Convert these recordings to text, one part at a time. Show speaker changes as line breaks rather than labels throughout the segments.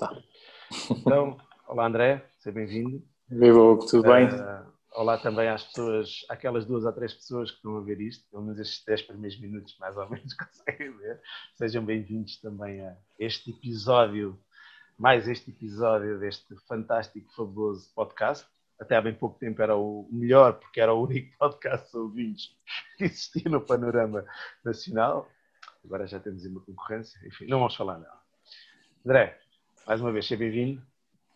Tá.
Então, olá André, seja bem-vindo.
Viva Hugo, tudo bem?
Uh, olá também às pessoas, aquelas duas ou três pessoas que estão a ver isto, pelo menos estes 10 primeiros minutos mais ou menos conseguem ver. Sejam bem-vindos também a este episódio, mais este episódio deste fantástico, fabuloso podcast. Até há bem pouco tempo era o melhor, porque era o único podcast ouvintes que existia no panorama nacional. Agora já temos uma concorrência, enfim, não vamos falar nada. André, mais uma vez, seja bem-vindo.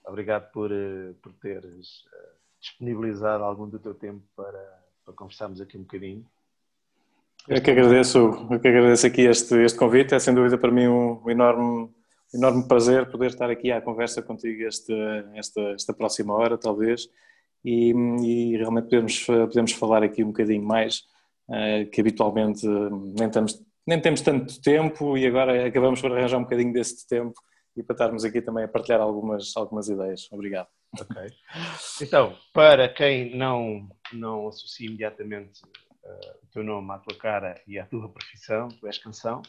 Obrigado por, eh, por teres eh, disponibilizado algum do teu tempo para, para conversarmos aqui um bocadinho.
Eu que agradeço, eu que agradeço aqui este, este convite. É sem dúvida para mim um, um enorme, enorme prazer poder estar aqui à conversa contigo esta, esta próxima hora, talvez, e, e realmente podemos, podemos falar aqui um bocadinho mais, uh, que habitualmente nem, estamos, nem temos tanto tempo e agora acabamos por arranjar um bocadinho desse tempo e para estarmos aqui também a partilhar algumas, algumas ideias. Obrigado.
Ok. Então, para quem não, não associa imediatamente uh, o teu nome à tua cara e à tua profissão, tu és canção,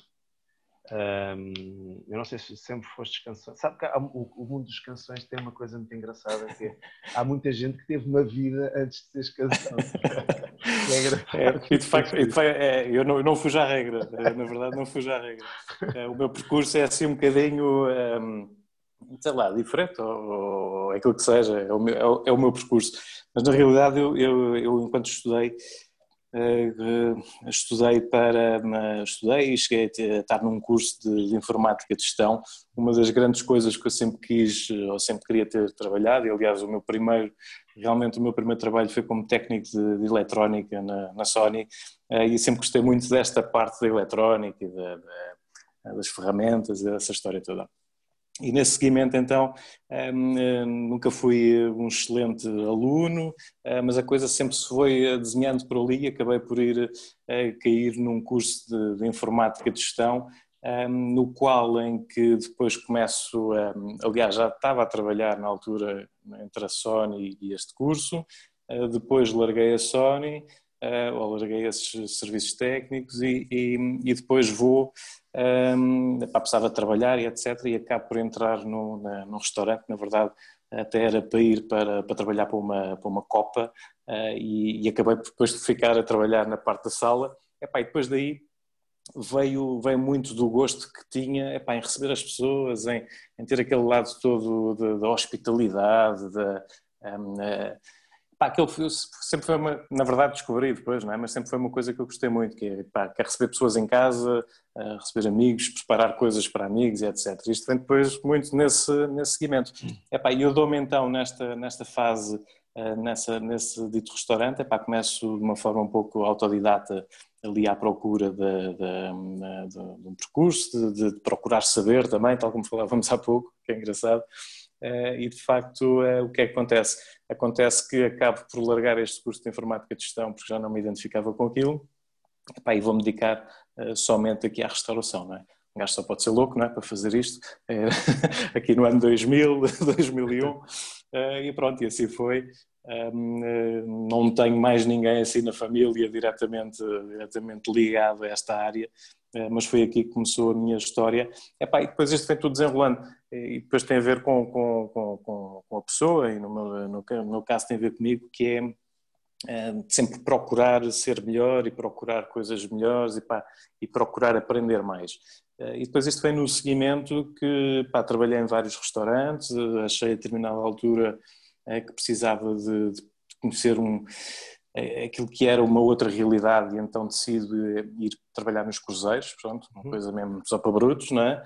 um, eu não sei se sempre foste canção. Sabe que há, o, o, mundo dos canções tem uma coisa muito engraçada que é, há muita gente que teve uma vida antes de seres canção.
é, é, e de facto, é, eu não, não fujo à regra, eh, na verdade não fujo à regra. Eh, o meu percurso é assim um bocadinho, um, sei lá, diferente, ou, ou aquilo que seja, é o, meu, é o, é o meu percurso. Mas na realidade eu, eu, eu enquanto estudei, estudei para estudei e cheguei a estar num curso de, de, informática de gestão. Uma das grandes coisas que eu sempre quis ou sempre queria ter trabalhado, e aliás o meu primeiro, realmente o meu primeiro trabalho foi como técnico de, de eletrónica na, na Sony e sempre gostei muito desta parte da eletrónica e da, da, das ferramentas, dessa história toda. E nesse seguimento, então, hum, hum, nunca fui um excelente aluno, hum, mas a coisa sempre se foi desenhando por ali. E acabei por ir cair num curso de, de informática de gestão, no qual em que depois começo, aliás, já estava a trabalhar na altura entre a Sony e este curso, depois larguei a Sony, ou larguei esses serviços técnicos e, e, e depois vou um, precisava trabalhar e etc. E acabo por entrar no, na, num restaurante, na verdade, até era para ir para, para trabalhar para uma, para uma copa uh, e, e, acabei depois de ficar a trabalhar na parte da sala. Epá, e depois daí veio, veio muito do gosto que tinha epá, em receber as pessoas, em, em ter aquele lado todo da hospitalidade, da, um, Pá, aquilo sempre foi uma, na verdade descobri depois, não é? mas sempre foi uma coisa que eu gostei muito, que é, pá, que é receber pessoas em casa, uh, receber amigos, preparar coisas para amigos e etc. Isto vem depois muito nesse, nesse seguimento. E eu dou-me então nesta, nesta fase, uh, nessa, nesse dito restaurante, epá, começo de uma forma um pouco autodidata ali à procura de, de, de, de um percurso, de procurar saber também, tal como falávamos há pouco, que é engraçado. Eh, e de facto eh, o que é que acontece? Acontece que acabo por largar este curso de informática de gestão porque já não me identificava com aquilo e vou-me dedicar eh, somente aqui à restauração, não é? Um gajo só pode ser louco, não é? Para fazer isto, aqui no ano 2000, 2001, e pronto, e assim foi. Não tenho mais ninguém assim na família diretamente, diretamente ligado a esta área, mas foi aqui que começou a minha história. Epá, e depois isto vem tudo desenrolando e depois tem a ver com, com, com, com a pessoa, e no meu, no, meu, caso tem a ver comigo, que é, é sempre procurar ser melhor e procurar coisas melhores e, pá, e procurar aprender mais. Eh, e depois isto vem no seguimento que pá, trabalhei em vários restaurantes, achei a determinada altura que precisava de, de conhecer um aquilo que era uma outra realidade e então decido ir trabalhar nos cruzeiros, pronto, uma uhum. coisa mesmo só para brutos, não é?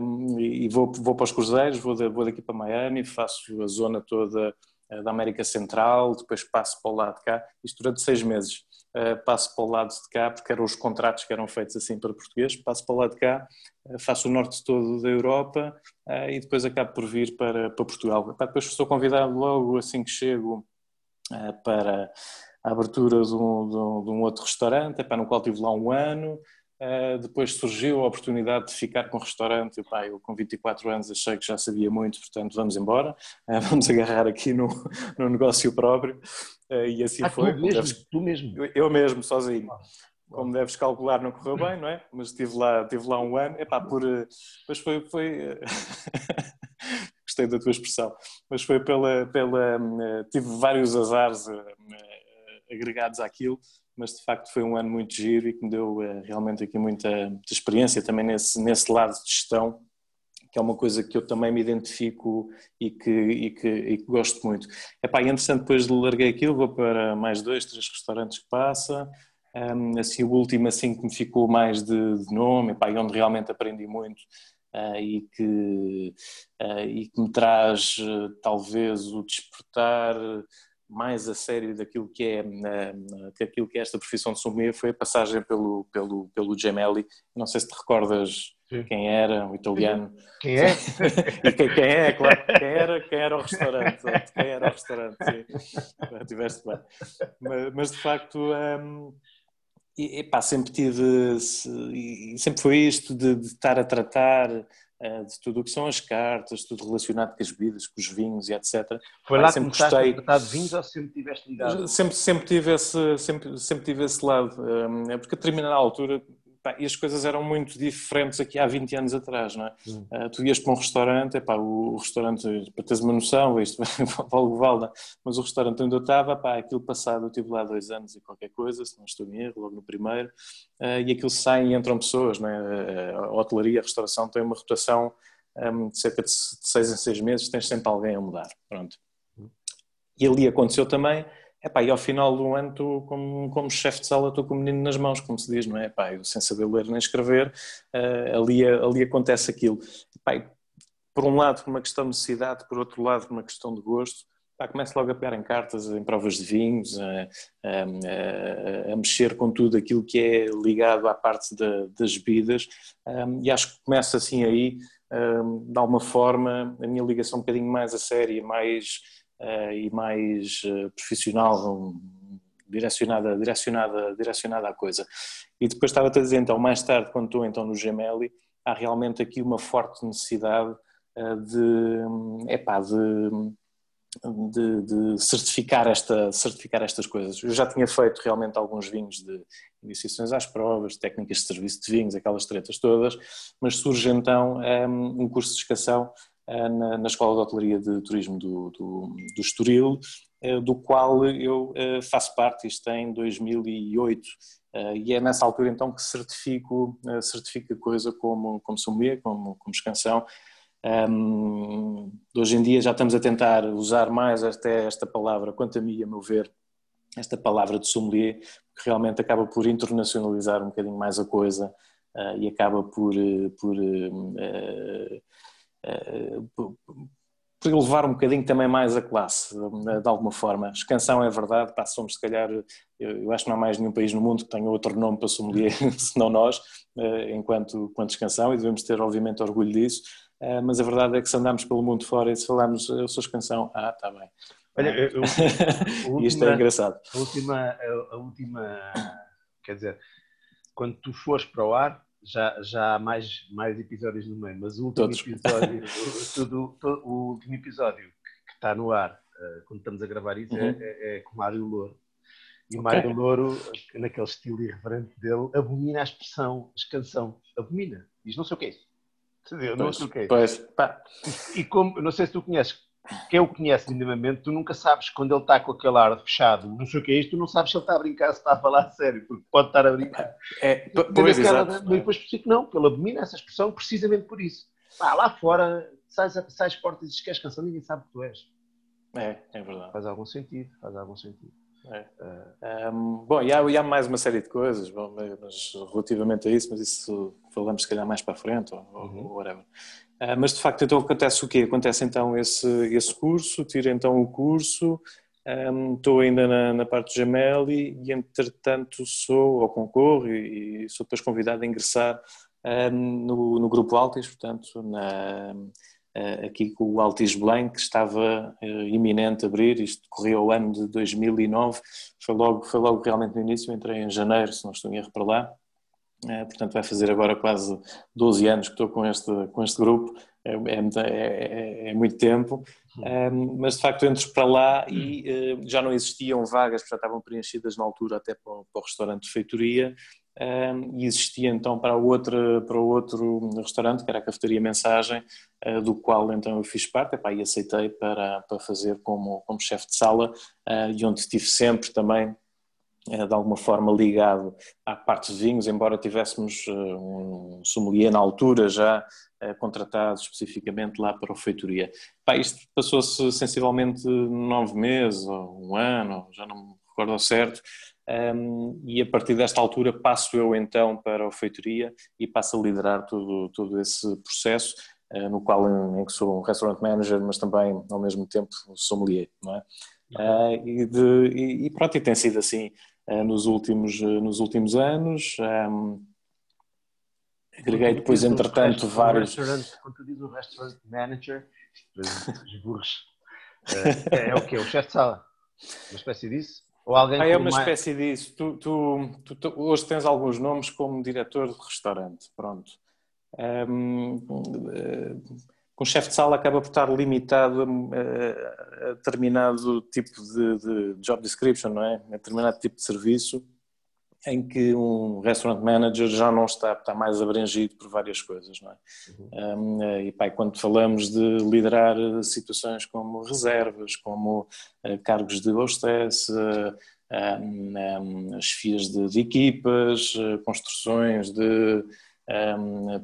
Um, e vou, vou para os cruzeiros, vou, vou daqui para Miami, faço a zona toda eh, da América Central, depois passo para o lado de cá, isto durante seis meses. Uh, passo para o lado de cá, porque eram os contratos que eram feitos assim para português, passo para o lado de cá, uh, faço o norte todo da Europa uh, e depois acabo por vir para, para Portugal. Depois sou convidado logo assim que chego para a abertura de um, de um, de um outro restaurante, epá, no qual estive lá um ano. Uh, depois surgiu a oportunidade de ficar com o restaurante. Epá, eu, com 24 anos, achei que já sabia muito, portanto, vamos embora, uh, vamos agarrar aqui no, no negócio próprio. Uh, e assim
ah,
foi.
Tu mesmo? Deves... Tu mesmo?
Eu, eu, mesmo, sozinho. Como deves calcular, não correu bem, não é? Mas estive lá, estive lá um ano. Epá, por, depois foi, foi gostei da tua expressão, mas foi pela, pela tive vários azares agregados àquilo, mas de facto foi um ano muito giro e que me deu realmente aqui muita, muita experiência também nesse, nesse lado de gestão que é uma coisa que eu também me identifico e que, e que, e que gosto muito. Epá, e entretanto depois larguei aquilo, vou para mais dois, três restaurantes que passa, um, assim o último assim que me ficou mais de, de nome, epá, e onde realmente aprendi muito uh, e, que, uh, e que me traz uh, talvez o despertar mais a sério daquilo que é, daquilo que é esta profissão de sommelier foi a passagem pelo, pelo, pelo Gemelli. Não sei se te recordas Sim. quem era, o italiano.
Quem é?
e quem, quem, é, claro, quem era, quem era o restaurante, quem era o restaurante, sim. Tiveste bem. Mas, mas de facto, um, e, epá, sempre tive, e sempre foi isto de, de estar a tratar uh, de tudo o que são as cartas, tudo relacionado com as bebidas, com os vinhos e etc.
Foi lá que começaste gostei. a tratar de vinhos ou sempre tiveste ligado?
Sempre, sempre, tive esse, sempre, sempre tive esse lado, um, é porque a determinada altura Pá, e as coisas eram muito diferentes aqui há 20 anos atrás, não é? Uh, tu ias para um restaurante, epá, o, o restaurante, para teres uma noção, isto vale o vale, mas o restaurante onde eu estava, pá, aquilo passado, eu estive lá dois anos e qualquer coisa, se não estou em erro, logo no primeiro, uh, e aquilo sai e entram pessoas, não é? A hotelaria, a restauração tem uma rotação um, de cerca de seis em seis meses, tens sempre alguém a mudar, pronto. E ali aconteceu também, Epá, e ao final do ano, tu, como, como chefe de sala, estou com o menino nas mãos, como se diz, não é? Epá, eu, sem saber ler nem escrever, uh, ali, ali acontece aquilo. Epá, por um lado, uma questão de necessidade, por outro lado, uma questão de gosto, Pá, começo logo a pegar em cartas, em provas de vinhos, a, a, a, mexer com tudo aquilo que é ligado à parte das bebidas um, e acho que começa assim aí, um, de alguma forma, a minha ligação um bocadinho mais a séria, mais e mais uh, profissional, direcionada, direcionada, direcionada à coisa. E depois estava-te a dizer, então, mais tarde, quando estou então no Gemelli, há realmente aqui uma forte necessidade uh, de, epá, de, de, de, certificar, esta, certificar estas coisas. Eu já tinha feito realmente alguns vinhos de iniciações às provas, técnicas de serviço de vinhos, aquelas tretas todas, mas surge então um, curso de escação eh, na, na, Escola de Hotelaria de Turismo do, do, do Estoril, eh, do qual eu eh, faço parte, isto em 2008, e é nessa altura então que certifico, certifico a coisa como, como sommelier, como, como escansão. Um, hoje em dia já estamos a tentar usar mais até esta palavra, quanto a mim, a meu ver, esta palavra de sommelier, que realmente acaba por internacionalizar um bocadinho mais a coisa uh, e acaba por, por uh, eh, por elevar um bocadinho também mais a classe, de alguma forma. Escansão é verdade, pá, somos se calhar, eu acho que não há mais nenhum país no mundo que tenha outro nome para sommelier, senão nós, eh, enquanto, enquanto escansão, e devemos ter obviamente orgulho disso, eh, mas a verdade é que se andamos pelo mundo fora e se falarmos eu sou escansão, ah, está bem.
Olha, eu,
última, Isto é engraçado.
A última, a última, quer dizer, quando tu fores para o ar, já, já há mais, mais episódios no meio, mas o último Todos. episódio, o, o, o, último episódio que, que, está no ar, uh, quando estamos a gravar isso, é, uhum. é, é, é, com Mário Louro. E o okay. Mário Louro, naquele estilo irreverente dele, abomina a expressão, a canção. Abomina. Diz, não sei o que é isso. Não sei o que é isso.
Pois, pá.
E como, não sei se tu conheces, quem o conhece minimamente, tu nunca sabes quando ele está com aquele ar fechado, não sei o que é isto, tu não sabes se ele está a brincar, se está a falar sério, porque pode estar a brincar.
É, pois, exato.
Mas depois percebi que não, que ele abomina essa expressão precisamente por isso. Ah, lá fora, sais, sais portas e dizes que és canção, ninguém sabe que tu és.
É, é verdade.
Faz algum sentido, faz algum sentido.
É. Um, bom, e há, e há, mais uma série de coisas, bom, mas relativamente a isso, mas isso falamos se calhar mais para a frente ou, uhum. ou whatever. Uh, mas de facto então acontece o quê? Acontece então esse, esse curso, tiro então o curso, um, estou ainda na, na, parte do Gemelli e entretanto sou ou concorro e, e sou depois convidado a ingressar um, no, no, grupo Altis, portanto na, uh, aqui com o Altis Blanc que estava uh, iminente abrir, isto corria o ano de 2009, foi logo, foi logo realmente no início, entrei em janeiro se não estou em erro para lá, é, portanto, vai fazer agora quase 12 anos que estou com este, com este grupo, é, é, é, é muito tempo, um, mas de facto entro para lá e uh, já não existiam vagas, já estavam preenchidas na altura até para o, para o restaurante de feitoria, e existia então para, outra, para outro restaurante, que era a Cafetaria Mensagem, uh, do qual então eu fiz parte. Epá, e aceitei para, para fazer como, como chefe de sala uh, e onde estive sempre também uh, de alguma forma ligado à parte de vinhos, embora tivéssemos um sommelier na altura já contratado especificamente lá para a feitoria. Epá, isto passou-se sensivelmente nove meses ou um ano, já não me recordo ao certo, um, e a partir desta altura passo eu então para a feitoria e passo a liderar todo, todo esse processo, uh, no qual em, em, que sou um restaurant manager, mas também ao mesmo tempo sommelier, não é? Uh, e, de, e, e, pronto, e tem sido assim nos, últimos, nos últimos anos. Um, agreguei depois, entretanto, vários.
Quando tu dizes o restaurant manager, os burros, é, é o quê? O chefe de sala? Uma espécie disso?
Ou alguém ah, é uma espécie disso. Tu, tu, tu, tu, hoje tens alguns nomes como diretor de restaurante, pronto. Um, uh, com chefe de sala acaba por estar limitado a, a determinado tipo de, de, job description, não é? A determinado tipo de serviço em que um restaurant manager já não está, está mais abrangido por várias coisas, não é? Uhum. Um, e pá, quando falamos de liderar situações como reservas, como uh, cargos de hostess, uh, um, um, chefias de, de equipas, uh, construções de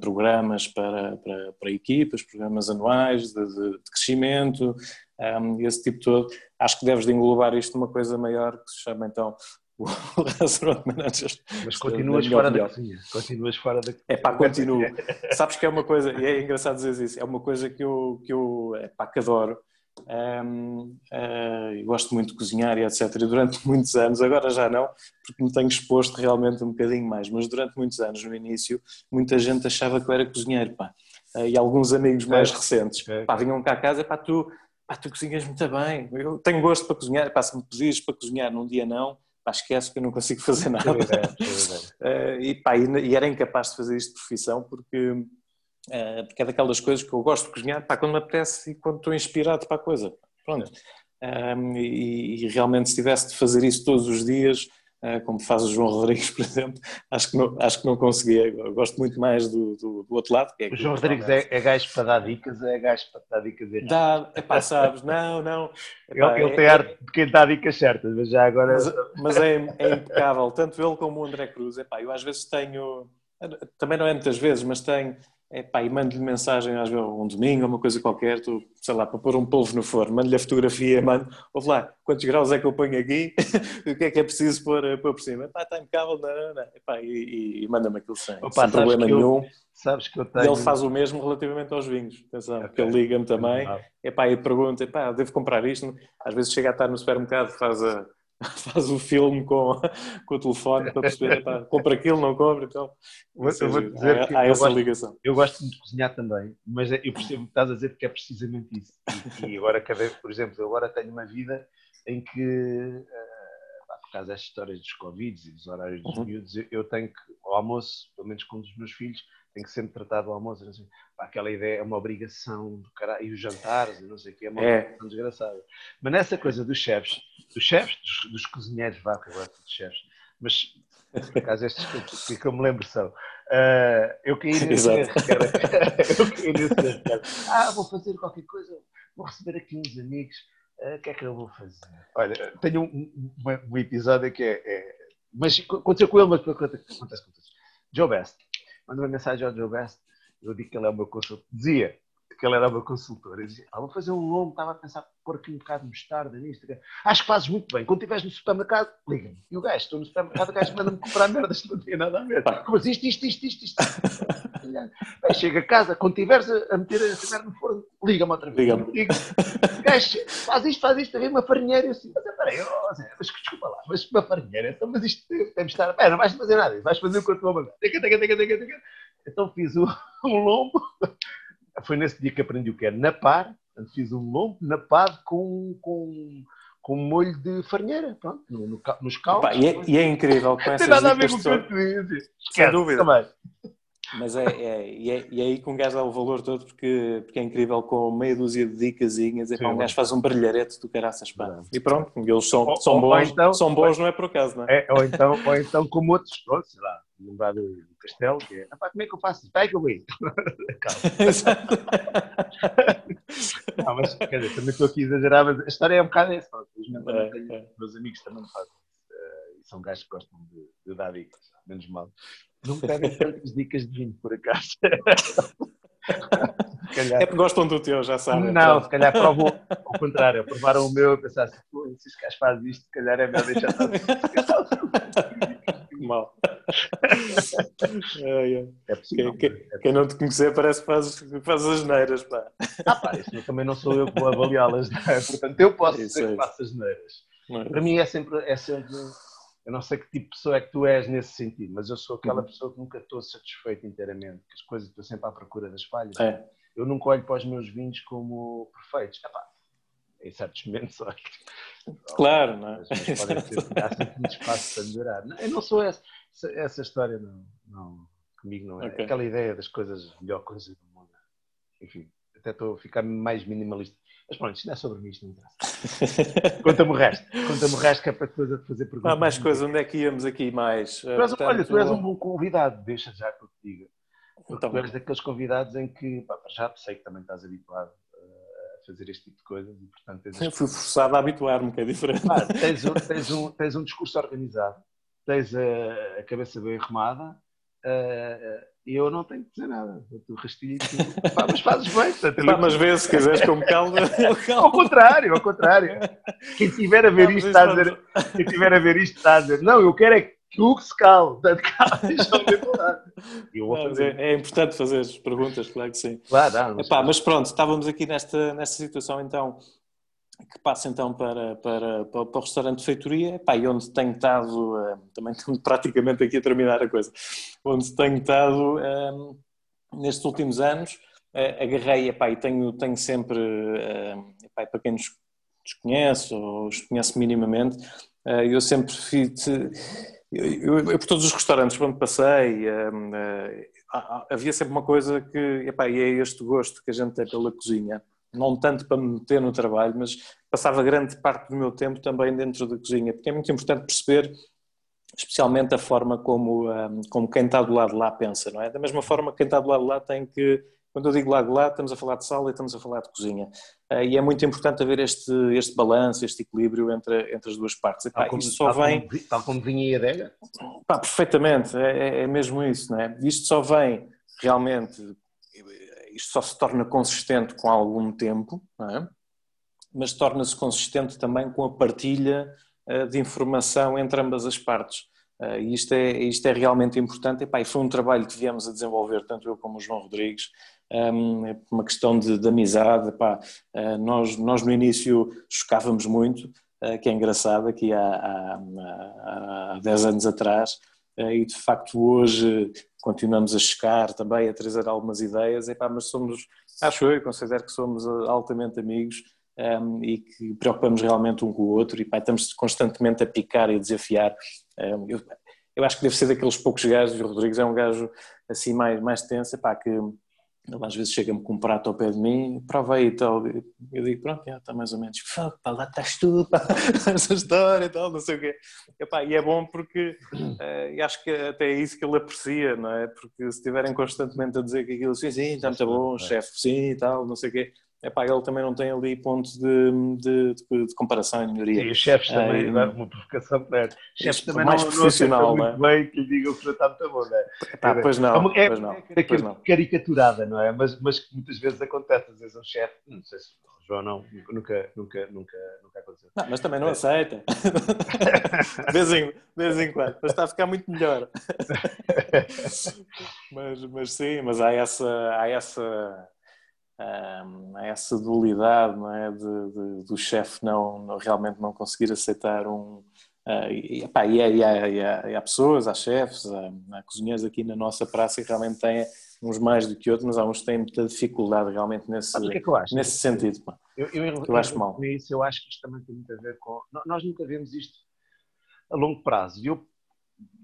programas para, para, para, equipas, programas anuais de, de, de crescimento, esse tipo todo, acho que deves de englobar isto numa coisa maior que se chama então o restaurant manager.
Mas continuas fora da cozinha. Continuas fora da
É pá, continuo. Sabes que é uma coisa, e é engraçado dizer isso, é uma coisa que eu, que eu é pá, que adoro. Um, uh, gosto muito de cozinhar e etc. E durante muitos anos, agora já não, porque me tenho exposto realmente um bocadinho mais, mas durante muitos anos, no início, muita gente achava que eu era cozinheiro, pá. Uh, e alguns amigos mais é. recentes, é. pá, vinham cá a casa, pá, tu, pá, tu cozinhas muito bem, eu tenho gosto para cozinhar, pá, se me pedires para cozinhar num dia não, pá, esquece que eu não consigo fazer nada. uh, e, pá, e, e, era incapaz de fazer isto de profissão porque, uh, porque é daquelas coisas que eu gosto de cozinhar pá, quando me apetece e quando estou inspirado para a coisa. Pronto. Um, e, e, realmente se tivesse de fazer isso todos os dias, eh, como faz o João Rodrigues, por exemplo, acho que não, acho que não conseguia. Eu gosto muito mais do, do, do outro lado.
É o João Rodrigues é, é gajo para dar dicas, é gajo para dar dicas erradas.
Dá, epá, sabes, não, não.
Epá, ele, ele é, tem arte de quem dá dicas certas, mas já agora.
Mas, mas é, é, impecável, tanto ele como o André Cruz. Epá, eu às vezes tenho, também não é muitas vezes, mas tenho é pá, e mando-lhe mensagem às vezes um domingo, uma coisa qualquer, tu, sei lá, para pôr um polvo no forno, mando-lhe a fotografia, mando, ouve lá, quantos graus é que eu ponho aqui, o que é que é preciso pôr, eh, pôr por cima? Pá, está impecável, não, não, não. Epá, e, e manda-me aquilo sem, Opa, sem problema nenhum. Eu,
sabes que eu tenho...
Ele faz o mesmo relativamente aos vinhos, atenção, okay. porque ele liga-me também, epá, e pergunta, epá, devo comprar isto? Às vezes chega a estar no supermercado, faz a faz o filme com, com o telefone para perceber, pá, compra aquilo, não compra, então
eu vou dizer há, que há essa gosto, ligação. Eu gosto muito de cozinhar também, mas é, eu percebo o que estás a dizer porque é precisamente isso. E, e agora, cada, por exemplo, agora tenho uma vida em que, uh, por causa das histórias dos Covid e dos horários dos uhum. miúdos, eu, eu tenho que, ao almoço, pelo menos com um dos meus filhos, tem que sempre tratar do almoço. Assim, pá, aquela ideia é uma obrigação do caralho. E os jantares, e não sei o que, é uma é. obrigação desgraçada. Mas nessa coisa dos chefes, dos chefes, dos, dos cozinheiros, vá, que agora de chefes, mas por acaso estes que, que eu me lembro são. Uh, eu caí nesse erro, cara. eu caí nesse erro, cara. Ah, vou fazer qualquer coisa, vou receber aqui uns amigos. Uh, o que é que eu vou fazer? Olha, tenho um, um, um episódio que é, é, Mas aconteceu com ele, mas acontece com todos. Joe Best mandou uma mensagem ao Joe eu digo que ele é o meu consultor, dizia que ele era o meu consultor, eu dizia, ah, vou fazer um lombo, estava a pensar pôr aqui um bocado de mostarda nisto, acho que fazes muito bem, quando estiveres no supermercado, liga-me, e o gajo, estou no supermercado, o gajo manda-me comprar merdas que não tinha nada a ver, como assim, isto, isto, isto, isto, isto, Aí chega a casa, quando estiveres a meter a merda no forno, liga-me outra vez, liga-me, liga gajo, faz isto, faz isto, uma farinheira, assim, mas peraí, oh, Zé, mas desculpa lá, mas uma farinheira, então, mas isto deve estar, pera, não vais fazer nada, vais fazer o que eu te vou mandar, então fiz um, um lombo, foi nesse dia que aprendi o que é napar, fiz um lombo napado com, com, com molho de farinheira, pronto, no, no, nos caldos.
E, é, e, é, incrível com essas
Tem nada a ver com o que eu te
Sem dúvida. Também. Mas é, é, e é, e é aí que um gajo dá o valor todo, porque, porque é incrível com meia dúzia de dicasinhas, é um gajo faz um brilharete do caraças, pá. E pronto, eles são, ou, são bons, então, são bons, não é por acaso, não é?
é ou, então, ou então como outros, sei lá, lembrar do, do castelo, que é, como é que eu faço? Que eu vou. não, mas quer dizer, também estou aqui a exagerar, mas a história é um bocado essa. É, é. Meus amigos também me fazem uh, e são gajos que gostam de, de dar dicas, menos mal. Não me pedem tantas dicas de vinho, por acaso.
calhar... É porque gostam do teu, já sabem.
Não, se calhar provam ao contrário, provaram o meu e pensaram assim, se os gajos fazem isto, se calhar é melhor deixar
Mal. é, é. É possível, quem, quem, quem, não te conhecer parece que faz, faz as neiras, pá.
Ah pá, isso também não sou eu que vou avaliá-las, é? Portanto, eu posso isso dizer é que faço as neiras. É? Para mim é sempre, é sempre eu não sei que tipo de pessoa é que tu és nesse sentido, mas eu sou aquela uhum. pessoa que nunca estou satisfeito inteiramente, que as coisas estou sempre à procura das falhas. É. Eu nunca olho para os meus vinhos como perfeitos. Epá, em certos momentos, olha.
Claro, não é?
Mas, mas ser, há sempre muito espaço para melhorar. Não, eu não sou essa, essa história, não, não, comigo não é. Okay. Aquela ideia das coisas, melhor coisa do mundo. Enfim, até estou a ficar mais minimalista. Mas pronto, isto não é sobre mim, isto não interessa. Conta-me o resto. Conta-me o resto que é para depois fazer perguntas.
Há mais coisas, onde é que íamos aqui mais?
Tu és, Portanto, olha, tu és um bom convidado, deixa já que eu te diga. Então, tu és daqueles convidados em que, pá, já sei que também estás habituado eh, a fazer este tipo de coisas e, portanto, tens...
Fui forçado a habituar-me, que é diferente.
Pá, tens, um, tens, um, tens um discurso organizado, tens a, a cabeça bem arrumada, e eu não tenho que dizer nada. Tu rastilho pá, mas fazes bem.
Portanto, pá, mas vê se quiseres como calma.
ao contrário, ao contrário. Quem estiver a ver isto está a dizer, quem estiver a ver isto está a dizer, não, eu quero é que o se cale. Portanto,
é, é importante fazer as perguntas, claro que sim.
Claro, não,
Epá, mas pronto, estávamos aqui nesta, nesta situação então que passa então para, para, para, para o restaurante feitoria, pá, e onde tenho estado, uh, também estou praticamente aqui a terminar a coisa, onde tenho estado um, nestes últimos anos, uh, agarrei, epá, e tenho, tenho sempre, uh, para quem nos desconhece ou os conhece minimamente, eu sempre fiz, eu, eu, eu, por todos os restaurantes onde passei, havia sempre uma coisa que, epá, e é este gosto que a gente tem pela cozinha, não tanto para me meter no trabalho, mas passava grande parte do meu tempo também dentro da cozinha, porque é muito importante perceber, especialmente a forma como, como quem está do lado de lá pensa, não é? Da mesma forma que quem está do lado de lá tem que, quando eu digo lado de lá, estamos a falar de sala e estamos a falar de cozinha. Ah, e é muito importante haver este, este balanço, este equilíbrio entre, entre as duas partes.
Epá, tal como, isto só tal vem... Como, tal como vinha e adega?
Pá, perfeitamente, é, é, é mesmo isso, não é? Isto só vem realmente isto só se torna consistente com algum tempo, é? mas torna-se consistente também com a partilha uh, de informação entre ambas as partes. Uh, e isto é, isto é realmente importante. E, e foi um trabalho que viemos a desenvolver, tanto eu como o João Rodrigues, um, é uma questão de, de amizade. uh, nós, nós no início chocávamos muito, que é engraçado, aqui há, há 10 anos atrás, e de facto hoje continuamos a chegar também, a trazer algumas ideias, epá, mas somos, acho eu, considero que somos eh, altamente amigos um, ehm, e que preocupamos realmente um com o outro e epá, estamos constantemente a picar e a desafiar. Um, ehm, eu, eu, acho que deve ser daqueles poucos gajos, o Rodrigues é um gajo assim mais, mais tenso, epá, que ele às vezes chega-me com um prato ao pé de mim, prova aí e tal. Eu digo, pronto, já está mais ou menos. Pá, lá estás tu, pá, essa história e tal, não sei o quê. E, pá, e é bom porque uh, acho que até é isso que ele aprecia, não é? Porque se estiverem constantemente a dizer que aquilo, sim, sim, está muito bom, chefe, sim e tal, não sei o quê epá, ele também não tem ali pontos de, de, de, de comparação e melhoria.
Sim, os chefes também, é, uma provocação para chefes também mais não, profissional, não, é? muito bem que lhe digam que está muito bom, não é?
Epá, pois não, é, pois não,
é, pois não. caricaturada, não é? Mas, mas que muitas vezes acontece, às vezes um chefe, não sei se João não, nunca, nunca, nunca, nunca aconteceu.
Não, mas também não é. aceita. de, vez em, de vez em quando, mas está a ficar muito melhor. mas, mas sim, mas há essa, há essa um, essa dualidade não é? de, de do chefe não, não, realmente não conseguir aceitar um. Uh, e, epá, e, há, e, há, e, há, e, há, pessoas, há chefes, há, há, cozinheiros aqui na nossa praça que realmente têm uns mais do que outros, mas há uns que têm muita dificuldade realmente nesse,
que é que acho,
nesse sentido.
Eu, eu, eu, eu, acho mal. Isso, eu acho que isto também tem muito a ver com. Nós nunca vemos isto a longo prazo. Eu,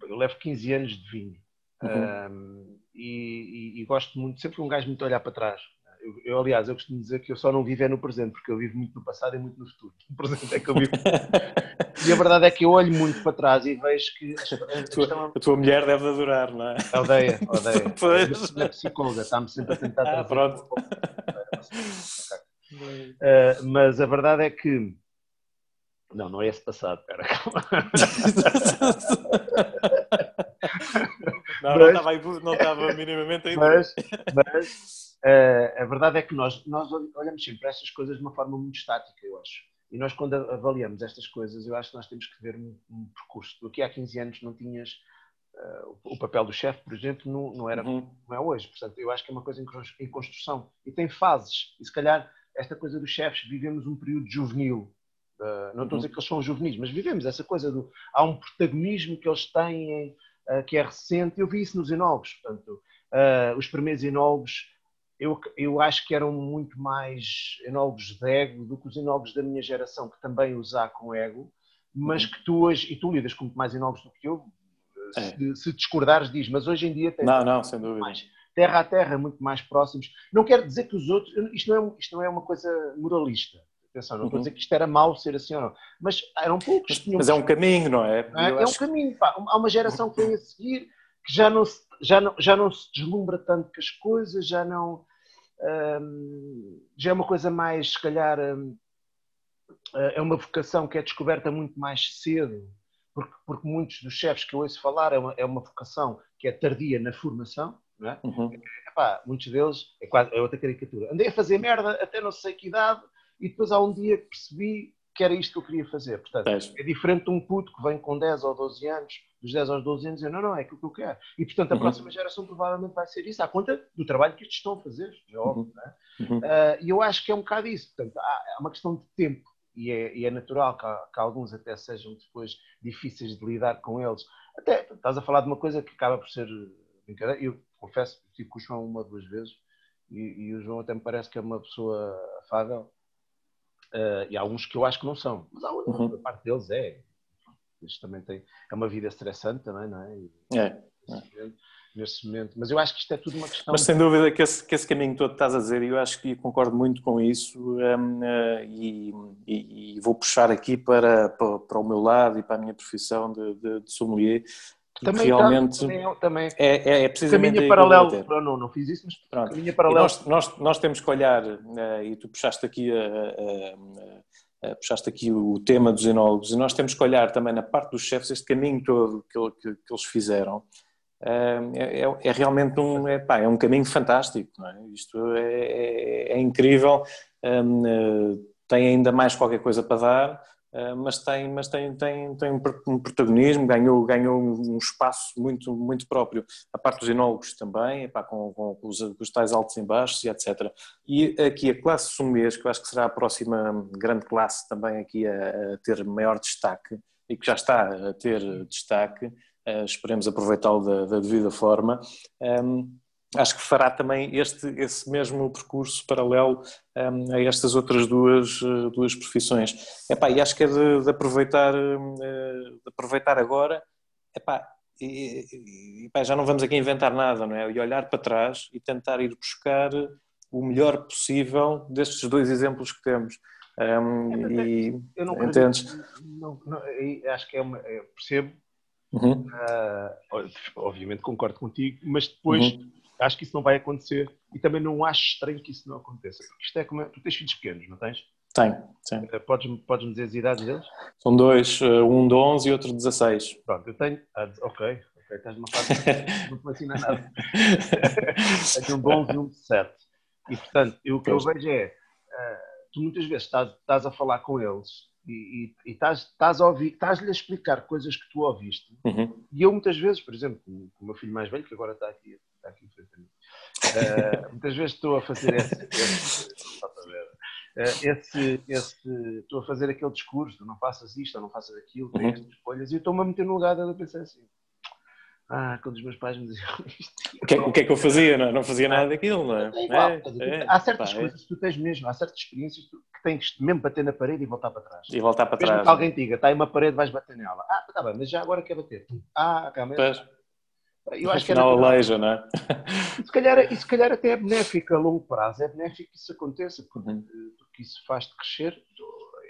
eu levo 15 anos de vinho uhum. um, e, gosto muito, sempre um gajo muito olhar para trás eu, eu, aliás, eu costumo dizer que eu só não vivo é no presente, porque eu vivo muito no passado e muito no futuro. No presente é que eu vivo. E a verdade é que eu olho muito para trás e vejo que.
A tua, a tua mulher deve adorar, não é?
Odeia, odeia. Pois. A psicóloga está-me sempre a tentar
ah. Pronto.
Uh, mas a verdade é que. Não, não é esse passado, cara.
não, mas, não, estava, não estava minimamente ainda.
Mas, mas a verdade é que nós, nós olhamos sempre para estas coisas de uma forma muito estática, eu acho. E nós, quando avaliamos estas coisas, eu acho que nós temos que ver um, um percurso. Tu aqui há 15 anos não tinhas uh, o papel do chefe, por exemplo, não, não era uhum. não é hoje. Portanto, eu acho que é uma coisa em construção. E tem fases. E se calhar esta coisa dos chefes, vivemos um período juvenil. Uh, não estou a dizer uhum. que eles são juvenis, mas vivemos essa coisa do. Há um protagonismo que eles têm uh, que é recente. Eu vi isso nos enólogos. Portanto, os primeiros enólogos eu, eu acho que eram muito mais enólogos de ego do que os enólogos da minha geração, que também usar com ego, mas uhum. que tu hoje, e tu lidas com muito mais enólogos do que eu, é. se, se, discordares diz, mas hoje em dia
tem não, não, sem dúvida.
mais terra a terra, muito mais próximos. Não quero dizer que os outros, isto não é, isto não é uma coisa moralista, atenção, não estou a dizer uhum. que isto era mau ser assim ou não, mas eram poucos.
Mas, mas é um caminho, não é?
é, é um caminho, pá. há uma geração que vem a seguir que já não se, já não, já não se deslumbra tanto com as coisas, já não já é uma coisa mais, se calhar, ah, é uma vocação que é descoberta muito mais cedo, porque, porque muitos dos chefes que eu ouço falar é uma, é uma vocação que é tardia na formação, não é? Uhum. Epá, muitos deles, é, quase, é outra caricatura. Andei a fazer merda até não sei que idade e depois há um dia que percebi que era isto que eu queria fazer. Portanto, é diferente de um puto que vem com 10 ou 12 anos, dos 10 aos 12 anos, e não, não, é aquilo que eu quero. E, portanto, a uhum. próxima geração provavelmente vai ser isso, à conta do trabalho que estes estão a fazer, é óbvio. Uhum. É? Uhum. Uh, e eu acho que é um bocado isso. Portanto, há, é uma questão de tempo. E é, e é natural que, que, alguns até sejam depois difíceis de lidar com eles. Até estás a falar de uma coisa que acaba por ser brincadeira. Eu confesso estive com o João uma ou duas vezes e, e o João até me parece que é uma pessoa afável Uh, e há uns que eu acho que não são, mas há uhum. a parte deles é. Eles também têm, é uma vida estressante também, não é? E,
é.
Nesse, momento, Mas eu acho que isto é tudo uma questão.
Mas sem dúvida que esse, que esse caminho todo que estás a dizer, eu acho que concordo muito com isso um, uh, eh, e, e, e, vou puxar aqui para, para, para, o meu lado e para a minha profissão de, de, de sommelier, também realmente também, também é, é, é precisamente
caminho paralelo para não, não fiz isso mas Pronto. caminho paralelo
nós, nós, nós temos que olhar uh, e tu puxaste aqui a, puxaste aqui o tema dos enólogos e nós temos que olhar também na parte dos chefes este caminho todo que, que, que eles fizeram. Uh, é, é, realmente um é, pá, é um caminho fantástico é? isto é, é, é incrível. Um, uh, tem ainda mais qualquer coisa para dar mas tem, mas tem, tem, tem um protagonismo, ganhou, ganhou um espaço muito, muito próprio. A parte dos enólogos também, com, com, os, com, os, tais altos e baixos e etc. E aqui a classe sumês, que eu acho que será a próxima grande classe também aqui a, a ter maior destaque e que já está a ter destaque, uh, esperemos aproveitá-lo da, da, devida forma. Um, acho que fará também este, esse mesmo percurso paralelo um, a estas outras duas, eh, duas profissões. Epá, e acho que é de, de aproveitar, hum, eh, de aproveitar agora, epá, e, epá, já não vamos aqui inventar nada, não é? E olhar para trás e tentar ir buscar o melhor possível destes dois exemplos que temos. Um, é, e, eu não entendes?
Não, não, acho que é uma, percebo, uhum. uh, obviamente concordo contigo, mas depois uhum acho que isso não vai acontecer e também não acho estranho que isso não aconteça. Isto é como. Tu tens filhos pequenos, não tens?
Tenho, sim.
Eh, podes, podes-me dizer as idades deles?
São dois, eh, um de 11 e outro de 16.
Pronto, eu tenho. Ah, ok, ok, estás numa fase. não te ensina nada. tenho um de 11 e um de 7. E portanto, eu, o que eu vejo é. Uh, tu muitas vezes estás, estás a falar com eles e, e, e estás, estás a ouvir, estás-lhe a explicar coisas que tu ouviste. Uhum. E eu muitas vezes, por exemplo, com o meu filho mais velho, que agora está aqui está aqui em frente a mim. Uh, muitas vezes estou a fazer esse, esse, uh, esse, esse, estou a fazer aquele discurso, não faças isto, ou não faças aquilo, tem uhum. estas escolhas, e eu estou-me a meter no lugar dela a pensar assim. Ah, quando os meus pais me diziam isto.
O que, é, o que é que eu fazia? Não, não fazia nada daquilo, não é? é, igual, é,
é há certas pá, é. coisas que tu tens mesmo, há certas experiências que tens mesmo bater na parede e voltar para trás.
E voltar para
mesmo
trás.
que alguém diga, está aí uma parede, vais bater nela. Ah, está bem, mas já agora quer bater. Ah, calma.
Eu acho Afinal, que aleija, não é?
E se, calhar, e se calhar até é benéfico a longo prazo, é benéfico que isso aconteça, porque, uhum. porque isso faz-te crescer.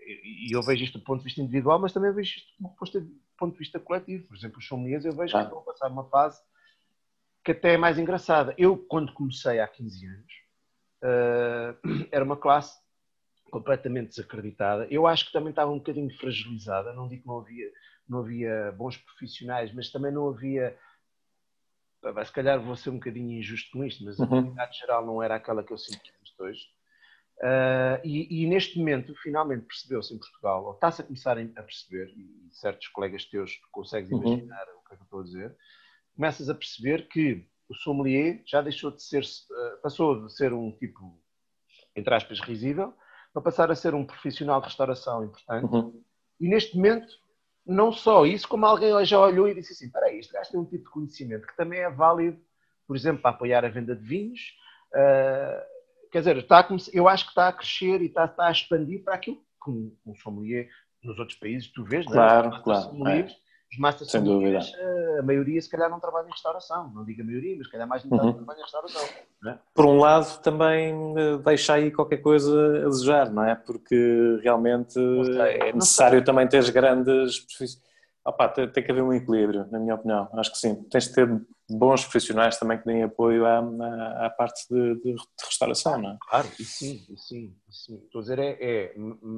e eu vejo isto do ponto de vista individual, mas também vejo isto do ponto de vista coletivo. Por exemplo, os sommeliers, eu vejo ah. que estão a passar uma fase que até é mais engraçada. Eu, quando comecei há 15 anos, uh, era uma classe completamente desacreditada. Eu acho que também estava um bocadinho fragilizada. Não digo que não havia, não havia bons profissionais, mas também não havia. Se calhar vou ser um bocadinho injusto com isto, mas a qualidade uhum. geral não era aquela que eu sinto hoje. Uh, e, e, neste momento, finalmente percebeu-se em Portugal, ou está-se a começar a perceber, e certos colegas teus consegues uhum. imaginar uhum. o que é que eu estou a dizer, começas a perceber que o sommelier já deixou de ser, uh, passou de ser um tipo, entre aspas, risível, para passar a ser um profissional de restauração importante. Uhum. E neste momento, não só isso, como alguém já olhou e disse assim: espera aí, este gajo tem um tipo de conhecimento que também é válido, por exemplo, para apoiar a venda de vinhos. Uh, quer dizer, está eu acho que está a crescer e está, está a expandir para aquilo que um, um sommelier nos outros países tu vês,
claro, não é? claro, é.
Os masters Sem dúvida. Eh, a maioria se calhar não trabalha em restauração, não digo a maioria, mas se calhar mais de metade uhum. trabalha em restauração. É?
Por um lado também eh, deixa aí qualquer coisa a desejar, não é? Porque realmente é necessário também ter grandes Opa, tem, tem, que haver um equilíbrio, na minha opinião. Acho que sim. Tens de ter bons profissionais também que deem apoio à, à, à parte de, de, de, restauração, não é?
Claro, e sim, e sim, e sim. Estou a dizer, é, é,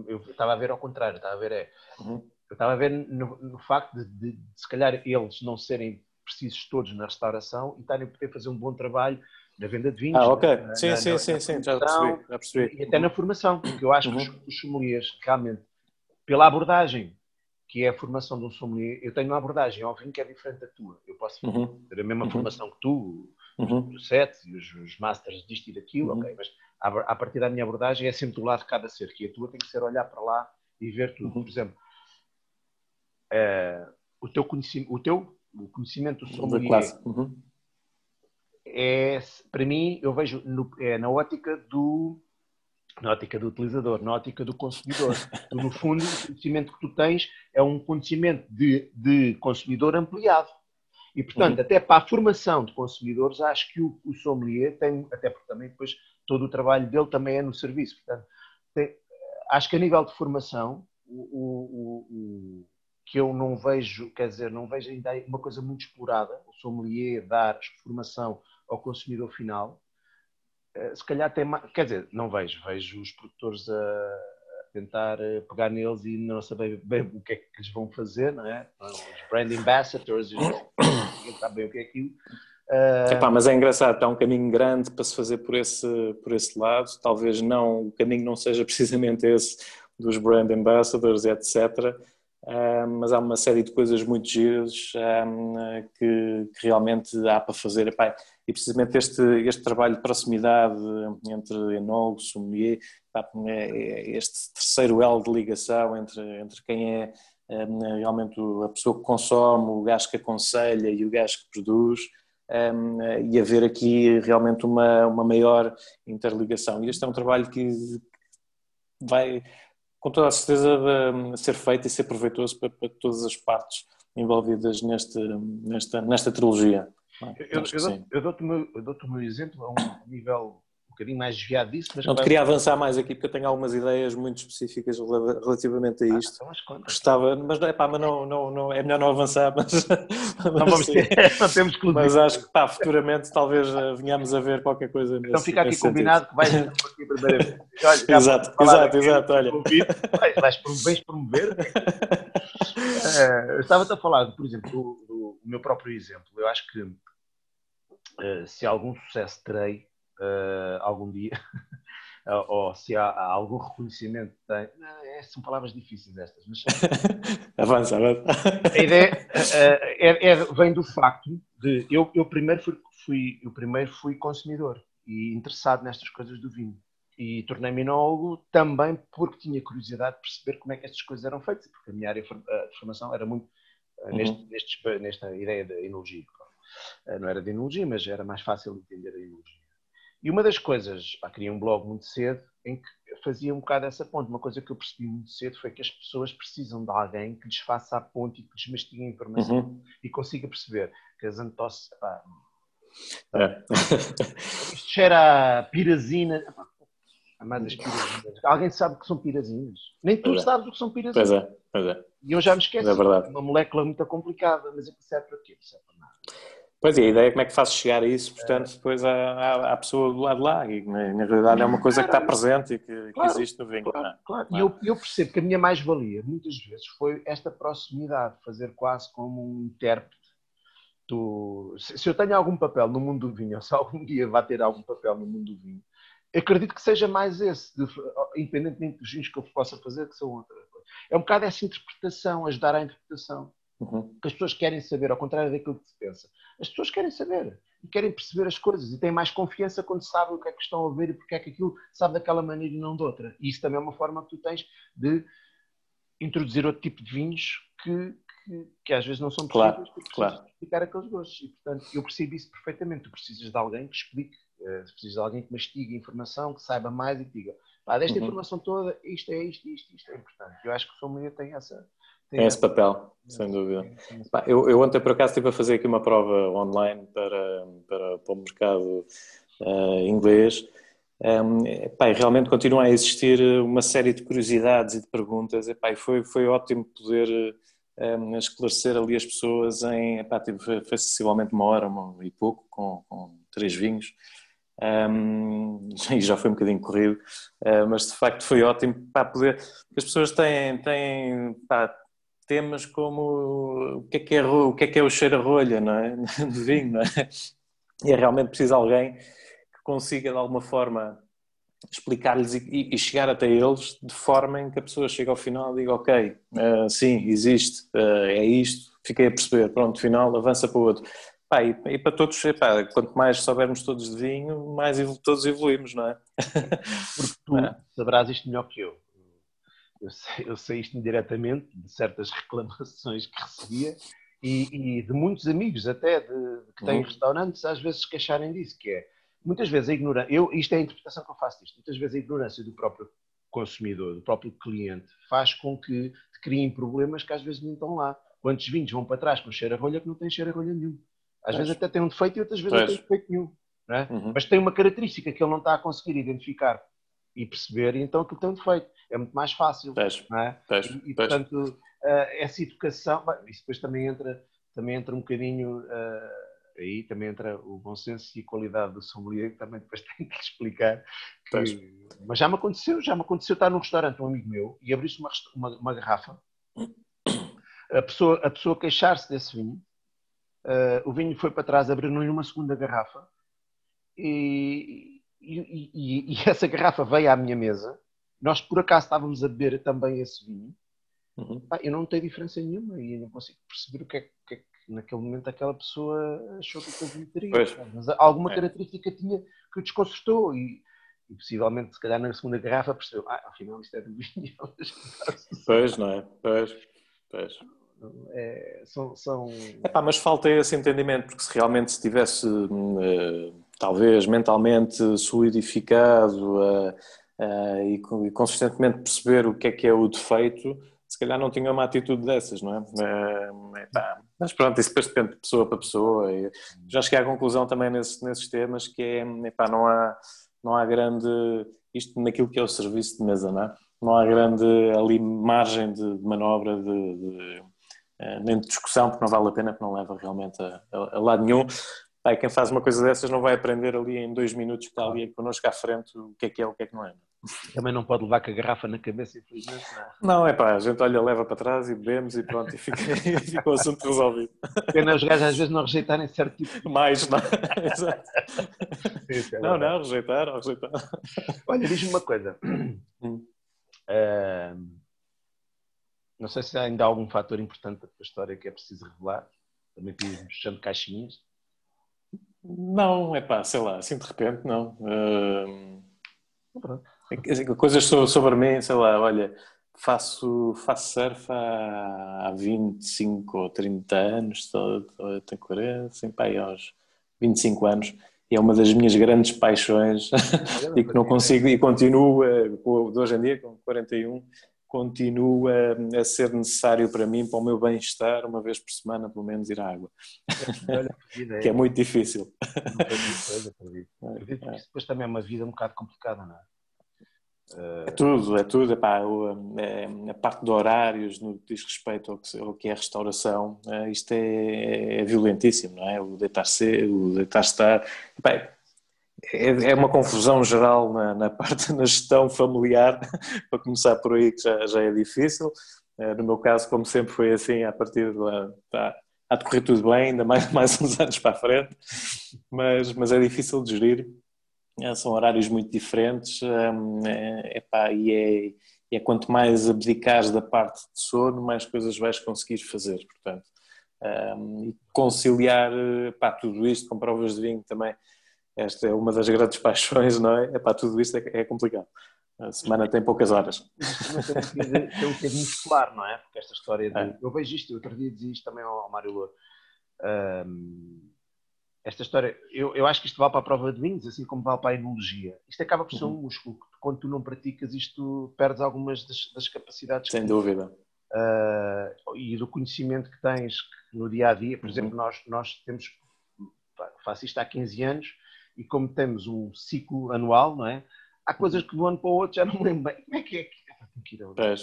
eu estava a ver ao contrário, estava a ver, é, uhum. Eu estava a ver no, no facto de, de, de, se calhar, eles não serem precisos todos na restauração e estarem a poder fazer um bom trabalho na venda de vinhos.
Ah, ok. Na, sim, na, sim, na, sim, sim, já percebi, já percebi.
E até na formação, porque eu acho uhum. que os, os sommeliers, realmente, pela abordagem que é a formação de um sommelier. Eu tenho uma abordagem ao vinho que é diferente da tua. Eu posso uhum. ter a mesma uhum. formação que tu, uhum. o set e os, os, masters disto e daquilo, uhum. ok, mas a, a, partir da minha abordagem é sempre do lado de cada ser, que a tua tem que ser olhar para lá e ver tudo. Uhum. Por exemplo, uh, o teu conhecimento, o teu o conhecimento do sommelier uhum. é, para mim, eu vejo no, é na ótica do na ótica do utilizador, na ótica do consumidor. Tu, no fundo, o conhecimento que tu tens é um conhecimento de, de consumidor ampliado. E, portanto, uhum. até para a formação de consumidores, acho que o, o sommelier tem, até porque também depois todo o trabalho dele também é no serviço. Portanto, tem, acho que a nível de formação, o, o, que eu não vejo, quer dizer, não vejo ainda uma coisa muito explorada, o sommelier dar formação ao consumidor final, eh, se calhar tem mais, quer dizer, não vejo, vejo os produtores a, tentar eh, pegar neles e não saber bem o que é que eles vão fazer, não é? Os brand ambassadors, não sabem bem o que é aquilo.
Uh... Epá, mas é engraçado, está um caminho grande para se fazer por esse, por esse lado. Talvez não, o caminho não seja precisamente esse dos brand ambassadors, etc. Uh, mas há uma série de coisas muito giras uh, que, que, realmente há para fazer. Epá, e precisamente este, este trabalho de proximidade entre enólogo, sommelier, é, é este terceiro elo de ligação entre, entre quem é um, realmente a pessoa que consome, o gajo que aconselha e o gajo que produz, e haver aqui realmente uma, uma maior interligação. E este é um trabalho que vai, com toda a certeza, ser feito e ser proveitoso para, para todas as partes envolvidas neste, nesta, nesta trilogia.
Eu, eu, eu dou-te o dou meu exemplo a um nível bocadinho mais desviado disso. Mas
não te queria avançar mais aqui porque eu tenho algumas ideias muito específicas relativamente a ah, isto. Ah, então Gostava, mas, epá, mas não, não, não, é melhor não avançar. Mas,
não, vamos ter, não temos que
Mas acho que pá, futuramente talvez eh, venhamos a ver qualquer coisa
então nesse Então fica aqui combinado sentido. que vais aqui a primeira vez.
Olha, exato, exato, exato. Olha.
Vais, vais promover? uh, estava-te a falar, por exemplo, do, do, do meu próprio exemplo. Eu acho que uh, se algum sucesso terei uh, algum dia, ou se há, há, algum reconhecimento. Tem, é, são palavras difíceis estas, mas.
avança, avança.
A ideia é, é, vem do facto de. Eu, eu, primeiro fui, fui, eu primeiro fui consumidor e interessado nestas coisas do vinho. E tornei-me enólogo também porque tinha curiosidade de perceber como é que estas coisas eram feitas, porque a minha área de formação era muito uhum. neste, neste, nesta ideia da enologia. Eh, não era de enologia, mas era mais fácil de entender a enologia. E uma das coisas, pá, queria um blog muito cedo, em que fazia um bocado essa ponte. Uma coisa que eu percebi muito cedo foi que as pessoas precisam de alguém que lhes faça a ponte e que lhes mastigue a informação uhum. e consiga perceber que as antosse, pá, é. isto cheira a pirazina. É mais as pirazinhas. Alguém sabe o que são pirazinhas? Nem tu
Pois é.
sabes o que são pirazinhas.
Pois é, pois é.
E eu já me esqueci.
É verdade.
uma molécula muito complicada, mas aquilo serve para quê? Não serve para nada.
Pois é, a ideia é como é que fazes chegar a isso, portanto, depois à, à, à pessoa do lado de lá. E na, na realidade é uma coisa que está presente e que, que
Claro,
existe no vinho.
Claro,
é?
claro. E
Claro.
eu, eu percebo que a minha mais-valia, muitas vezes, foi esta proximidade, fazer quase como um intérprete. do- se, se eu tenho algum papel no mundo do vinho, ou se algum dia vai ter algum papel no mundo do vinho, acredito que seja mais esse, de- independentemente dos vinhos que eu possa fazer, que são outra coisa. É um bocado essa interpretação, ajudar à interpretação.
Uhum.
que as pessoas querem saber, ao contrário daquilo que se pensa. As pessoas querem saber e querem perceber as coisas e têm mais confiança quando sabem o que é que estão a ver e porque é que aquilo sabe daquela maneira e não de outra. E isso também é uma forma que tu tens de introduzir outro tipo de vinhos que, que, que às vezes não são possíveis
Claro,
porque
claro.
explicar aqueles gostos. E, portanto, eu percebo isso perfeitamente. Tu precisas de alguém que explique, eh, precisas de alguém que mastigue a informação, que saiba mais e que diga, pá, desta
Uhum.
informação toda, isto é isto, isto, isto é importante. Eu acho que o sommelier tem essa...
Tem esse papel, sem dúvida. Pá, Eu, eu ontem, por acaso, estive a fazer aqui uma prova online para, para, para o mercado eh, inglês. Um, epá, e realmente continua a existir uma série de curiosidades e de perguntas. Epá, e foi, foi ótimo poder um, esclarecer ali as pessoas em. Epá, tive, foi foi sensivelmente uma hora uma, e pouco, com, com três vinhos. Um, e já foi um bocadinho corrido, uh, mas de facto foi ótimo para poder. As pessoas têm, têm pá, temas como o que é que é, o que é, que é o cheiro a rolha, não é? De vinho, não é? E é realmente preciso alguém que consiga de alguma forma explicar-lhes e, e chegar até eles de forma em que a pessoa chega ao final e diga ok, uh, sim, existe, uh, é isto, fiquei a perceber, pronto, final, avança para o outro. Pá, e, e para todos, epá, quanto mais soubermos todos de vinho, mais evolu- todos evoluímos, não é?
porque tu
É.
saberás isto melhor que eu. Eu sei, eu sei isto indiretamente de certas reclamações que recebia e, e de muitos amigos até de, de que têm
Uhum.
restaurantes às vezes queixarem disso, que é muitas vezes a ignorância, eu, isto é a interpretação que eu faço disto, muitas vezes a ignorância do próprio consumidor, do próprio cliente, faz com que te criem problemas que às vezes nem estão lá. Quantos vinhos vão para trás com cheiro a rolha que não têm cheiro a rolha nenhum? Às
Pois.
vezes até tem um defeito e outras vezes não
Pois.
tem defeito nenhum. não é?
Uhum.
mas tem uma característica que ele não está a conseguir identificar e perceber, e então aquilo tem um defeito. É muito mais fácil. É? E, e, portanto, eh, essa educação, bem, isso depois também entra, também entra um bocadinho, eh, aí também entra o bom senso e a qualidade do sommelier, que também depois tem que explicar. Que, mas já me aconteceu, já me aconteceu estar num restaurante, um amigo meu, e abrir-se uma, resta- uma, uma garrafa, a pessoa, a pessoa queixar-se desse vinho, eh, o vinho foi para trás, abriram-lhe uma segunda garrafa, e, e- e- e essa garrafa veio à minha mesa. Nós, por acaso, estávamos a beber também esse vinho.
Uhum.
Eu não notei diferença nenhuma e não consigo perceber o que é, que- é que naquele momento aquela pessoa achou que aquele vinho teria.
Pois.
Mas alguma
É.
característica tinha que o desconcertou e, e possivelmente, se calhar, na segunda garrafa percebeu: ah, afinal, isto é do vinho.
Pois, não é? Pois, pois.
É, são, são...
Epá, mas falta esse entendimento, porque se realmente se tivesse, eh, talvez mentalmente solidificado eh, eh, e, e consistentemente perceber o que é que é o defeito, se calhar não tinha uma atitude dessas, não é? Epá, mas pronto, isso depois depende de pessoa para pessoa. E já cheguei à conclusão também nesse- nesses temas que é, epá, não há, não há grande, isto naquilo que é o serviço de mesa, não é? Não há grande ali margem de, de manobra, de- de eh, nem de discussão, porque não vale a pena, porque não leva realmente a, a- a lado nenhum. Pá, quem faz uma coisa dessas não vai aprender ali em dois minutos que está ali connosco à frente o que é que é, o que é que não é.
Também não pode levar com a garrafa na cabeça, infelizmente. Não. é?
Não, é pá, a gente olha, leva para trás e bebemos e pronto, e fica, fica o assunto resolvido.
Pena os gajos às vezes não rejeitarem certo tipo de
Mais, não
é
Não,
verdade.
não, rejeitar, rejeitar.
Olha, diz-me uma coisa. Ahm, não sei se ainda há algum fator importante da tua história que é preciso revelar. Também fiz fechando caixinhas.
Não, é pá, sei lá, assim de repente, não. Dizer, Coisas so- sobre mim, sei lá, olha, faço, faço surf há, há 25 ou 30 anos, estou, tenho 40, assim, pá, aos 25 anos, e é uma das minhas grandes paixões e que não consigo, e continuo, eh, de hoje em dia, com 41, continua a ser necessário para mim, para o meu bem-estar, uma vez por semana, pelo menos, ir à água,
Olha, que
que é muito difícil.
Não acredito, depois também é uma vida um bocado complicada, não é?
É tudo, é tudo. Epá, é, a parte de horários, no que diz respeito ao que, ao que é restauração, é, isto é, é, violentíssimo, não é? O deitar cedo, o deitar estar. Epá, é, é, uma confusão geral na, na, parte na gestão familiar, para começar por aí, que já, já é difícil. É, no meu caso, como sempre foi assim, a partir de lá, tá, a decorrer tudo bem, ainda mais, mais uns anos para a frente, mas, mas é difícil de gerir é, são horários muito diferentes é, epá, e, é, é quanto mais abdicares da parte de sono, mais coisas vais conseguir fazer, portanto. E conciliar epá, tudo isto com provas de vinho também, esta é uma das grandes paixões, não é? Epá, tudo isto é, é complicado. A semana tem poucas horas.
Tem um bocadinho escolar, não é? Porque esta história de... É. Eu vejo isto, outro dia dizia isto também ao Mário Louro. Um, esta história, eu, eu acho que isto vale para a prova de vinhos, assim como vale para a enologia. Isto acaba por ser um uhum. músculo, que quando tu não praticas isto, perdes algumas das, das capacidades.
Sem que, dúvida.
Uh, e do conhecimento que tens no dia a dia. Por uhum. exemplo, nós, nós temos, faço isto há 15 anos, e como temos um ciclo anual, não é? Há coisas que de um ano para o outro já não me lembro bem. Como é que é que que ir a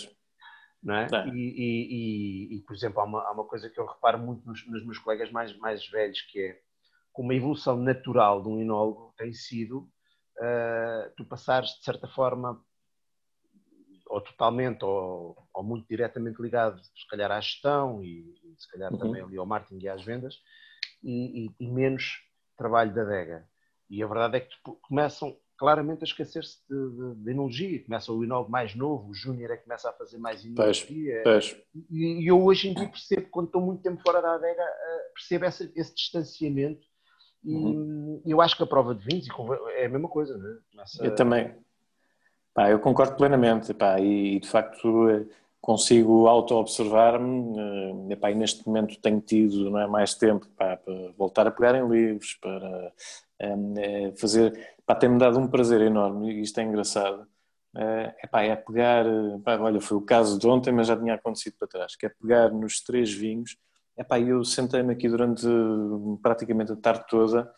não é? é. E, e, e, e, por exemplo, há uma, há uma coisa que eu reparo muito nos, nos meus colegas mais, mais velhos, que é como a evolução natural de um enólogo tem sido uh, tu passares, de certa forma, ou totalmente ou, ou, muito diretamente ligado, se calhar à gestão e, e se calhar uhum. também ali ao marketing e às vendas, e, e, e, menos trabalho da adega. E a verdade é que começam claramente a esquecer-se de, de, de, enologia. Começa o enólogo mais novo, o júnior é que começa a fazer mais enologia. E, e, eu hoje em dia percebo, quando estou muito tempo fora da adega, uh, percebo essa, esse distanciamento e uhum. eu acho que a prova de vinhos é a mesma coisa, não é?
Nossa... Eu também. Pá, eu concordo plenamente pá, e de facto eh, consigo auto-observar-me eh, e neste momento tenho tido não é, mais tempo pá, para voltar a pegar em livros, para é, fazer. Tem-me dado um prazer enorme e isto é engraçado. É, epá, é pegar, pá, olha, foi o caso de ontem, mas já tinha acontecido para trás, que é pegar nos três vinhos Epá, eu sentei-me aqui durante praticamente a tarde toda,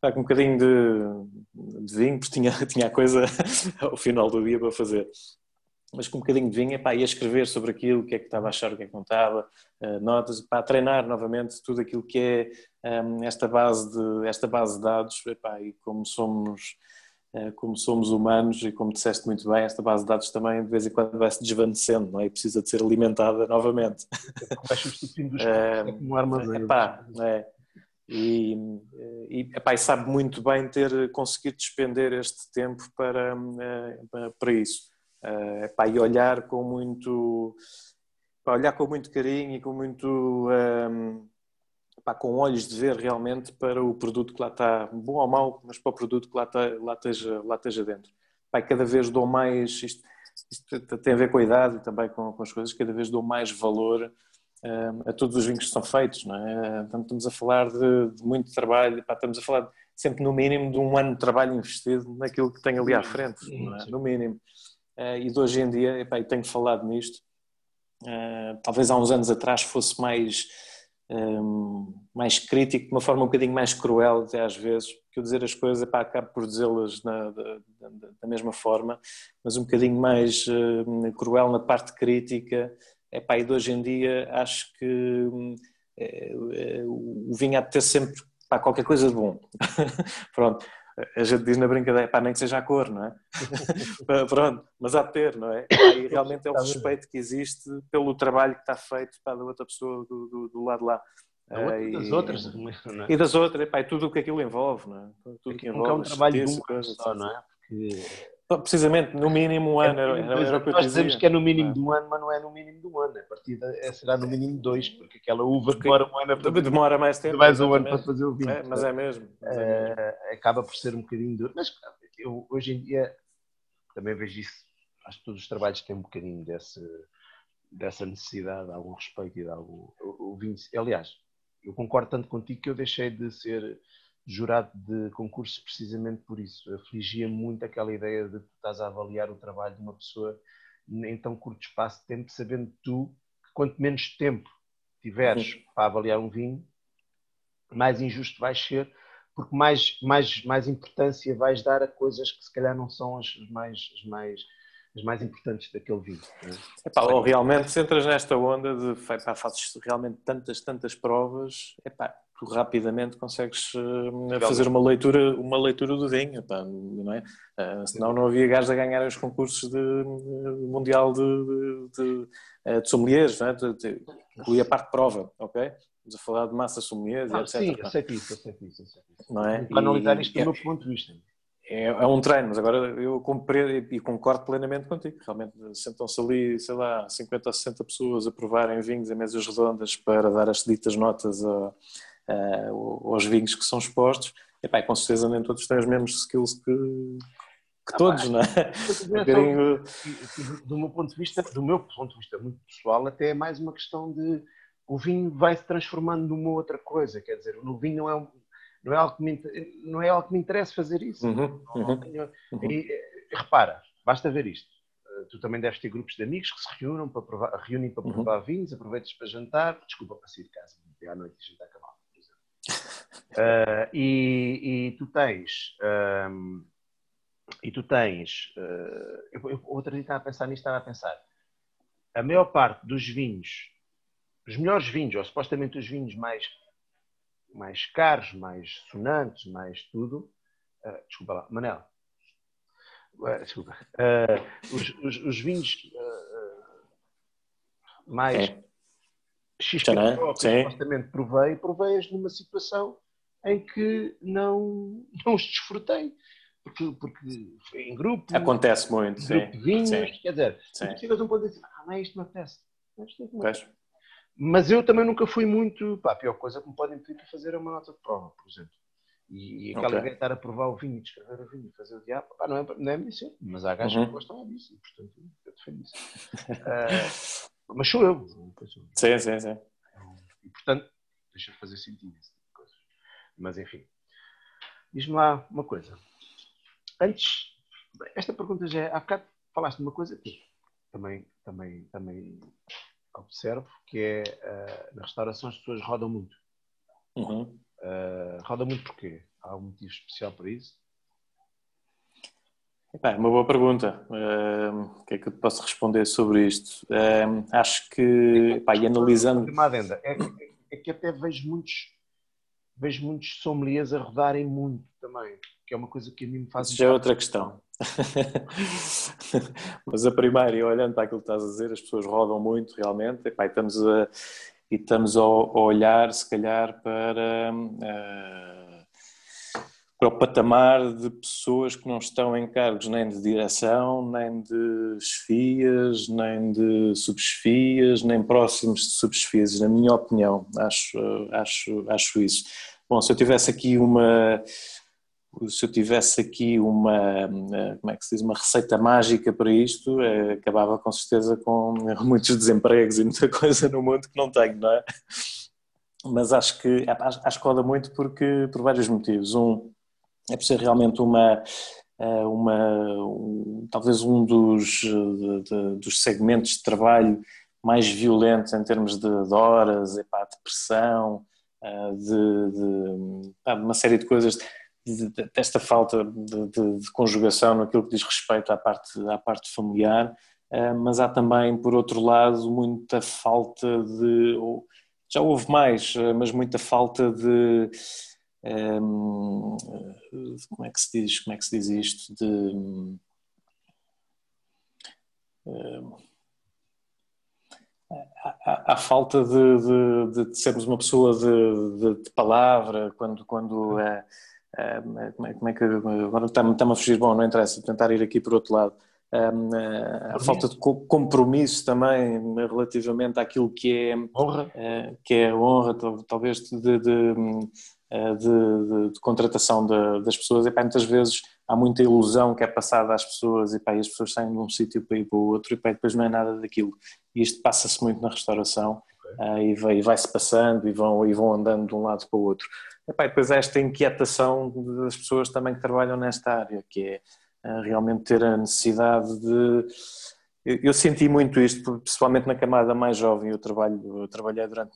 com um bocadinho de, de vinho, porque tinha, tinha coisa ao final do dia para fazer. Mas com um bocadinho de vinho, epá, ia escrever sobre aquilo, o que é que estava a achar, o que é que não estava, uh, notas, para treinar novamente tudo aquilo que é um, ehm, esta, base de, esta base de dados, epá, e como somos eh, como somos humanos e como disseste muito bem, esta base de dados também de vez em quando vai se desvanecendo, não é? E precisa de ser alimentada novamente.
Vai substituindo os é, como armazém.
Epá, é. E, e, epá, e sabe muito bem ter conseguido despender este tempo para, eh, para isso. Eh, epá, e olhar com muito olhar com muito carinho e com muito um, pá, com olhos de ver realmente para o produto que lá está, bom ou mau, mas para o produto que lá, está, lá, esteja, lá esteja dentro. Pá, cada vez dou mais, isto, isto, tem a ver com a idade e também com, com as coisas, cada vez dou mais valor uh, a todos os vinhos que são feitos, não é? Então, estamos a falar de, de muito trabalho, estamos a falar sempre no mínimo de um ano de trabalho investido naquilo que tem ali à frente, é? no mínimo. Uh, e de hoje em dia, epá, eu tenho falado nisto, uh, talvez há uns anos atrás fosse mais um, mais crítico, de uma forma um bocadinho mais cruel, até às vezes, porque eu dizer as coisas, pá, acabo por dizê-las da, da, mesma forma, mas um bocadinho mais uh, cruel na parte crítica. É pá, e de hoje em dia acho que uh, o vinho há de ter sempre qualquer coisa de bom. Pronto a gente diz na brincadeira, pá, nem que seja a cor, não é? Pronto, mas há de ter, não é? E realmente é o respeito que existe pelo trabalho que está feito para da outra pessoa do, do, do lado lá.
É, e, das outras,
é? E das outras, pá, e tudo o que aquilo envolve, não é? Tudo que envolve.
É um trabalho de um só, não é? Porque
Precisamente, no mínimo um é ano. Era, era,
era nós dizemos que é no mínimo de um ano, mas não é no mínimo de um ano. A partida é, será no mínimo dois, porque aquela uva demora um ano
para Demora mais tempo.
Mais um ano para fazer o vinho.
É, mas é mesmo. Mas é
mesmo. É, acaba por ser um bocadinho duro. Mas eu, hoje em dia também vejo isso. Acho que todos os trabalhos têm um bocadinho desse, dessa necessidade, de algum respeito e de algum. O, o vinho, aliás, eu concordo tanto contigo que eu deixei de ser jurado de concurso precisamente por isso. Afligia muito aquela ideia de tu estás a avaliar o trabalho de uma pessoa em tão curto espaço de tempo, sabendo tu que quanto menos tempo tiveres uhum. para avaliar um vinho, mais injusto vais ser, porque mais, mais, mais importância vais dar a coisas que se calhar não são as mais, as mais as mais importantes daquele vinho.
É? Epá, ou realmente, se entras nesta onda de epá, fazes realmente tantas, tantas provas, epá, tu rapidamente consegues uh, fazer uma leitura, uma leitura do vinho, epá, não é? Uh, senão não havia gajos a ganhar os concursos de, mundial de, de, de, de sommeliers, não é? inclui a parte de prova, ok? Estamos a falar de massa sommeliers,
ah,
etc.
Sim, aceito isso, aceito isso. Aceito isso.
Não é?
Para analisar isto do é, meu ponto de vista
é, é um treino, mas agora eu compreendo e concordo plenamente contigo. Realmente sentam-se ali, sei lá, 50 ou 60 pessoas a provarem vinhos em mesas redondas para dar as ditas notas a, a, aos vinhos que são expostos. E pá, com certeza nem todos têm os mesmos skills que, que todos, não é?
Um do meu ponto de vista, do meu ponto de vista muito pessoal, até é mais uma questão de o vinho vai se transformando numa outra coisa. Quer dizer, o vinho não é um não é algo que me, não é algo que me interessa fazer isso. Uhum, uhum, uhum. E, eh, repara, basta ver isto. Eh, tu também deves ter grupos de amigos que se reúnem para provar, reúnem para uhum. provar vinhos, aproveitas para jantar, desculpa para sair de casa, à noite e jantar exemplo. Uh, e, e, tu tens. Um, ehm, e tu tens. Uh, eu, eu, outra dia estava a pensar nisto, estava a pensar. A maior parte dos vinhos, os melhores vinhos, ou supostamente os vinhos mais mais caros, mais sonantes, mais tudo. Uh, desculpa lá, Manel. Uh, desculpa. Os, os, os, vinhos mais é. Que supostamente provei, provei-as numa situação em que não, não os desfrutei. Porque, porque em grupo.
Acontece muito,
grupo
sim.
vinhos,
sim.
quer dizer, sim. chegas a um ponto de dizer, ah, não é isto que me apetece. Não é isto me apetece. Mas eu também nunca fui muito. Pá, a pior coisa que me podem pedir para fazer é uma nota de prova, por exemplo. E, e aquela okay. de estar a provar o vinho, descrever o vinho, fazer o diabo, pá, não, é, não é minha mas há gajos uhum. que gostam disso, e portanto eu defendo isso. uh, mas sou eu.
Sim, sim, sim.
E portanto, deixa fazer sentido coisas. Mas enfim. Diz-me lá uma coisa. Antes, esta pergunta já é. Há bocado falaste de uma coisa que também, também, também observo, que é uh, na restauração as pessoas rodam muito. Uhum. Uh, rodam muito porquê? Há um motivo especial para isso?
É uma boa pergunta. Uh, o que é que eu posso responder sobre isto? Uh, acho que, pá, e analisando...
Uma adenda. É, é, é, que até vejo muitos, vejo muitos sommeliers a rodarem muito também, que é uma coisa que a mim me faz...
Isso é outra questão. Mas a primeira, olhando para aquilo que estás a dizer, as pessoas rodam muito realmente, e, estamos a, e estamos a, olhar, se calhar, para, uh, para o patamar de pessoas que não estão em cargos nem de direção, nem de chefias, nem de subchefias, nem próximos de subchefias, na minha opinião, acho, acho, acho isso. Bom, se eu tivesse aqui uma se eu tivesse aqui uma, como é que se diz, uma receita mágica para isto, eh, acabava com certeza com muitos desempregos e muita coisa no mundo que não tenho, não é? Mas acho que, acho que roda muito porque, por vários motivos. Um, é por ser realmente uma, eh, uma um, talvez um dos, de, de, dos segmentos de trabalho mais violentos em termos de, de horas, epá, pressão, eh, de, de, uma série de coisas desta falta de, de, de, conjugação naquilo que diz respeito à parte, à parte familiar, eh, mas há também, por outro lado, muita falta de. Já houve mais, eh, mas muita falta de. Ehm, como é que se diz, como é que se diz isto? De. Um, ehm, a, falta de, de, de, sermos uma pessoa de, de palavra, quando, quando é, como é, como é que agora está-me está a fugir, bom, não interessa, tentar ir aqui por outro lado. a falta de compromisso também relativamente àquilo que é
honra,
que é honra talvez de, de, de, de contratação das pessoas. E, pá, muitas vezes há muita ilusão que é passada às pessoas e, pá, e as pessoas saem de um sítio para ir para o outro e pá, depois não é nada daquilo. E isto passa-se muito na restauração okay. e vai-se passando e vão, e vão andando de um lado para o outro. Epá, e depois esta inquietação das pessoas também que trabalham nesta área, que é eh, realmente ter a necessidade de. Eu senti muito isto, principalmente na camada mais jovem. Eu, trabalho, eu trabalhei durante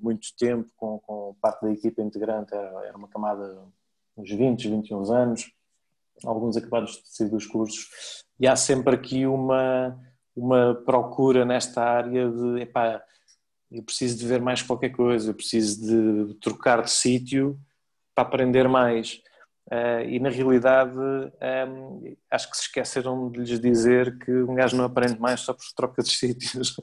muito tempo com, com parte da equipa integrante, era, era uma camada uns 20, 21 anos, alguns acabaram de decidir os cursos, e há sempre aqui uma, uma procura nesta área de, epá, eu preciso de ver mais qualquer coisa, eu preciso de trocar de sítio para aprender mais. Uh, e na realidade um, acho que se esqueceram de lhes dizer que um gajo não aprende mais só por troca de sítios.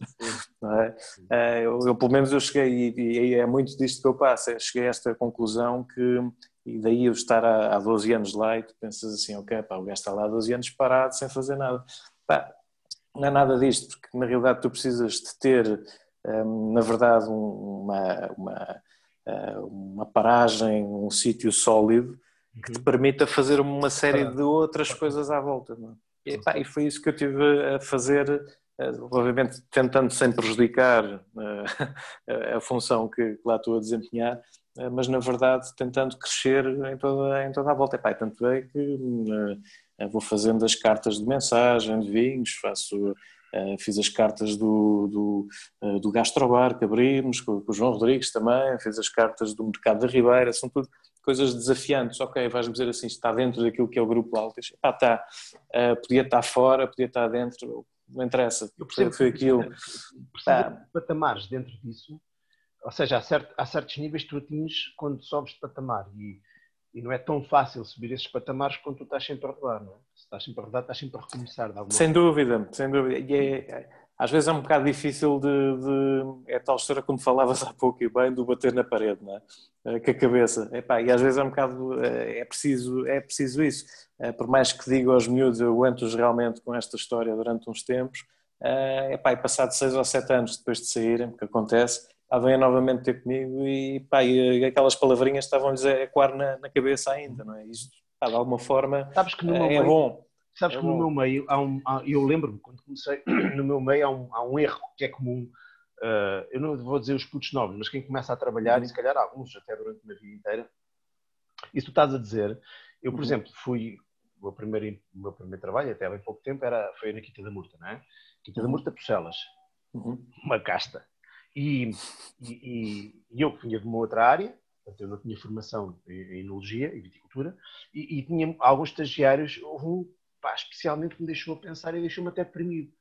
É? Uh, eu, eu, pelo menos eu cheguei, e, e, é muito disto que eu passo, é, cheguei a esta conclusão que, e daí eu estar há, há 12 anos lá e tu pensas assim, ok, pá, o gajo está lá há 12 anos parado sem fazer nada. Pá, não é nada disto, porque na realidade tu precisas de ter, um, na verdade, uma, uma, eh, uma paragem, um sítio sólido que te uhum. permita fazer uma série de outras coisas à volta. É? E, pá, e, foi isso que eu tive a fazer, eh, obviamente tentando sem prejudicar eh, a função que lá estou a desempenhar, mas na verdade tentando crescer em toda, em toda a volta. E, pá, tanto é que vou fazendo as cartas de mensagem, de vinhos, faço fiz as cartas do, do, do Gastrobar que abrimos, com, com, o João Rodrigues também, fiz as cartas do Mercado da Ribeira, são tudo coisas desafiantes. Ok, vais-me dizer assim, está dentro daquilo que é o grupo Altis. Ah, está. Podia estar fora, podia estar dentro, não interessa.
Eu percebo que foi aquilo. Percebo patamares dentro disso, ou seja, há, há certos níveis que tu atinges quando sobes de patamar e, e não é tão fácil subir esses patamares quando tu estás sempre a rodar, não é? Se estás sempre a rodar, estás sempre a recomeçar.
sem dúvida, sem dúvida. E é, às vezes é um bocado difícil de, de, é tal história como falavas há pouco e bem do bater na parede, não é? Eh, com a cabeça. Epá, e às vezes é um bocado, eh, é preciso, é preciso isso. Eh, por mais que diga aos miúdos, eu aguento-os realmente com esta história durante uns tempos, epá, e passado seis ou sete anos depois de saírem, que acontece, lá vêm novamente ter comigo e, epá, e aquelas palavrinhas estavam-lhes a ecoar na, na, cabeça ainda, não é? Isto, epá, de alguma forma,
Sabes que no é, é bom. Sabes é que bom. no meu meio, há um, há, eu lembro-me, quando comecei, no meu meio há um, há um erro que é comum, uh, eu não vou dizer os putos novos, mas quem começa a trabalhar, uhum. e se calhar alguns até durante uma vida inteira, isso tu estás a dizer, eu, por uhum. exemplo, fui, o meu, primeiro, o meu primeiro trabalho, até há bem pouco tempo, era, foi na Quinta da Murta, não é? Quinta da uhum. Murta, Pucelas, uhum. uma casta. E, e, e, eu que vinha de uma outra área, portanto, eu não tinha formação em enologia e viticultura, e, e tinha alguns estagiários, houve um pá, especialmente me deixou a pensar e deixou-me até deprimido.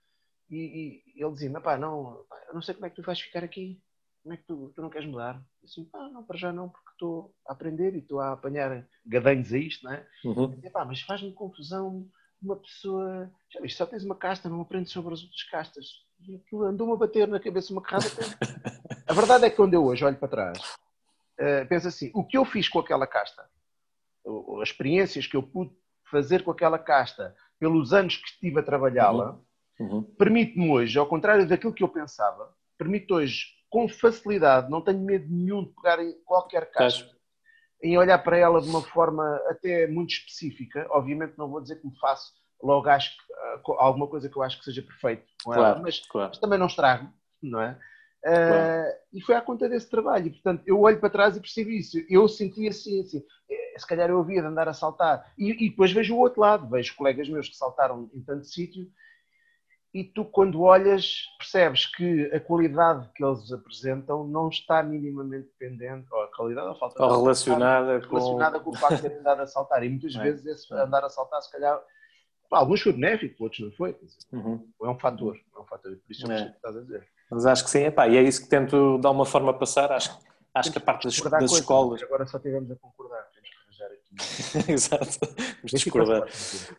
E, e ele dizia-me, pá, não, pá, eu não sei como é que tu vais ficar aqui, como é que tu, tu não queres mudar? Eu assim, pá, não, para já não, porque estou a aprender e estou a apanhar gadanhos a isto, não é? Uhum. E, pá, mas faz-me confusão uma pessoa, já viste, só tens uma casta, não aprendes sobre as outras castas. E aquilo andou-me a bater na cabeça uma carrada. a verdade é que quando eu hoje olho para trás, uh, penso assim, o que eu fiz com aquela casta, as experiências que eu pude fazer com aquela casta pelos anos que estive a trabalhá-la, uhum. uhum. permite-me hoje, ao contrário daquilo que eu pensava, permite hoje, com facilidade, não tenho medo nenhum de pegar em qualquer casta, em olhar para ela de uma forma até muito específica. Obviamente não vou dizer que me faço logo acho que, uh, alguma coisa que eu acho que seja perfeito com ela, claro, mas, claro. mas, também não estrago, não é? Uh, E foi à conta desse trabalho. E, portanto, eu olho para trás e percebo isso. Eu senti assim, assim se calhar eu havia de andar a saltar. E, e, depois vejo o outro lado, vejo colegas meus que saltaram em tanto sítio, e tu, quando olhas, percebes que a qualidade que eles apresentam não está minimamente dependente, ou a qualidade ou a falta
ou relacionada,
com... relacionada com o facto de andado a saltar. E muitas é. vezes esse andar a saltar, se calhar, alguns foi benéfico, outros não foi. Uhum. É um fator, é um fator, por isso é. que estás a dizer.
Mas acho que sim, epá, e é isso que tento de alguma forma passar. Acho, acho que a parte das, das escolas.
Agora só tivemos a concordar.
Exato, vamos discordar.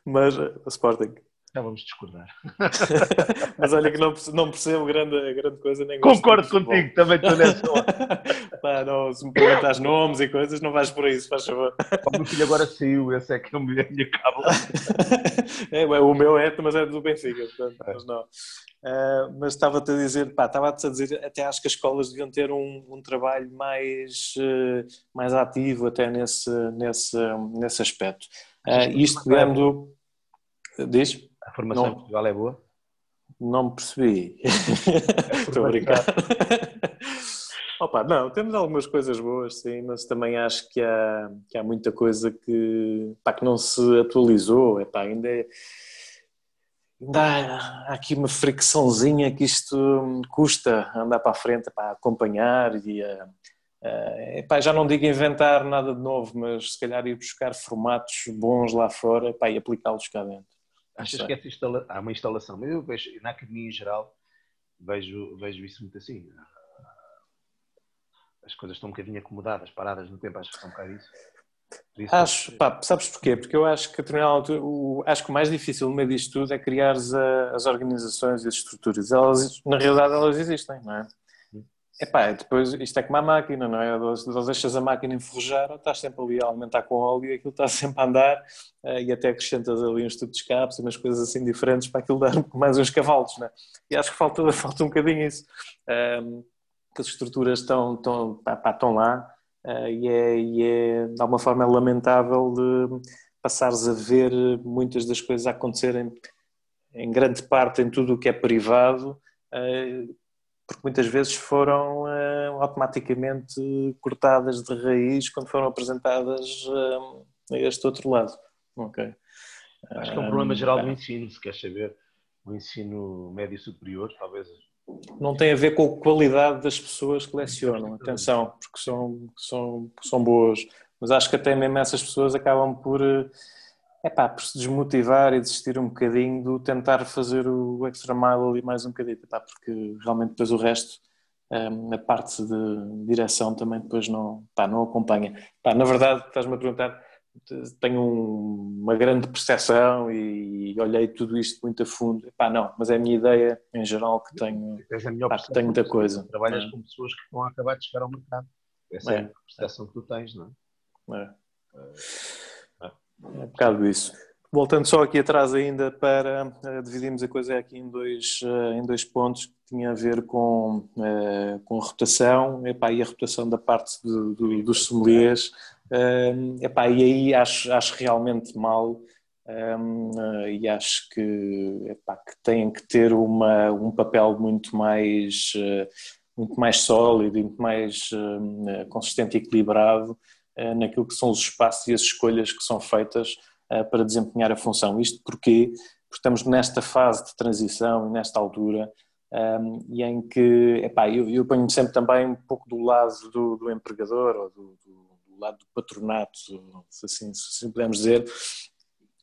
Mas o Sporting.
Já vamos discordar.
Mas olha que não, não percebo grande, grande coisa. Nem
Concordo contigo, também estou nessa.
Pá, não, se me perguntas nomes e coisas, não vais por isso, faz favor.
O meu filho agora saiu, esse é que é a minha cábula.
é, o meu é, mas é do Benfica, portanto, é. mas não. Uh, mas estava-te a dizer, pá, estava-te a dizer, até acho que as escolas deviam ter um, um trabalho mais, uh, mais ativo até nesse, nesse, nesse aspecto. Uh, isto pegando... Diz?
A formação não, em Portugal é boa?
Não me percebi. Estou a brincar. Opa, não, temos algumas coisas boas, sim, mas também acho que há, que há muita coisa que, pá, que não se atualizou. Epá, ainda, é, ainda há, há, aqui uma fricçãozinha que isto custa andar para a frente para acompanhar e a, Uh, epá, já não digo inventar nada de novo, mas se calhar ir buscar formatos bons lá fora epá, e aplicá-los cá dentro.
Achas que essa instala... há uma instalação? Eu vejo, na academia em geral, vejo, vejo isso muito assim. As coisas estão um bocadinho acomodadas, paradas no tempo, acho que são um bocado isso.
isso acho, pá, sabes porquê? Porque eu acho que a altura, o, acho que o mais difícil no meio disto tudo é criar as, as organizações e as estruturas. Elas, na realidade, elas existem, não é? Epá, depois isto é como a máquina, não é? Ou deixas a máquina enferrujar ou estás sempre ali a alimentar com óleo e aquilo está sempre a andar eh, e até acrescentas ali uns tubos de escape e umas coisas assim diferentes para aquilo dar mais uns cavalos, não é? E acho que falta, falta um bocadinho isso. Um, que as estruturas estão, estão, pá, pá, estão lá uh, e, é, e é, de alguma forma, é lamentável de passares a ver muitas das coisas acontecerem em grande parte em tudo o que é privado uh, porque muitas vezes foram uh, automaticamente cortadas de raiz quando foram apresentadas uh, a este outro lado. Okay.
Acho que é um problema geral do ensino, se quer saber. O ensino médio superior, talvez.
Não tem a ver com a qualidade das pessoas que lecionam, atenção, porque são, são, são boas. Mas acho que até mesmo essas pessoas acabam por uh, é pá, por se desmotivar e desistir um bocadinho do tentar fazer o extra mile ali mais um bocadinho, epá, porque realmente depois o resto, hum, a parte de direção também depois não, pá, não acompanha. Pá, na verdade, estás-me a perguntar, tenho uma grande percepção e, olhei tudo isto muito a fundo. Epá, não, mas é a minha ideia em geral que tenho, pá, que tenho muita coisa.
Trabalhas é. com pessoas que vão acabar de chegar ao mercado. Essa é, é a percepção que tu tens, não é? é.
É um bocado isso. Voltando só aqui atrás ainda para uh, dividimos a coisa aqui em dois, uh, em dois pontos que tinha a ver com, uh, com rotação epá, e a rotação da parte do, do, dos sommeliers uh, epá, e aí acho, acho realmente mal um, e acho que, epá, que têm que ter uma, um papel muito mais, muito mais sólido e muito mais consistente e equilibrado eh, naquilo que são os espaços e as escolhas que são feitas eh, para desempenhar a função. Isto porque, estamos nesta fase de transição e nesta altura ehm, e em que, epá, eu, eu ponho sempre também um pouco do lado do, do empregador ou do, do, do, lado do patronato, se assim, se assim podemos dizer,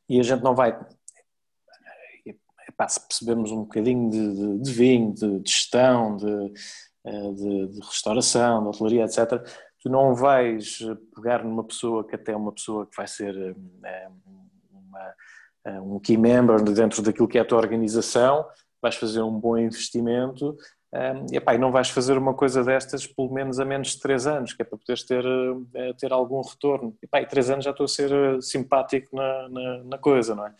e a gente não vai, epá, se percebemos um bocadinho de, de, de vinho, de, de gestão, de, eh, de, restauração, de hotelaria, etc., tu não vais pegar numa pessoa que até é uma pessoa que vai ser uma, eh, um key member dentro daquilo que é a tua organização, vais fazer um bom investimento e, epá, e não vais fazer uma coisa destas pelo menos a menos de 3 anos, que é para poderes ter, ter algum retorno. E, epá, e 3 anos já estou a ser simpático na, na, na coisa, não é?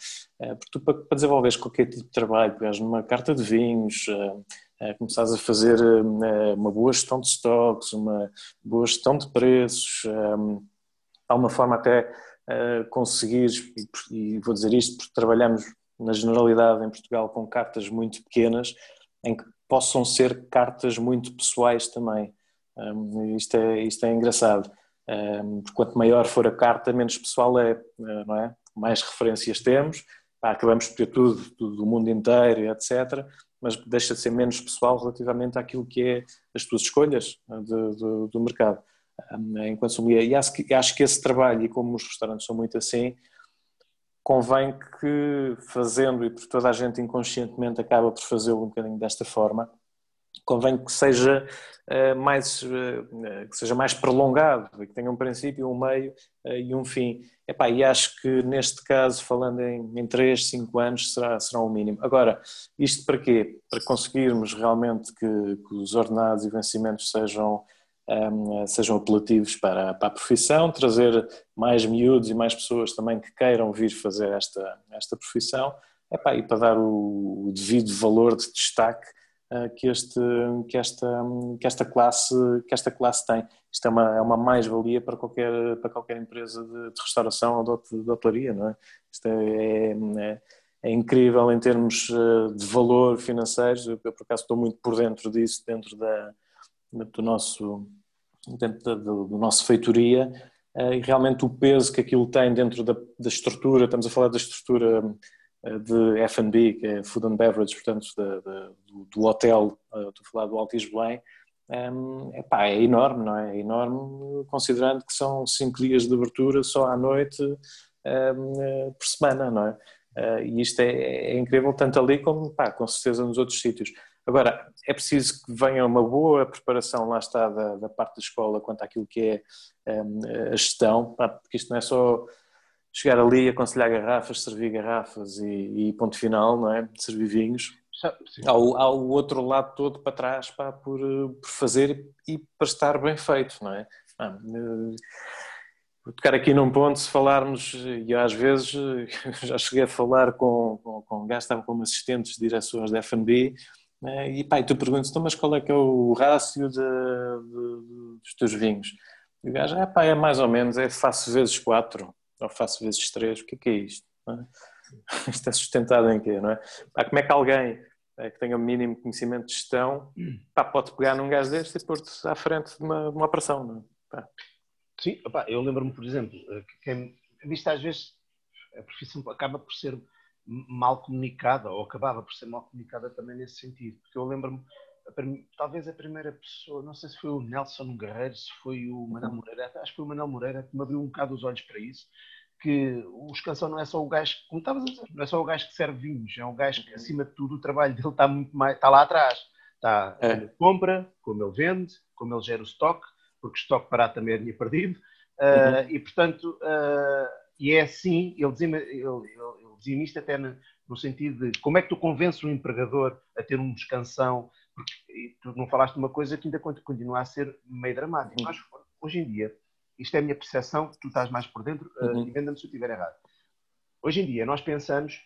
Porque tu, para, para desenvolveres qualquer tipo de trabalho, pegas numa carta de vinhos, começares a fazer é, uma boa gestão de stocks, uma boa gestão de preços, é, há uma forma até conseguires, e vou dizer isto porque trabalhamos na generalidade em Portugal com cartas muito pequenas, em que possam ser cartas muito pessoais também. Isto é, isto é engraçado. Porque quanto maior for a carta, menos pessoal é, não é? Mais referências temos, acabamos por ter tudo, tudo do mundo inteiro, etc mas deixa de ser menos pessoal relativamente àquilo que é as tuas escolhas né, de, de, do mercado enquanto sommelier. E acho que, acho que esse trabalho, e como os restaurantes são muito assim, convém que fazendo, e por toda a gente inconscientemente acaba por fazê-lo um bocadinho desta forma, convém que seja uh, mais uh, que seja mais prolongado, que tenha um princípio, um meio uh, e um fim. Epá, e acho que neste caso, falando em, em 3, 5 anos, será, será o mínimo. Agora, isto para quê? Para conseguirmos realmente que, que os ordenados e vencimentos sejam, um, ehm, sejam apelativos para, para a profissão, trazer mais miúdos e mais pessoas também que queiram vir fazer esta, esta profissão, epá, e para dar o, o devido valor de destaque que, este, que, esta, que, esta classe, que esta classe tem. Isto é uma, é uma mais-valia para qualquer, para qualquer empresa de, de restauração ou de, de hotelaria, não é? Isto é, é, é, incrível em termos eh, de valor financeiros, eu, eu por acaso estou muito por dentro disso, dentro da, do nosso dentro da, do, nosso feitoria eh, e realmente o peso que aquilo tem dentro da, da estrutura, estamos a falar da estrutura eh, de F&B, que é Food and Beverage, portanto da, da, do, do, hotel, estou a falar do Altis Belém, um, epá, é enorme, não é? É enorme, considerando que são cinco dias de abertura só à noite um, por semana, não é? Uh, e isto é, é, incrível tanto ali como, pá, com certeza nos outros sítios. Agora, é preciso que venha uma boa preparação, lá está, da, da parte da escola quanto àquilo que é um, a gestão, pá, porque isto não é só chegar ali, aconselhar garrafas, servir garrafas e, e ponto final, não é? Servir vinhos. Há o, há o, outro lado todo para trás pá, por, por fazer e para estar bem feito, não é? Ah, vou tocar aqui num ponto, se falarmos, e às vezes já cheguei a falar com, com, com gajos, estavam como assistentes de direções da F&B, né, e pá, e tu perguntas, então, mas qual é que é o rácio de, de, dos teus vinhos? E o gajo, é pá, é mais ou menos, é faço vezes quatro, ou faço vezes três, o que é que é isto? É? Isto é sustentado em quê, não é? Pá, como é que alguém é, que tenha o mínimo conhecimento de gestão, pá, pode pegar num gás deste e pôr-te à frente de uma, de uma operação. Não é?
Sim, opa, eu lembro-me, por exemplo, eh, que quem, visto às vezes a profissão acaba por ser mal comunicada, ou acabava por ser mal comunicada também nesse sentido, porque eu lembro-me, talvez a primeira pessoa, não sei se foi o Nelson Guerreiro, se foi o Manuel Moreira, acho que foi o Manuel Moreira que me abriu um bocado os olhos para isso, que o escansão não é só o gajo, como estavas a dizer, não é só o gajo que serve vinhos, é um gajo que, acima de tudo, o trabalho dele está muito mais, está lá atrás. Está é. como ele compra, como ele vende, como ele gera o estoque, porque o estoque parado também é dinheiro perdido. Uh, uhum. E, portanto, uh, e é assim, ele dizia, ele, ele, ele dizia isto até no, no, sentido de como é que tu convences um empregador a ter um descansão, porque tu não falaste de uma coisa que ainda continua a ser meio dramática. Uhum. Mas, hoje em dia, isto é a minha percepção, tu estás mais por dentro, uh, uhum. e venda-me se eu estiver errado. Hoje em dia, nós pensamos,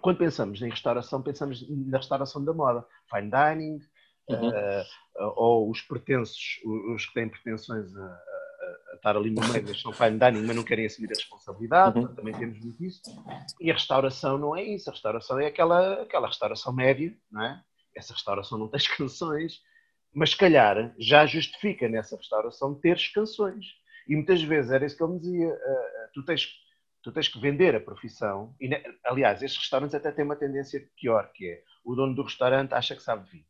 quando pensamos em restauração, pensamos na restauração da moda, fine dining, uhum. uh, ou os pretensos, os que têm pretensões a, a, a estar ali no meio, são fine dining, mas não querem assumir a responsabilidade, uhum. também temos muito isso. E a restauração não é isso, a restauração é aquela, aquela restauração média, não é? Essa restauração não tem canções, mas se calhar já justifica nessa restauração ter canções. E muitas vezes era isso que ele me dizia: uh, tu, tens, tu tens que vender a profissão. E, aliás, estes restaurantes até têm uma tendência pior, que é o dono do restaurante acha que sabe vinho.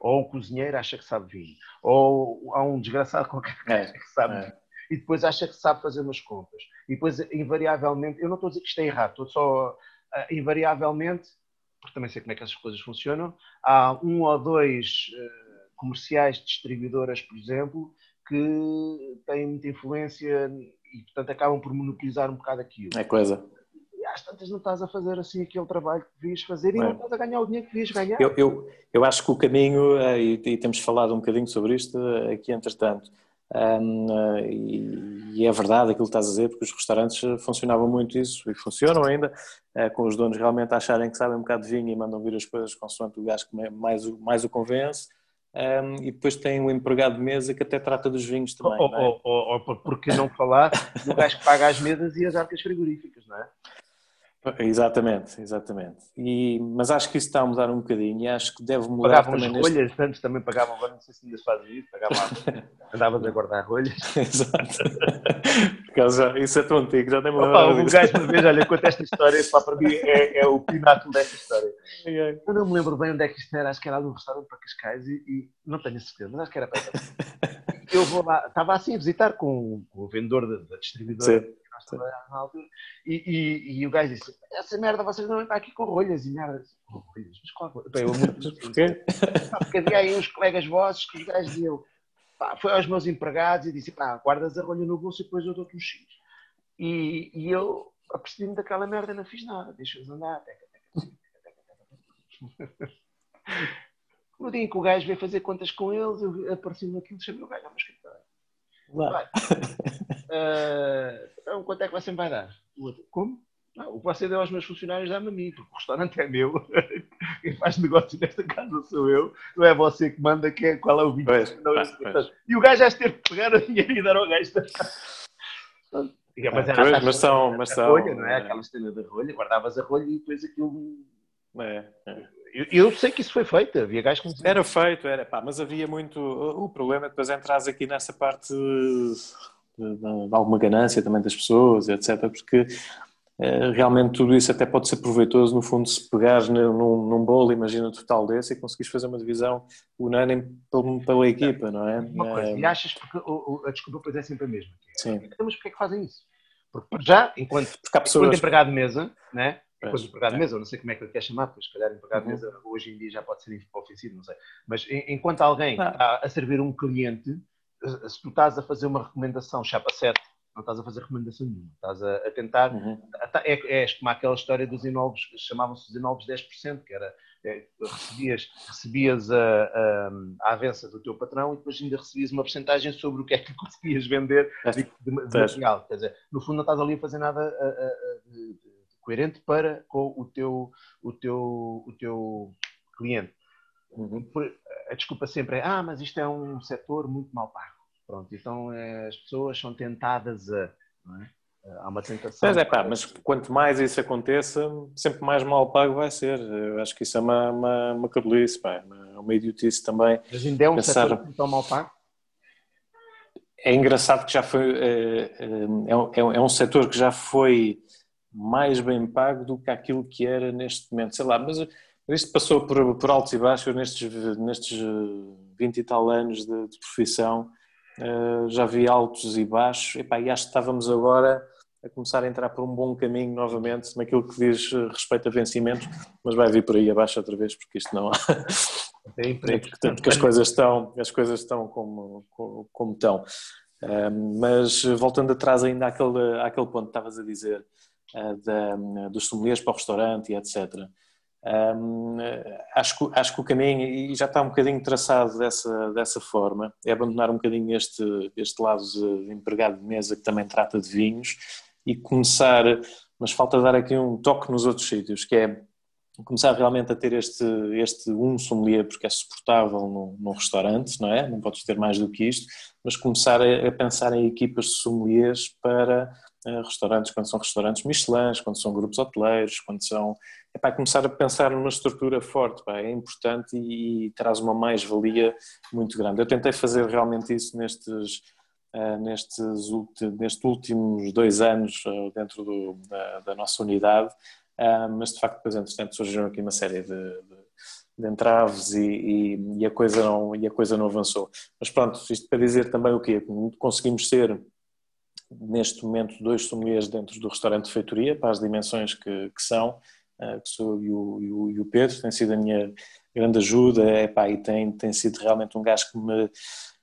Ou o cozinheiro acha que sabe vinho. Ou há um desgraçado qualquer que acha que sabe é. vinho. E depois acha que sabe fazer umas compras. E depois, invariavelmente, eu não estou a dizer que isto é errado, estou só, uh, invariavelmente, porque também sei como é que essas coisas funcionam, há um ou dois uh, comerciais distribuidoras, por exemplo, que têm muita influência e, portanto, acabam por monopolizar um bocado aquilo.
É coisa.
E às tantas não estás a fazer assim aquele trabalho que devias fazer e é. não estás a ganhar o dinheiro que devias ganhar.
Eu, eu, eu acho que o caminho, eh, e, e, temos falado um bocadinho sobre isto eh, aqui entretanto, um, eh, e, e, é verdade aquilo que estás a dizer, porque os restaurantes funcionavam muito isso e funcionam ainda, com os donos realmente acharem que sabem um bocado de vinho e mandam vir as coisas consoante o gajo que mais, mais o convence um, e depois tem um empregado de mesa que até trata dos vinhos também. Ou,
é? ou, ou, ou porque não falar do gajo que paga as mesas e as arcas frigoríficas, não é?
Exatamente, exatamente. E, mas acho que isso está a mudar um bocadinho e acho que deve mudar
pagavam também. Pagavam rolhas, neste... antes também pagavam, agora não sei se ainda se fazem isso, pagavam andavas a guardar rolhas.
Exato. Porque isso é tão antigo, já nem me
lembro. Um gajo uma vez, olha, conta esta história, pá, para mim é, é o pináculo desta história. Eu não me lembro bem onde é que isto era, acho que era num restaurante para Cascais e, e não tenho certeza, mas acho que era para Eu vou lá, estava assim a visitar com, com o vendedor da, da distribuidora. Sim na altura, e, e, e, o gajo disse: Essa merda, vocês não vêm para aqui com rolhas e merda. Com rolhas? Mas qual Bem, eu muito... Porquê? Porque havia aí uns colegas vossos que os gajos diziam: pá, foi aos meus empregados e disse: pá, guardas a rolha no bolso e depois eu dou-te um X. E, e eu apercebi-me daquela merda e não fiz nada, deixa-os andar. Teca, teca, teca. No dia em que o gajo veio fazer contas com eles, eu apareci-me naquilo e chamei o gajo ao meu escritório. Vai. Uh, então, quanto é que você me vai dar? O outro, como? Não, o que você deu aos meus funcionários dá-me a mim, porque o restaurante é meu. Quem faz negócio nesta casa sou eu. Não é você que manda que é, qual é o vídeo. Pois, não, pois, pois. E o gajo já ter que pegar o dinheiro e dar ao gajo.
mas era pois, mas são, mas são,
rolha, não é? Aquela cena da rolha, guardavas a rolha e depois aquilo. É, é. Eu, eu, sei que isso foi feito, havia gajos que
Era feito, era pá, mas havia muito. O problema é depois entras aqui nessa parte de, de, de, alguma ganância também das pessoas, etc. Porque eh, realmente tudo isso até pode ser proveitoso, no fundo, se pegares num, num bolo, imagina total desse, e conseguires fazer uma divisão unânime pela equipa, não é?
Uma coisa, e achas porque a desculpa pois é sempre a mesma.
Sim.
Mas porquê é que fazem isso? Porque já, enquanto, porque pessoas... enquanto empregado de mesa, né? Enquanto empregado de mesa, eu não sei como é que ele quer chamar, porque se calhar empregado de uhum. mesa hoje em dia já pode ser ofensivo, não sei. Mas enquanto alguém ah. está a servir um cliente, se tu estás a fazer uma recomendação chapa 7, não estás a fazer recomendação nenhuma, estás a, a tentar. Uhum. É, é como aquela história dos inólogos, chamavam-se os inólogos 10%, que era é, recebias, recebias a, a, a avança do teu patrão e depois ainda recebias uma porcentagem sobre o que é que conseguias vender de, de, de material. Quer dizer, no fundo não estás ali a fazer nada a, de, coerente para com o teu, o teu, o teu cliente. Uhum. A desculpa sempre é, ah, mas isto é um setor muito mal pago. Pronto, então é, as pessoas são tentadas a. É? Há uma tentação.
Mas é pá, mas quanto mais isso aconteça, sempre mais mal pago vai ser. Eu acho que isso é uma, uma, uma cabelice, pá, uma, uma idiotice também.
Mas ainda é um pensar... setor tão mal pago?
É engraçado que já foi. É, é, é, é um setor que já foi mais bem pago do que aquilo que era neste momento. Sei lá, mas isto passou por, por altos e baixos nestes, nestes 20 e tal anos de, de profissão. Uh, já vi altos e baixos. Epá, e acho que estávamos agora a começar a entrar por um bom caminho novamente naquilo que diz respeito a vencimentos, mas vai vir por aí abaixo outra vez, porque isto não há. É Portanto, que as coisas estão, as coisas estão como, como, como estão. Uh, mas voltando atrás ainda àquele, àquele ponto que estavas a dizer, da, dos sommeliers para o restaurante e etc. Um, acho, que, acho que o caminho, e já está um bocadinho traçado dessa, dessa forma, é abandonar um bocadinho este, este lado de empregado de mesa que também trata de vinhos e começar, mas falta dar aqui um toque nos outros sítios, que é começar realmente a ter este, este um sommelier, porque é suportável num, num restaurante, não é? Não podes ter mais do que isto, mas começar a, a pensar em equipas de sommeliers para restaurantes, quando são restaurantes Michelin, quando são grupos hoteleiros, quando são é para começar a pensar numa estrutura forte, pá, é importante e, e traz uma mais-valia muito grande. Eu tentei fazer realmente isso nestes, uh, nestes, nestes últimos dois anos uh, dentro do, da, da, nossa unidade, uh, mas de facto depois entretanto surgiram aqui uma série de, de, de entraves e, e, e, a coisa não, e a coisa não avançou. Mas pronto, isto para dizer também o quê? Conseguimos ser neste momento dois sommeliers dentro do restaurante de feitoria, para as dimensões que, que são, eh, que sou e o, e o, Pedro, tem sido a minha grande ajuda e tem, tem sido realmente um gajo que me,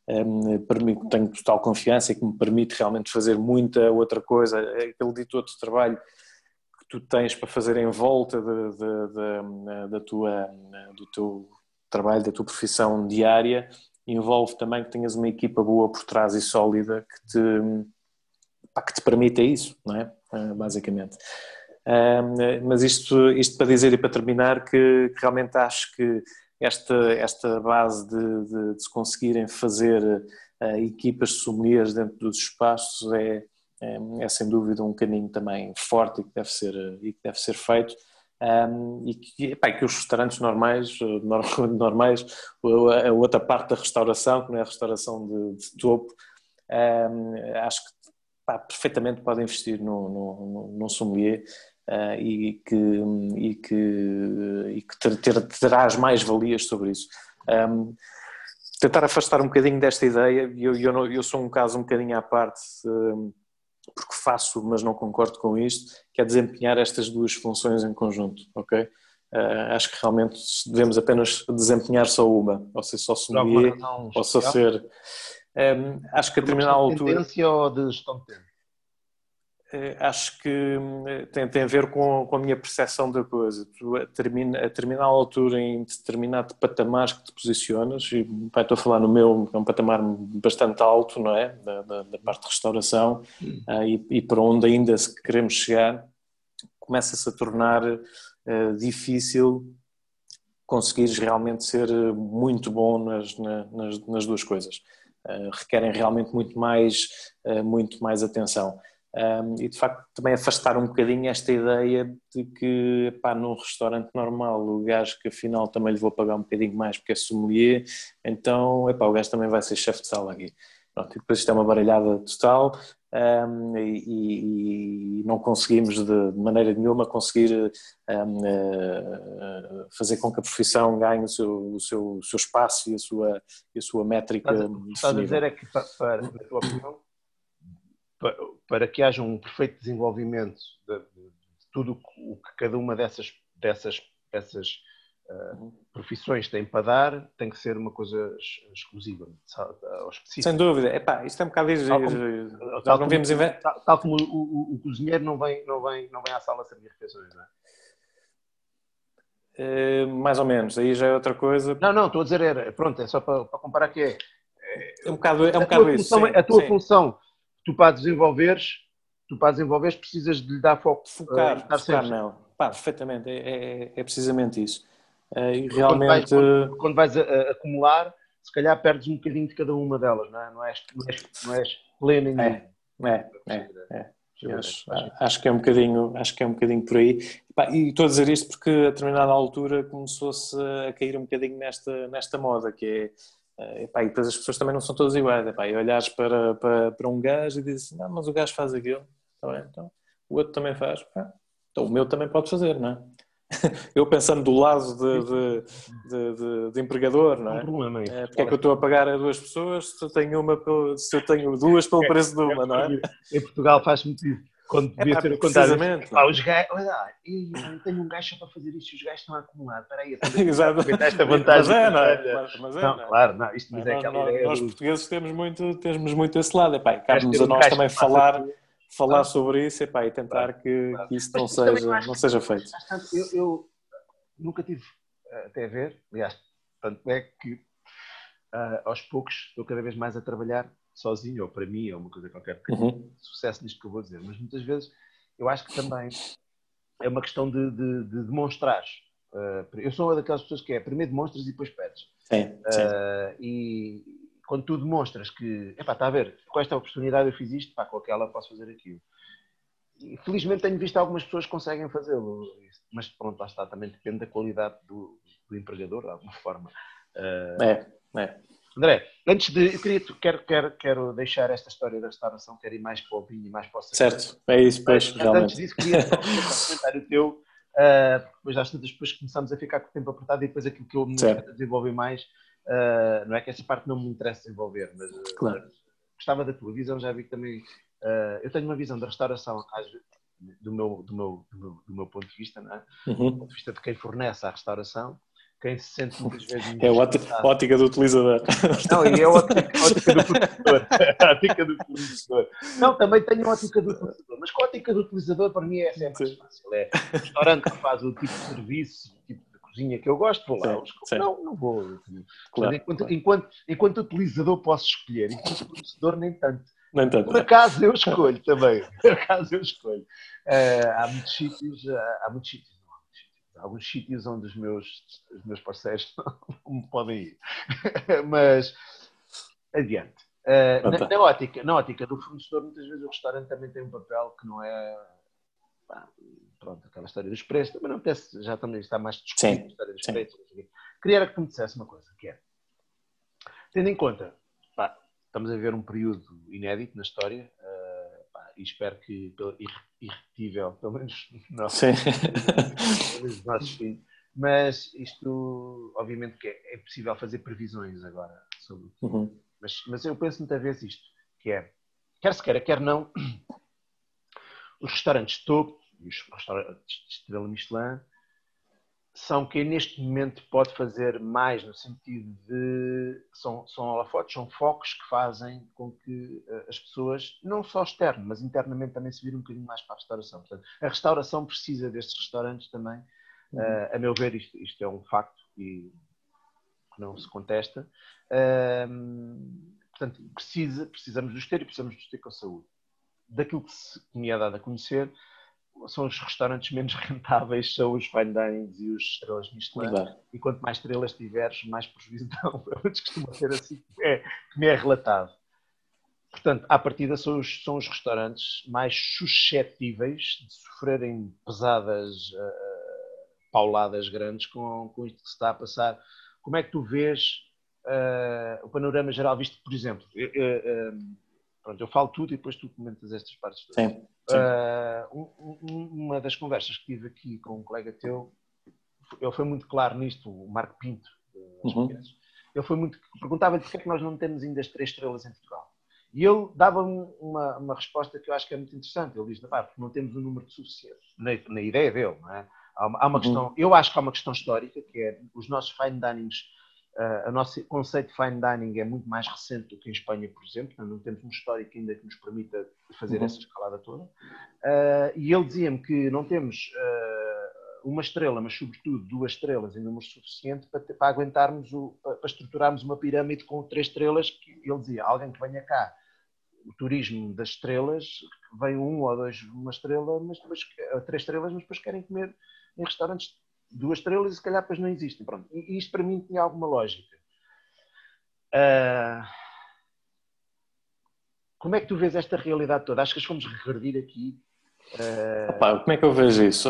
eh, me permite, tenho total confiança e que me permite realmente fazer muita outra coisa, aquele dito outro trabalho que tu tens para fazer em volta de, de, de, da tua, do teu trabalho, da tua profissão diária, envolve também que tenhas uma equipa boa por trás e sólida que te, que te permita isso, não é? Eh, basicamente mas isto, isto para dizer e para terminar que, que realmente acho que esta, esta base de, de, de se conseguirem fazer uh, equipas sommeliers dentro dos espaços é, é, é, sem dúvida um caminho também forte e que deve ser, e que deve ser feito. Um, e que, que os restaurantes normais, normais, a outra parte da restauração, que não é a restauração de, de topo, um, acho que pá, perfeitamente podem investir no, no, no sommelier uh, e que, e que, e que ter, ter, terás mais valias sobre isso. Um, tentar afastar um bocadinho desta ideia, eu, eu, eu sou um caso um bocadinho à parte, um, porque faço, mas não concordo com isto, que é desempenhar estas duas funções em conjunto, ok? Uh, acho que realmente devemos apenas desempenhar só uma, ou seja, só sommelier, ou só ser... Um, acho que a determinada altura...
Tendência ou de gestão de tempo?
Eh, acho que hum, tem, tem a ver com, com, a minha percepção da coisa. Tu, a, termina, a determinada altura, em determinado patamar que te posicionas, e estou a falar no meu, é um patamar bastante alto, não é? Da, da, da parte de restauração, uh, e, e, para onde ainda se queremos chegar, começa-se a tornar uh, difícil conseguires realmente ser muito bom nas, nas, nas duas coisas. Uh, requerem realmente muito mais, muito mais atenção. E de facto também afastar um bocadinho esta ideia de que pá, num restaurante normal o gajo que afinal também lhe vou pagar um bocadinho mais porque é sommelier, então epá, o gajo também vai ser chefe de sala aqui. Pronto, e depois isto é uma baralhada total um, e, e, não conseguimos de, maneira nenhuma conseguir um, uh, fazer com que a profissão ganhe o seu, o seu, o seu espaço e a sua, e a sua métrica.
Estás a dizer é que, para, na tua opinião, para, para, que haja um perfeito desenvolvimento de, de, de tudo o que cada uma dessas, dessas, dessas uh, profissões têm para dar, tem que ser uma coisa exclusiva, ou específica.
Sem dúvida. Epá, isto é um bocado
tal como, tal, não vimos tal, tal como o, o, o, cozinheiro não vem, não, vem, não vem à sala a servir refeições, não é?
Uh, mais ou menos, aí já é outra coisa.
Não, não, estou a dizer, era, pronto, é só para, para comparar que é.
É um bocado, é um bocado
a
isso.
Função,
sim,
a tua
sim.
função, tu para desenvolveres, tu para desenvolveres precisas de lhe dar foco.
Focar,
uh,
focar não. Pá, perfeitamente, é, é, é precisamente isso. Uh, e realmente.
Quando vais, quando, vais a, a acumular, se calhar perdes um bocadinho de cada uma delas, não é? Não és, não és, não és pleno em
é, é, é, é. Acho, acho, que é um bocadinho, acho que é um bocadinho por aí. E estou a dizer isto porque a determinada altura começou-se a cair um bocadinho nesta, nesta moda, que é epá, e depois as pessoas também não são todas iguais. Epá, e olhares para, para, para um gajo e dizes, não, mas o gajo faz aquilo, tá bem, então o outro também faz, ah, então o meu também pode fazer, não é? eu pensando do lado de, de, de, de empregador, não é? Um problema, é porque é que eu estou a pagar a duas pessoas se eu tenho, uma, se eu tenho duas pelo preço de uma, não é?
Em Portugal faz muito isso. Quando devia é, ter o
contrário.
Ah, os gajos, olha, eu tenho um gajo para fazer isto e os gajos estão a acumular. Espera aí,
Exato.
esta vantagem.
Mas é, não é? Mas, mas é,
não,
não é?
claro, não, isto
não,
é
nós, nós, nós portugueses temos muito, temos muito esse lado. Cabe-nos a nós também falar falar sobre isso epá, e tentar que, que isso não seja, não seja feito.
Eu, eu, nunca tive uh, até a ver, aliás, tanto é que uh, aos poucos estou cada vez mais a trabalhar sozinho, ou para mim, ou uma coisa qualquer, uhum. sucesso nisto que eu vou dizer, mas muitas vezes eu acho que também é uma questão de, de, de demonstrar. Uh, eu sou uma daquelas pessoas que é primeiro demonstras e depois pedes.
Sim, sim.
e quando tu demonstras que, epá, está a ver, com esta oportunidade eu fiz isto, pá, com aquela posso fazer aquilo. E, felizmente tenho visto algumas pessoas que conseguem fazê-lo mas pronto, lá está, também depende da qualidade do, do empregador, de alguma forma.
Uh... É, é.
André, antes de. Eu queria, quero, quero, quero deixar esta história da restauração, quero ir mais para o vinho e mais para o
Certo, é isso, pois,
mas, realmente. Antes disso, queria um comentário teu, uh, porque depois às tantas depois começamos a ficar com o tempo apertado e depois aquilo que eu me desenvolver mais, uh, não é que essa parte não me interessa desenvolver, mas
claro.
gostava da tua visão, já vi que também. eu tenho uma visão da restauração, às do meu, do meu, do meu, do meu ponto de vista, não é?
Uhum.
do ponto de vista de quem fornece a restauração, quem se sente muitas vezes.
É a ótica do utilizador.
Não, e é a ótica, ótica do fornecedor. a ótica do fornecedor. Não, também tenho a ótica do utilizador, mas com a ótica do utilizador, para mim, é sempre mais fácil. É o restaurante que faz o tipo de serviço, o tipo de cozinha que eu gosto, vou lá. Sim, não, não vou. Claro, enquanto, claro. enquanto, enquanto utilizador posso escolher, enquanto fornecedor, nem tanto.
Nem tanto.
Por acaso eu escolho também. Por acaso eu escolho. Uh, há muitos sítios, há muitos sítios, não há muitos sítios. Há alguns sítios onde os meus, os meus parceiros não me podem ir. Mas adiante. Uh, na, na, ótica, na ótica do fornecedor, muitas vezes o restaurante também tem um papel que não é. Pá, pronto, aquela história dos preços, também não apetece, já também está mais discutido, a história dos sim. preços. Queria que tu me dissesse uma coisa, que é, tendo em conta estamos a ver um período inédito na história uh, pá, e espero que irrepetível, pelo menos não,
Sim.
nos nossos filhos. Mas isto, obviamente, que é, é possível fazer previsões agora sobre
uhum.
mas, mas eu penso muitas vezes isto, que é, quer se queira, quer não, os restaurantes de topo, os restaurantes de estrela Michelin, são quem neste momento pode fazer mais no sentido de são, são holofotes, são focos que fazem com que uh, as pessoas, não só externo, mas internamente também se virem um bocadinho mais para a restauração. Portanto, a restauração precisa destes restaurantes também. Uh, a meu ver, isto, isto, é um facto e não se contesta. Uh, portanto, precisa, precisamos dos ter e precisamos dos ter com saúde. Daquilo que, se, que me é dado a conhecer, são os restaurantes menos rentáveis, são os fine dinings e os estrelas Michelin. Exato. E quanto mais estrelas tiveres, mais prejuízo dão. Pelo menos costuma ser assim que, é, que me é relatado. Portanto, à partida são os, são os restaurantes mais suscetíveis de sofrerem pesadas uh, pauladas grandes com, com isto que se está a passar. Como é que tu vês uh, o panorama geral visto, por exemplo, uh, Pronto, eu falo tudo e depois tu comentas estas partes.
Sim. sim.
Uh, uma das conversas que tive aqui com um colega teu, ele foi muito claro nisto, o Marco Pinto, uhum. ele foi muito, perguntava-lhe porque é que nós não temos ainda as três estrelas em Portugal. E ele dava-me uma, uma resposta que eu acho que é muito interessante. Ele diz, porque não temos um número de suficiente, na, na ideia dele, não é? Há uma, há uma uhum. questão, eu acho que há uma questão histórica, que é os nossos fine dinings, uh, o nosso conceito de fine dining é muito mais recente do que em Espanha, por exemplo, não temos um histórico ainda que nos permita fazer uhum. essa escalada toda. Uh, e ele dizia-me que não temos uh, uma estrela, mas sobretudo duas estrelas em número suficiente para, para aguentarmos, o, para, para estruturarmos uma pirâmide com três estrelas, que ele dizia, alguém que venha cá o turismo das estrelas, vem um ou dois uma estrela, mas depois três estrelas, mas depois querem comer em restaurantes duas estrelas e se calhar depois não existem. Pronto. E isto para mim tinha alguma lógica. Uh... Como é que tu vês esta realidade toda? Acho que fomos regredir aqui.
Uh... como é que eu vejo isso?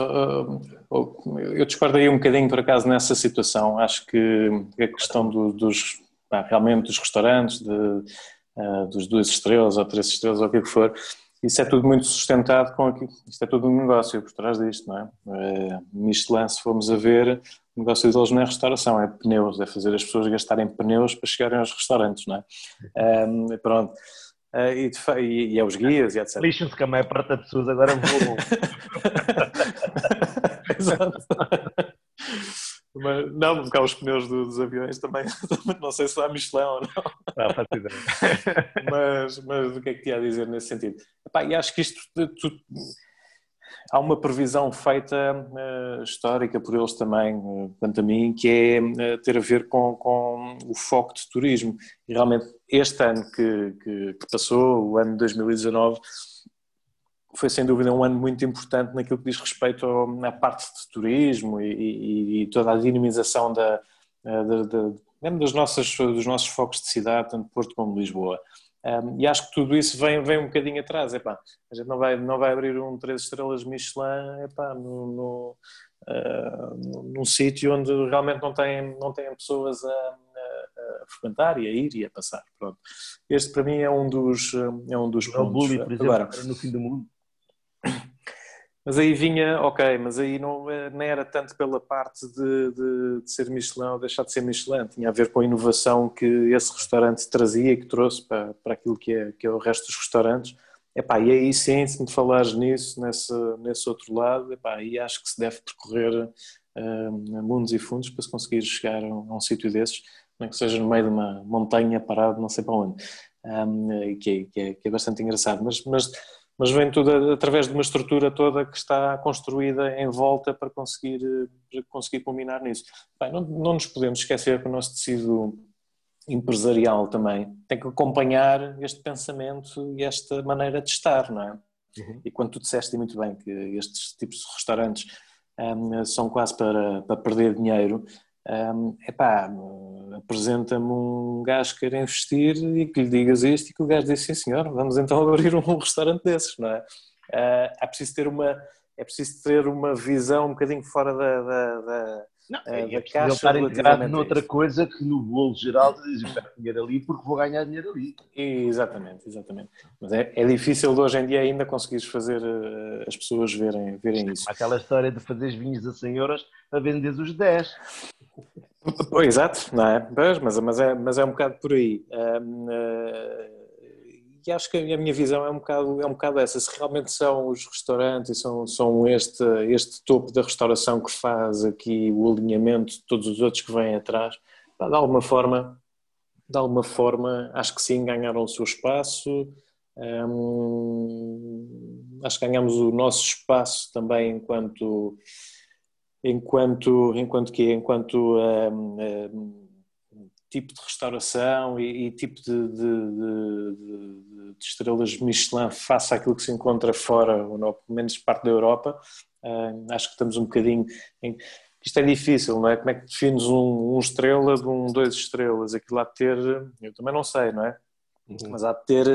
Eu discordo aí um bocadinho, por acaso, nessa situação. Acho que a questão do, dos, realmente dos restaurantes, de, uh, dos duas estrelas ou três estrelas ou o que for, isso é tudo muito sustentado com aqui, isto é tudo um negócio por trás disto, não é? Michelin, se formos a ver, o negócio deles não é restauração, é pneus, é fazer as pessoas gastarem pneus para chegarem aos restaurantes, não é? Um, pronto. Uh, e, e, e aos guias e etc.
Lixam-se que a maior parte das pessoas agora voam.
Exato. Mas, não, porque há os pneus dos aviões também, não sei se há Michelin ou não. Mas, mas o que é que te ia dizer nesse sentido? Epá, e acho que isto tu, há uma previsão feita uh, histórica por eles também, uh, quanto a mim, que é uh, ter a ver com, com o foco de turismo. E realmente este ano que, que, que passou, o ano de 2019, foi sem dúvida um ano muito importante naquilo que diz respeito à parte de turismo e, e, e toda a dinamização da, da, da, mesmo das nossas, dos nossos focos de cidade, tanto Porto como Lisboa. Um, e acho que tudo isso vem, vem um bocadinho atrás. Epá, a gente não vai, não vai abrir um três estrelas Michelin epá, no, no, uh, num sítio onde realmente não tem, não tem pessoas a, a, a, frequentar e a ir e a passar. Pronto. Este para mim é um dos, é um dos
pontos. É o bully, por exemplo, Agora, no fim do mundo.
Mas aí vinha, ok, mas aí não, eh, não era tanto pela parte de, de, de, ser Michelin ou deixar de ser Michelin, tinha a ver com a inovação que esse restaurante trazia e que trouxe para, para aquilo que é, que é o resto dos restaurantes. Epá, e aí sim, se me falares nisso, nesse, nesse outro lado, epá, aí acho que se deve percorrer uh, mundos e fundos para se conseguir chegar a um, a um sítio desses, nem que seja no meio de uma montanha parado, não sei para onde, um, que, é, que, é, que, é, bastante engraçado. Mas, mas mas vem tudo através de uma estrutura toda que está construída em volta para conseguir, para conseguir combinar nisso. Bem, não, não nos podemos esquecer que o nosso tecido empresarial também tem que acompanhar este pensamento e esta maneira de estar, não é? Uhum. E quando tu disseste muito bem que estes tipos de restaurantes um, são quase para, para perder dinheiro, um, epá, apresenta-me um gajo que quer investir e que lhe digas isto e que o gajo diz, sim senhor, vamos então abrir um restaurante desses, não é? Uh, é preciso ter uma é preciso ter uma visão um bocadinho fora da, da, da,
não, uh, é, da caixa. Ele estar integrado noutra coisa que no bolo geral diz, dinheiro ali porque vou ganhar dinheiro ali.
Exatamente, exatamente. Mas é, é difícil hoje em dia ainda conseguires fazer uh, as pessoas verem, verem isso.
Aquela história de fazeres vinhos a 100 euros a venderes os 10.
Exato, não é? Mas, mas, é, mas é um bocado por aí. Um, uh, eh, e acho que a minha visão é um bocado, é um bocado essa. Se realmente são os restaurantes e são, são este, este topo da restauração que faz aqui o alinhamento de todos os outros que vêm atrás, de alguma forma, de alguma forma, acho que sim, ganharam o seu espaço. Um, acho que ganhamos o nosso espaço também enquanto enquanto enquanto que enquanto um, um, tipo de restauração e, e tipo de, de, de, de, estrelas Michelin face àquilo que se encontra fora ou não, pelo menos parte da Europa um, acho que estamos um bocadinho em, isto é difícil, não é? Como é que defines um, um estrela de um dois estrelas? Aquilo há de ter, eu também não sei, não é? Uhum. Mas há de ter,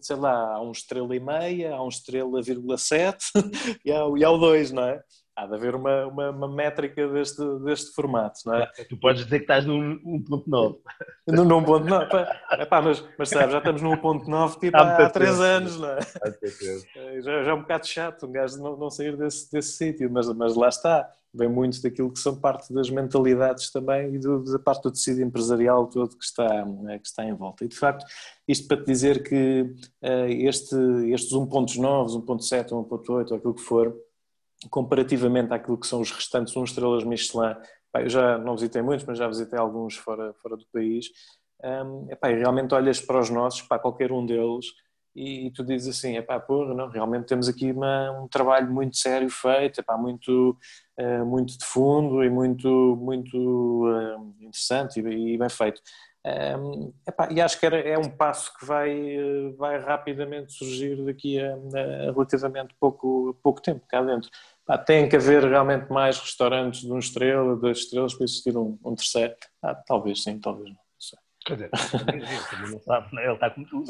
sei lá, há um estrela e meia, há um estrela vírgula sete e há, e há o dois, não é? Há de haver uma, uma, uma, métrica deste, deste formato, não é?
Tu podes dizer que estás num 1.9.
Num 1.9, mas, mas sabe, já estamos num 1.9 tipo há, há 3 anos, não é? é? Já, já é um bocado chato um gajo não, não sair desse, desse sítio, mas, mas lá está. Vem muito daquilo que são parte das mentalidades também e do, da parte do tecido empresarial todo que está, né, que está em volta. E de facto, isto para te dizer que uh, este, estes 1.9, 1.7, 1.8 ou aquilo que for, comparativamente àquilo que são os restantes 1 estrelas Michelin, eu já não visitei muitos, mas já visitei alguns fora, fora do país, um, e realmente olhas para os nossos, para qualquer um deles, e, e tu dizes assim, epá, porra, não, realmente temos aqui uma, um trabalho muito sério feito, muito, uh, muito de fundo e muito, muito uh, interessante e, e, bem feito. Um, epá, e acho que era, é um passo que vai, vai rapidamente surgir daqui a, a relativamente pouco, pouco tempo cá dentro. Pá, tem que haver realmente mais restaurantes de uma estrela, duas estrelas, para existir um, um terceiro. Ah, talvez sim, talvez não.
Quer dizer, também não sabe, ele está como tu,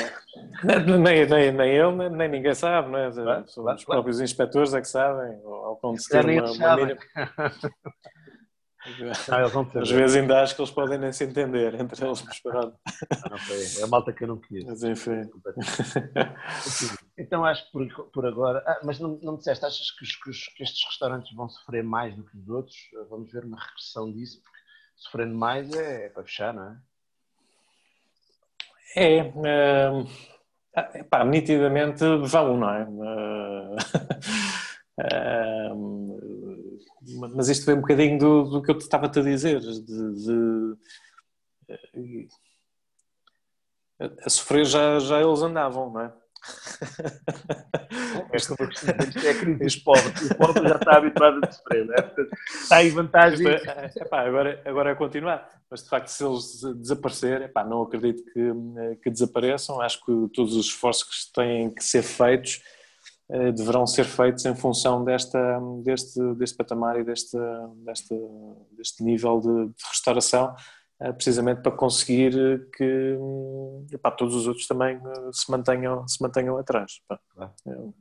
não Nem, nem, nem ele, nem, ninguém sabe, não é? Os próprios inspectores é que sabem, ao ter uma, uma mínima. Não, Às vezes ainda acho que eles podem nem se entender entre eles, mas pronto.
É a malta que eu não conheço.
Mas enfim.
Então acho que por, por agora. Ah, mas não, não me disseste, achas que, os, que, os, que, estes restaurantes vão sofrer mais do que os outros? Vamos ver uma regressão disso, porque sofrendo mais é, é para fechar, não é?
É. Uh, epá, nitidamente vão, não é? Uh, uh, mas isto vem um bocadinho do, do que eu estava-te a dizer, de, de, a sofrer já, já eles andavam, não é?
É dizer, é crise dos pobres. O pobre já está habituado a sofrer, não é? está em vantagem.
É, epá, agora, agora é continuar. Mas de facto, se eles desaparecerem, epá, não acredito que, que desapareçam. Acho que todos os esforços que têm que ser feitos eh, deverão ser feitos em função desta, deste, deste patamar e deste, deste, deste nível de, de restauração eh, precisamente para conseguir que epá, todos os outros também eh, se mantenham, se mantenham atrás. Eu,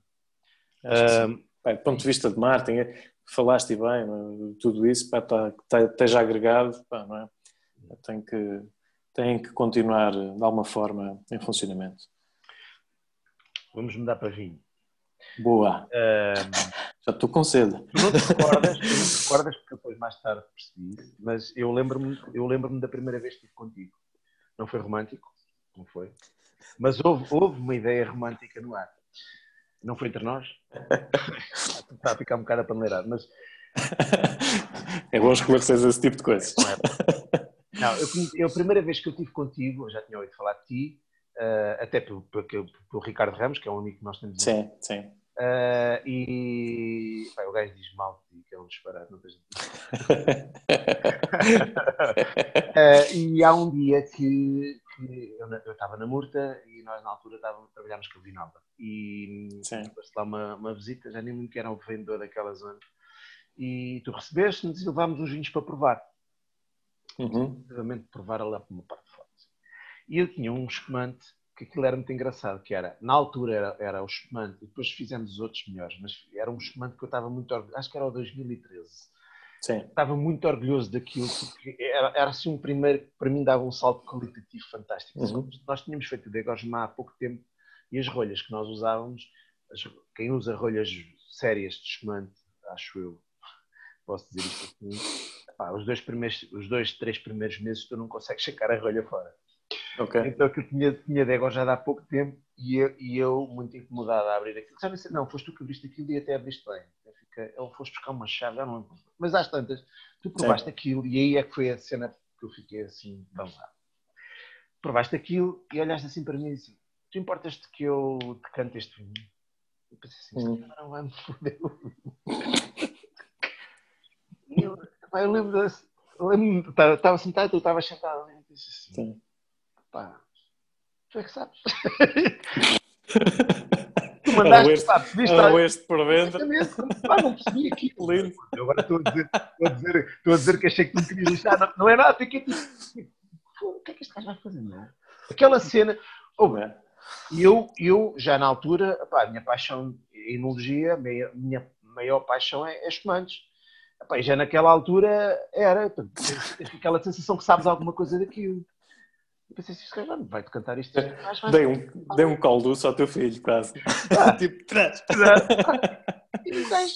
do ponto de vista de marketing, falaste bem, é? tudo isso pá, tá, tá, esteja agregado, pá, não é? tem, que, tem que continuar de alguma forma em funcionamento.
Vamos mudar para vinho.
Boa. Um, Já estou com cedo.
Tu não te recordas, tu não te recordas porque depois mais tarde percebi, mas eu lembro-me eu lembro da primeira vez que estive contigo. Não foi romântico, não foi? Mas houve, houve uma ideia romântica no ar. Não foi entre nós? Está a ficar um bocado a paneleirado, mas...
É bom esclarecer esse tipo de coisas.
Não, eu, eu, a primeira vez que eu estive contigo, eu já tinha ouvido falar de ti, uh, até pelo, pelo, pelo, Ricardo Ramos, que é um amigo que nós temos.
Sim, sim.
Uh, e o gajo diz mal que é um disparate, não tens uh, E há um dia que, que eu estava na Murta e nós na altura estávamos, trabalhámos com a Vinalda e foste lá uma, uma visita, já nem muito que era o vendedor daquela zona e tu recebeste-nos e levámos uns vinhos para provar. Uhum. provar lá para uma parte forte. E eu tinha um espumante que aquilo era muito engraçado, que era, na altura era, era o espumante, e depois fizemos os outros melhores, mas era um espumante que eu estava muito orgulhoso, acho que era o 2013. Sim. Estava muito orgulhoso daquilo, porque era, era assim um primeiro, para mim dava um salto qualitativo fantástico. Uhum. Nós tínhamos feito o Degosma há pouco tempo, e as rolhas que nós usávamos, as, quem usa rolhas sérias de espumante, acho eu, posso dizer isto assim, pá, os dois primeiros, os dois, três primeiros meses tu não consegues sacar a rolha fora. Okay. Então que tinha, tinha de já há pouco tempo e eu, e eu, muito incomodado a abrir aquilo. Sabe, não, foste tu que abriste aquilo e até abriste bem. Fica, ele foste buscar uma chave, já não Mas às tantas, tu provaste Sim. aquilo e aí é que foi a cena que eu fiquei assim, vamos lá. Provaste aquilo e olhaste assim para mim e disse: Tu importas-te que eu te cante este vinho? Eu pensei assim: hum. não vai me foder. eu, eu lembro, lembro estava sentado, eu estava sentado e disse assim. Sim Pá, tu é que sabes. tu mandaste, este, pá, viste
este por dentro.
Pá, não percebi aqui. Lindo. Eu agora estou a dizer, estou a dizer, estou a dizer que achei que tu querias deixar. Não, não é nada, fiquei tipo, o que é que este gajo vai fazer, não é? Aquela cena. Oh, eu, eu, já na altura, pá, a minha paixão em enologia, minha, minha maior paixão é, é espumantes. Epá, já naquela altura era, aquela sensação que sabes alguma coisa daquilo. Eu pensei assim, se vai-te cantar isto.
Dei um, dei um colo ao teu filho, quase. Ah, tipo, traz.
E o gajo,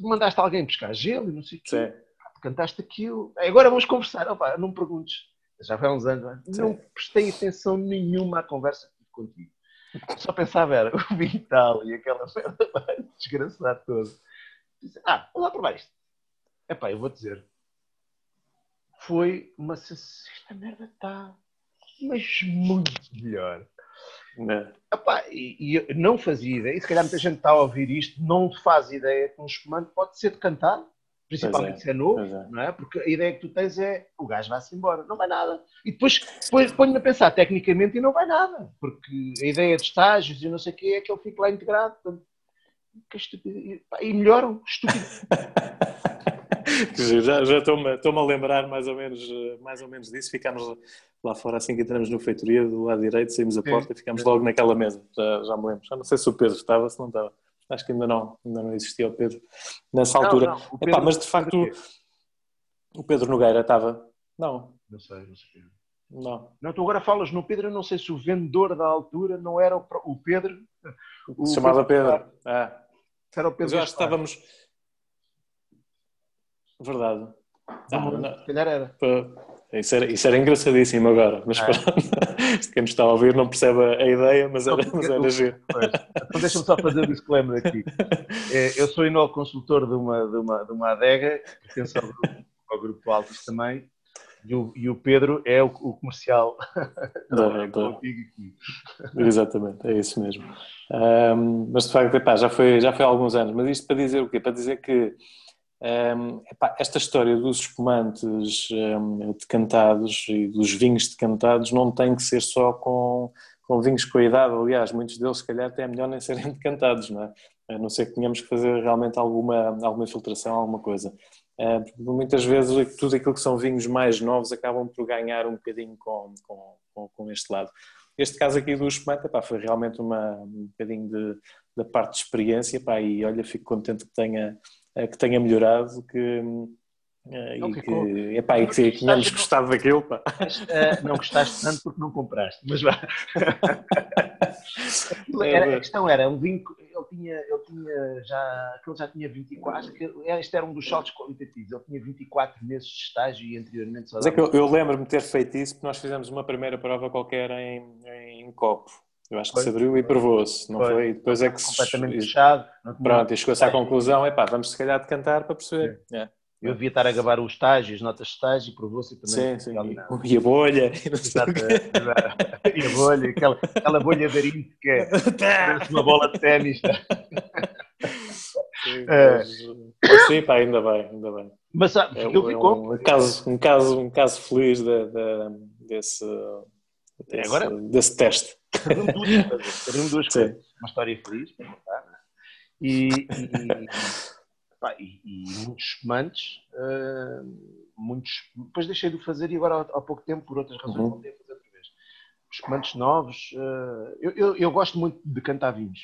mandaste alguém buscar gelo e não sei o quê. Cantaste aquilo. Agora vamos conversar. Opa, não me perguntes. Já foi há uns anos. Não prestei atenção nenhuma à conversa que tive contigo. Só pensava era o Vital e aquela merda desgraçada toda. Ah, vamos lá provar isto. Epá, eu vou dizer. Foi uma sensação. Esta merda está mas muito melhor. É. Epá, e, e não fazia ideia, e se calhar muita gente está a ouvir isto, não faz ideia que um espumante pode ser de cantar, principalmente é, se é novo, é. não é? Porque a ideia que tu tens é o gajo vai-se embora, não vai nada. E depois, depois ponho-me a pensar tecnicamente e não vai nada, porque a ideia de estágios e não sei o que é que ele fique lá integrado. Portanto, que e melhoram, estúpido.
já já estou-me a lembrar mais ou, menos, mais ou menos disso. Ficámos lá fora assim que entramos no feitoria, do lado direito, saímos a porta e ficámos logo naquela mesa. Já, já me lembro. Já não sei se o Pedro estava, se não estava. Acho que ainda não, ainda não existia o Pedro nessa altura. Não, não, Pedro, Epá, mas de facto o Pedro Nogueira estava. Não.
Não sei, não sei.
Não.
Não, tu agora falas no Pedro, eu não sei se o vendedor da altura não era o, o Pedro.
O se chamava Pedro. Pedro. Ah.
Era o Pedro. Mas
eu acho que estávamos Verdade.
Ah, se calhar era.
Isso era, isso era engraçadíssimo agora, mas é. quem nos está a ouvir não percebe a ideia, mas era, mas era giro.
Então deixa-me só fazer o disclaimer aqui. É, eu sou inol consultor de uma, de uma, de uma adega, que pertence ao grupo, ao grupo Altos também, e o, e o Pedro é o, o comercial.
Da, da... Exatamente, é isso mesmo. Um, mas de facto, epá, já, foi, já foi há alguns anos, mas isto para dizer o quê? Para dizer que um, epá, esta história dos espumantes um, decantados e dos vinhos decantados não tem que ser só com, com vinhos com a idade, aliás, muitos deles se calhar até é melhor nem serem decantados, não é? A não ser que tenhamos que fazer realmente alguma, alguma filtração, alguma coisa. Muitas vezes tudo aquilo que são vinhos mais novos acabam por ganhar um bocadinho com, com, com, com este lado. Este caso aqui do espumante epá, foi realmente uma, um bocadinho de, da parte de experiência epá, e olha, fico contente que tenha que tenha melhorado, que, eh, e, que, epá, e que tínhamos gostado daquilo. Pá.
Uh, não gostaste tanto porque não compraste, mas vá. era, a questão era, um vinho, ele tinha, ele tinha já, ele já tinha 24, acho que este era um dos saltos qualitativos, ele tinha 24 meses de estágio e anteriormente só
Mas é que eu, eu lembro-me de ter feito isso porque nós fizemos uma primeira prova qualquer em, em copo. Eu acho que foi, se abriu e provou-se, não foi? foi? E depois é que
completamente se... fechado.
Pronto, e chegou-se à conclusão, é pá, vamos se calhar decantar para perceber. É.
Eu devia estar a gabar os estágios, notas de estágio, provou-se
também. Sim, sim. E a bolha.
E, e a bolha, aquela, aquela bolha de arinho que é parece uma bola de ténis.
Sim, é. mas, sim, pá, ainda bem, ainda bem.
Mas sabe,
é, eu é um, um, caso, um, caso, um caso feliz de, de, desse, desse, agora, desse teste.
Teriam duas coisas. Uma história feliz para contar, né? e, e, pá, e, e, muitos espumantes, uh, muitos. Depois deixei de fazer e agora há, pouco tempo, por outras razões, uhum. voltei a fazer outra vez. Espumantes novos. Uh, eu, eu, eu, gosto muito de cantar vinhos.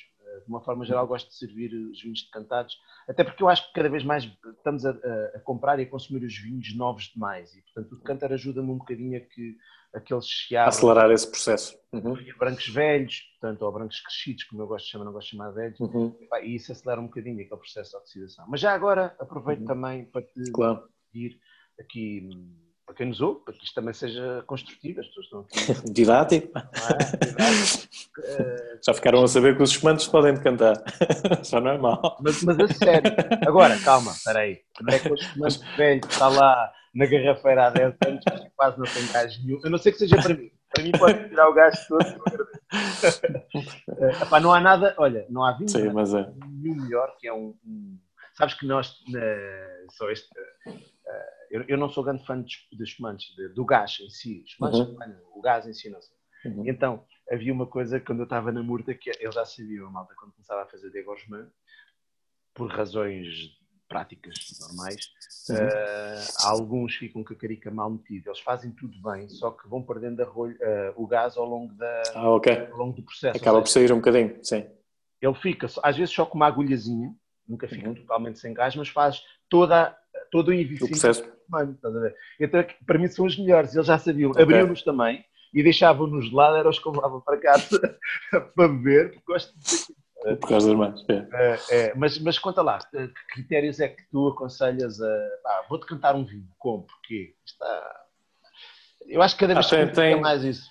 De uma forma geral, gosto de servir os vinhos decantados, até porque eu acho que cada vez mais estamos a, a, comprar e a consumir os vinhos novos demais. E, portanto, o decantar ajuda-me um bocadinho a que aqueles chiados.
Acelerar esse processo.
Uhum. Brancos velhos, portanto, ou brancos crescidos, como eu gosto de chamar, não gosto de chamar velhos, uhum. e isso acelera um bocadinho aquele processo de oxidação. Mas já agora aproveito uhum. também para te
claro.
pedir aqui para quem nos ouve, para que isto também seja construtivo, as pessoas estão
aqui. Didático. É? Didático. Já ficaram a saber que os espumantes podem decantar. Já não é mal.
Mas, mas a sério. Agora, calma, espera aí. Não é que o espumante velho está lá na garrafeira há 10 anos, quase não tem gás nenhum. A não ser que seja para mim. Para mim pode tirar o gás todo. uh, epá, não há nada, olha, não há vinho
Sim, mas é.
nenhum melhor que é um, um... Sabes que nós, uh, só este... Eu, eu, não sou grande fã de, de espumantes, de, do gás em si. Espumantes, uhum. o gás em si, não sei. Uhum. Então, havia uma coisa quando eu estava na Murta que eu já sabia, a malta, quando começava a fazer degorgement, por razões práticas normais, uh, alguns ficam com a carica mal metida. Eles fazem tudo bem, só que vão perdendo rolho, uh, o gás ao longo, da,
ah, okay.
ao longo do processo.
Acaba por sair um bocadinho, sim.
Ele fica, às vezes, só com uma agulhazinha, nunca fica uhum. totalmente sem gás, mas faz toda, todo o
investimento
humano, estás a ver? Então, para mim são os melhores, eles já sabiam, okay. abriam-nos também e deixavam-nos de lado, eram os que levavam para casa para beber, porque gosto de
por causa das mães. É.
É, é, mas, mas conta lá, que critérios é que tu aconselhas a. vou-te cantar um vinho. Como? Porquê? Está... Eu acho que cada vez ah, tem, tem mais isso.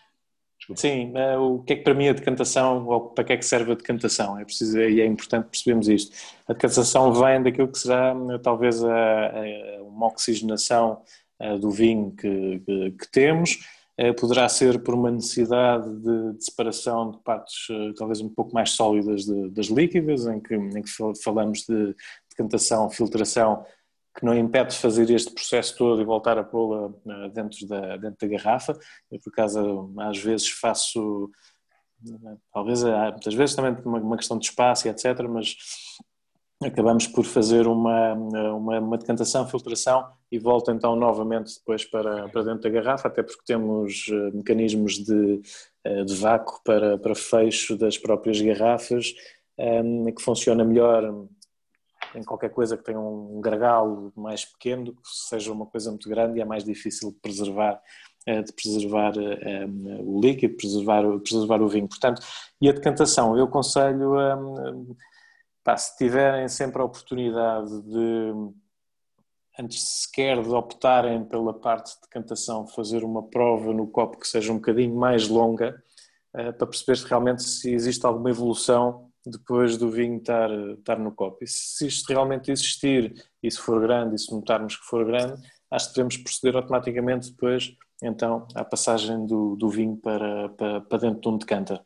Desculpa. Sim, uh, o que é que para mim a decantação, ou para que é que serve a decantação? É preciso, e é importante percebermos isto. A decantação vem daquilo que será talvez a, a uma oxigenação do vinho que, que, que temos, uh, poderá ser por uma necessidade de, de separação de partes talvez um pouco mais sólidas de, das líquidas, em que, em que falamos de decantação, filtração, que não impede de fazer este processo todo e voltar a pô-la eh, dentro da, dentro da garrafa. Eu, por acaso, às vezes faço, talvez, eh, muitas vezes também uma, uma questão de espaço e etc., mas acabamos por fazer uma, uma, uma, decantação, filtração e volta então novamente depois para, para dentro da garrafa, até porque temos eh, mecanismos de, de vácuo para, para fecho das próprias garrafas, que funciona melhor em qualquer coisa que tenha um gargalo mais pequeno, que seja uma coisa muito grande e é mais difícil de preservar eh, de preservar eh, o líquido, preservar, preservar o vinho. Portanto, e a decantação, eu aconselho, pá, se tiverem sempre a oportunidade de, antes sequer de optarem pela parte de decantação, fazer uma prova no copo que seja um bocadinho mais longa, eh, para perceber realmente se existe alguma evolução depois do vinho estar, estar no copo. E se isto realmente existir, e se for grande, e se notarmos que for grande, acho que devemos proceder automaticamente depois, então, à passagem do, do vinho para, para, para dentro de um decanter.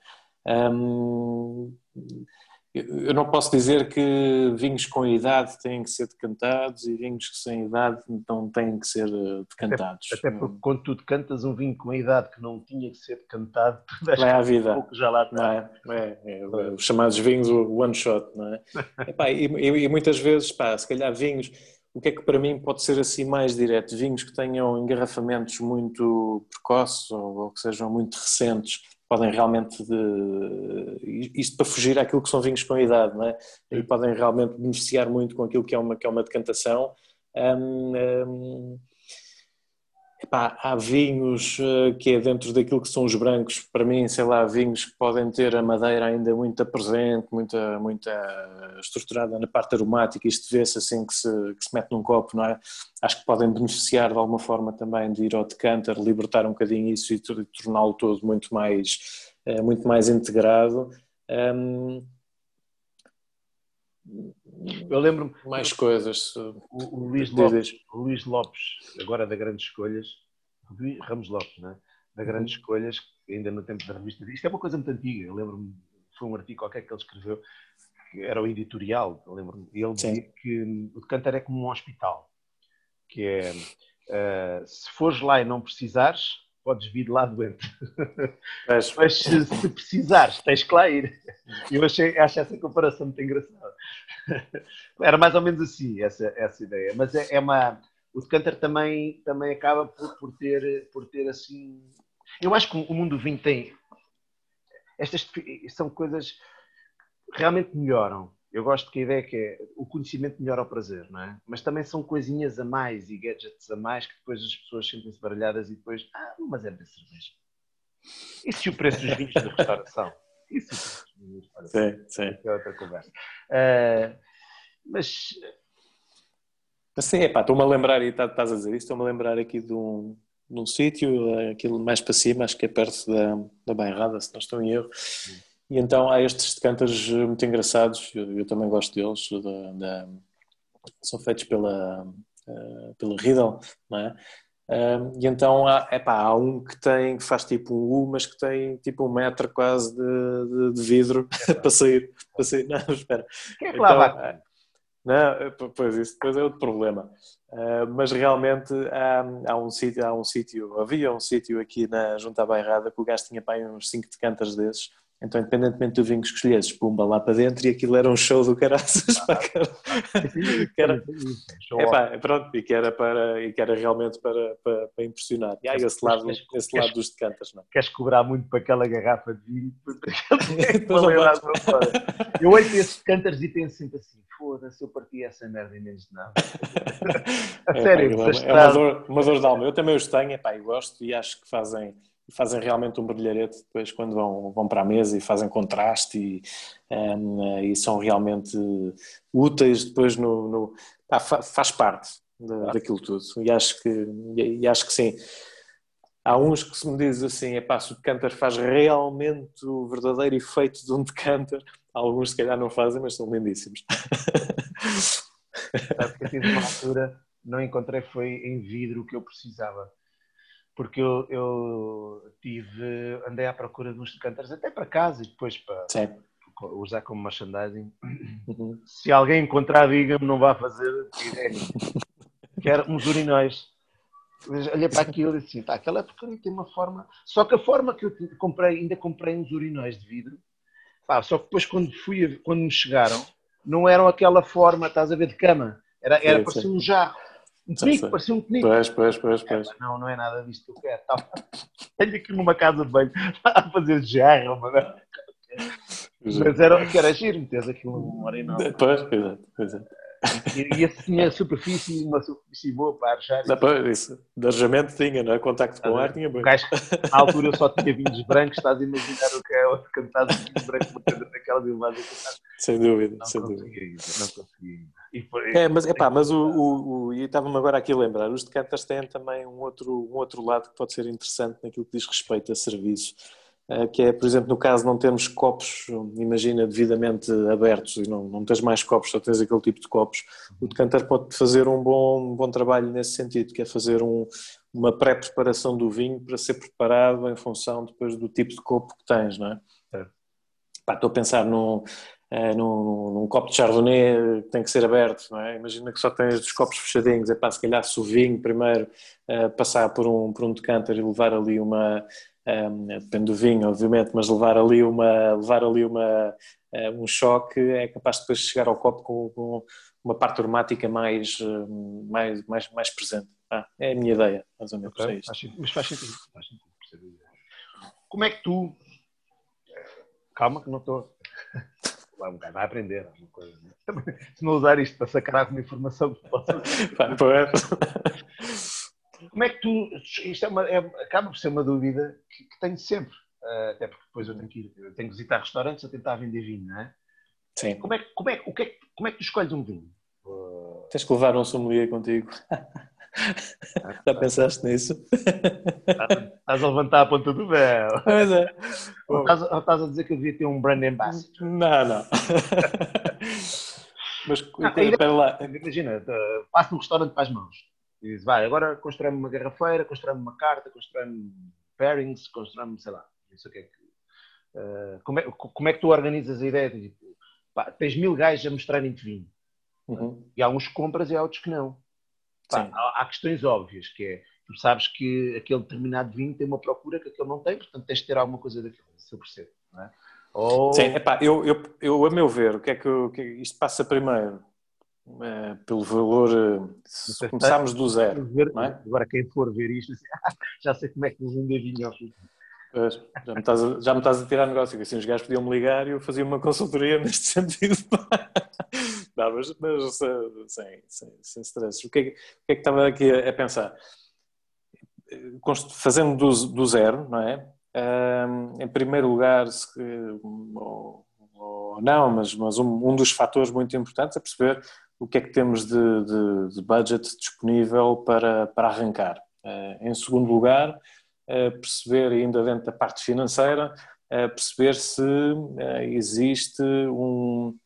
Eu não posso dizer que vinhos com idade têm que ser decantados e vinhos sem idade não têm que ser eh, decantados.
Até, até porque quando tu decantas um vinho com idade que não tinha que ser decantado,
vai à vida. Um pouco já lá está. É? É, é, os chamados vinhos one shot, não é? Epá, e, e, e, muitas vezes, pá, se calhar vinhos, o que é que para mim pode ser assim mais direto? Vinhos que tenham engarrafamentos muito precoces ou, ou que sejam muito recentes podem realmente, de, isto para fugir àquilo que são vinhos com idade, não é? E podem realmente beneficiar muito com aquilo que é uma, que é uma decantação. Um, um, epá, há vinhos eh, que é dentro daquilo que são os brancos, para mim, sei lá, vinhos que podem ter a madeira ainda muito presente, muita, muita estruturada na parte aromática, isto vê-se assim que se, que se mete num copo, não é? Acho que podem beneficiar de alguma forma também de ir ao decanter, libertar um bocadinho isso e torná-lo todo muito mais, eh, muito mais integrado. Um,
eu lembro-me.
Mais coisas.
O, o, Luís Lopes, o Luís Lopes, agora da Grandes Escolhas, Ramos Lopes, né? da Grandes uhum. Escolhas, ainda no tempo da revista. Isto é uma coisa muito antiga. Eu lembro-me, foi um artigo qualquer que ele escreveu, que era o editorial. Eu lembro-me. Ele Sim. dizia que o decantar é como um hospital que é uh, se fores lá e não precisares, podes vir lá doente. Mas, Mas se, se, precisares, tens que lá ir. Eu achei, acho essa comparação muito engraçada. Era mais ou menos assim, essa, essa ideia. Mas é, é uma. O decanter também, também acaba por, por, ter, por ter assim. Eu acho que o mundo do vinho tem. Estas são coisas que realmente melhoram eu gosto que a ideia é que é, o conhecimento melhora o prazer, não é? Mas também são coisinhas a mais e gadgets a mais que depois as pessoas sentem-se baralhadas e depois, ah, mas é da cerveja. E se o preço dos vinhos da restauração? E se o preço dos vinhos da
restauração? Sim, sim.
É outra conversa. Uh, mas...
Mas sim, epá, estou-me a lembrar, e estás a dizer isso, estou-me a lembrar aqui de um, de um sítio, aquilo mais para cima, acho que é perto da, da Bairrada, se não estou em erro, e então há estes decanters muito engraçados, eu, eu também gosto deles, da, da, são feitos pela, uh, pela Riddle, não é? Uh, e então há, epá, há um que tem, que faz tipo um U, mas que tem tipo um metro quase de, de, de vidro para sair. Para sair. Não, espera.
Quem é que lá então, vai?
Não, pois isso depois é outro problema. Uh, mas realmente há, há um sítio, há um sítio, havia um sítio aqui na Junta Bairrada que o gajo tinha para uns 5 decanters desses Então, independentemente do vinho que escolhesses, pumba lá para dentro e aquilo era um show do caraças. Que era, que era, é pá, pronto, e que era, para, e que era realmente para, para, para impressionar. E há esse lado, queres, esse queres, lado dos decanters, não é?
Queres cobrar muito para aquela garrafa de vinho? eu olho para esses decanters e penso sempre assim, foda-se, eu parti essa merda em menos de nada.
A é, sério, pá, é, uma, dor, uma dor de alma. Eu também os tenho, epá, e gosto e acho que fazem fazem realmente um brilharete depois quando vão, vão para a mesa e fazem contraste e, um, e são realmente úteis depois no, no ah, faz parte daquilo tudo. E acho que, e acho que sim. Há uns que se me dizem assim é se o decanter faz realmente o verdadeiro efeito de um decanter alguns se calhar não fazem mas são lindíssimos.
Sabe que eu tive uma altura não encontrei foi em vidro o que eu precisava porque eu, eu tive, andei à procura de uns decanters até para casa e depois para usar como merchandising. Uhum. Se alguém encontrar, diga-me, não vá fazer Quero uns urinóis. Olhei para aquilo e disse, tá, aquela porcaria tem uma forma. Só que a forma que eu comprei, ainda comprei uns urinóis de vidro, pá, só que depois quando, fui, quando me chegaram, não eram aquela forma, estás a ver, de cama. Era, era parecia um jarro. Um penico, parecia um penico.
Pois, pois, pois, pois. É,
não, não é nada disto que eu quero. Tá. Tenho aqui numa casa de banho a fazer jarra, mano. Mas era, que era giro, metes aquilo num arenal.
Pois, exato, exato.
E, e esse tinha superfície, uma superfície boa para arjar.
Não, isso. De arejamento tinha, não é? Contacto com o ar tinha bem.
Gajo, à altura eu só tinha vinhos brancos, estás a imaginar o que é outro cantar de vinhos brancos naquela imagem.
Sem dúvida, não sem dúvida. Não consegui. É, mas, epá, mas o, o, o e estava-me agora aqui a lembrar, os decanters têm também um outro, um outro lado que pode ser interessante naquilo que diz respeito a serviço eh, que é, por exemplo, no caso não termos copos, imagina, devidamente abertos e não, não tens mais copos, só tens aquele tipo de copos, o decanter pode fazer um bom, um bom trabalho nesse sentido, que é fazer um, uma pré-preparação do vinho para ser preparado em função depois do tipo de copo que tens, não é? é. Pá, estou a pensar num, é, num, num, copo de chardonnay tem que ser aberto, não é? Imagina que só tens os copos fechadinhos, é pá, se calhar se o vinho primeiro é, passar por um, por um decanter e levar ali uma, um, depende do vinho, obviamente, mas levar ali, uma, levar ali uma, um choque é capaz de depois chegar ao copo com, com uma parte aromática mais, mais, mais, mais presente. Ah, é a minha ideia, mais ou menos. Okay. É
faz mas faz sentido. Faz sentido Como é que tu. Calma, que não estou. Vai aprender alguma coisa. Né? Se não usar isto para sacar alguma informação, posso. Como é que tu. Isto é uma, é, acaba por ser uma dúvida que, que tenho sempre. Uh, até porque depois eu tenho que, ir, eu tenho que visitar restaurantes a tentar vender vinho, não é?
Sim.
Como é, como é, o que é, como é que tu escolhes um vinho?
Uh... Tens que levar um sommelier contigo. Já pensaste nisso?
Estás a levantar a ponta do véu.
Pois é.
Ou estás, ou estás a dizer que eu devia ter um brand ambassador?
Não, não. Mas
não, lá. Imagina, passo num restaurante para as mãos e diz, vai, agora constrói uma garrafeira, constrói uma carta, constrói pairings, constrói sei lá, isso que é que... Uh, como, é, como é que tu organizas a ideia de, tipo, pá, tens mil gajos a mostrarem-te vinho. Uhum. E há uns que compras e há outros que não. Pá, há, há, questões óbvias, que é, tu sabes que aquele determinado vinho tem uma procura que aquele não tem, portanto tens de ter alguma coisa daquilo, se eu percebo. Não é?
Ou... Sim, epá, eu, eu, eu, a meu ver, o que é que, eu, que isto passa primeiro? É, pelo valor, eh, se começarmos do zero. Ver, é?
Agora, quem for ver isto, já sei como é que nos vender vinho ao
Pois, já, me estás a, já me estás a tirar negócio, assim os gajos podiam me ligar e eu fazia uma consultoria neste sentido. Mas, mas sem, sem, sem stress. O que, é, o que é que estava aqui a, a pensar? Fazendo do, do zero, não é? Um, em primeiro lugar, se, ou, ou, não, mas, mas um, um dos fatores muito importantes é perceber o que é que temos de, de, de budget disponível para, para arrancar. Uh, em segundo lugar, uh, perceber ainda dentro da parte financeira, uh, perceber se existe um,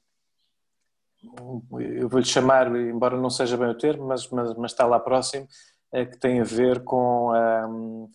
eu vou-lhe chamar, embora não seja bem o termo, mas, mas, mas está lá próximo, que tem a ver com um,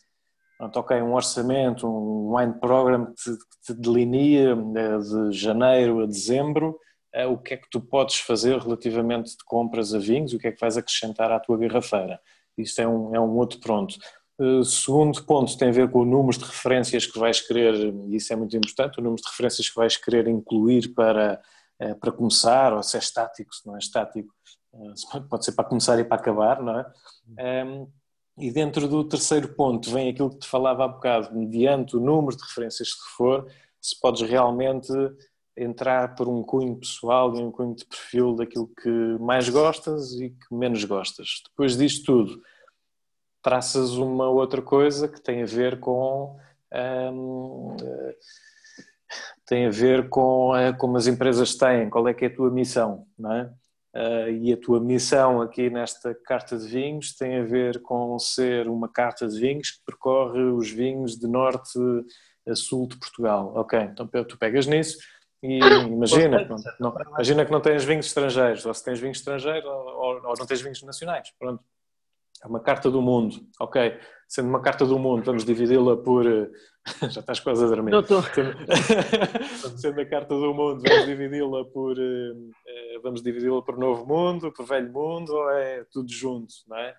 ok, um orçamento, um wine program que te, que te delinea de janeiro a dezembro, é o que é que tu podes fazer relativamente de compras a vinhos, o que é que vais acrescentar à tua garrafeira. Isto é um, é um outro pronto. Uh, segundo ponto tem a ver com o número de referências que vais querer, e isso é muito importante, o número de referências que vais querer incluir para, uh, para começar, ou se é estático, se não é estático, uh, pode ser para começar e para acabar, não é? Um, e dentro do terceiro ponto vem aquilo que te falava há bocado, mediante o número de referências que for, se podes realmente entrar por um cunho pessoal e um cunho de perfil daquilo que mais gostas e que menos gostas. Depois disto tudo, traças uma outra coisa que tem a ver com hum, tem a ver com uh, como as empresas têm, qual é que é a tua missão, não é? Uh, e a tua missão aqui nesta carta de vinhos tem a ver com ser uma carta de vinhos que percorre os vinhos de norte a sul de Portugal. Ok, então tu pegas nisso e imagina, não, não, imagina que não tens vinhos estrangeiros, ou se tens vinhos estrangeiros ou, ou não tens vinhos nacionais. Pronto. É uma carta do mundo. Ok, sendo uma carta do mundo, vamos dividi-la por. Já estás quase a dormir.
Não estou.
Sendo a carta do mundo, vamos dividi-la por. Eh, vamos dividi-la por novo mundo, por velho mundo, ou é tudo junto, não é?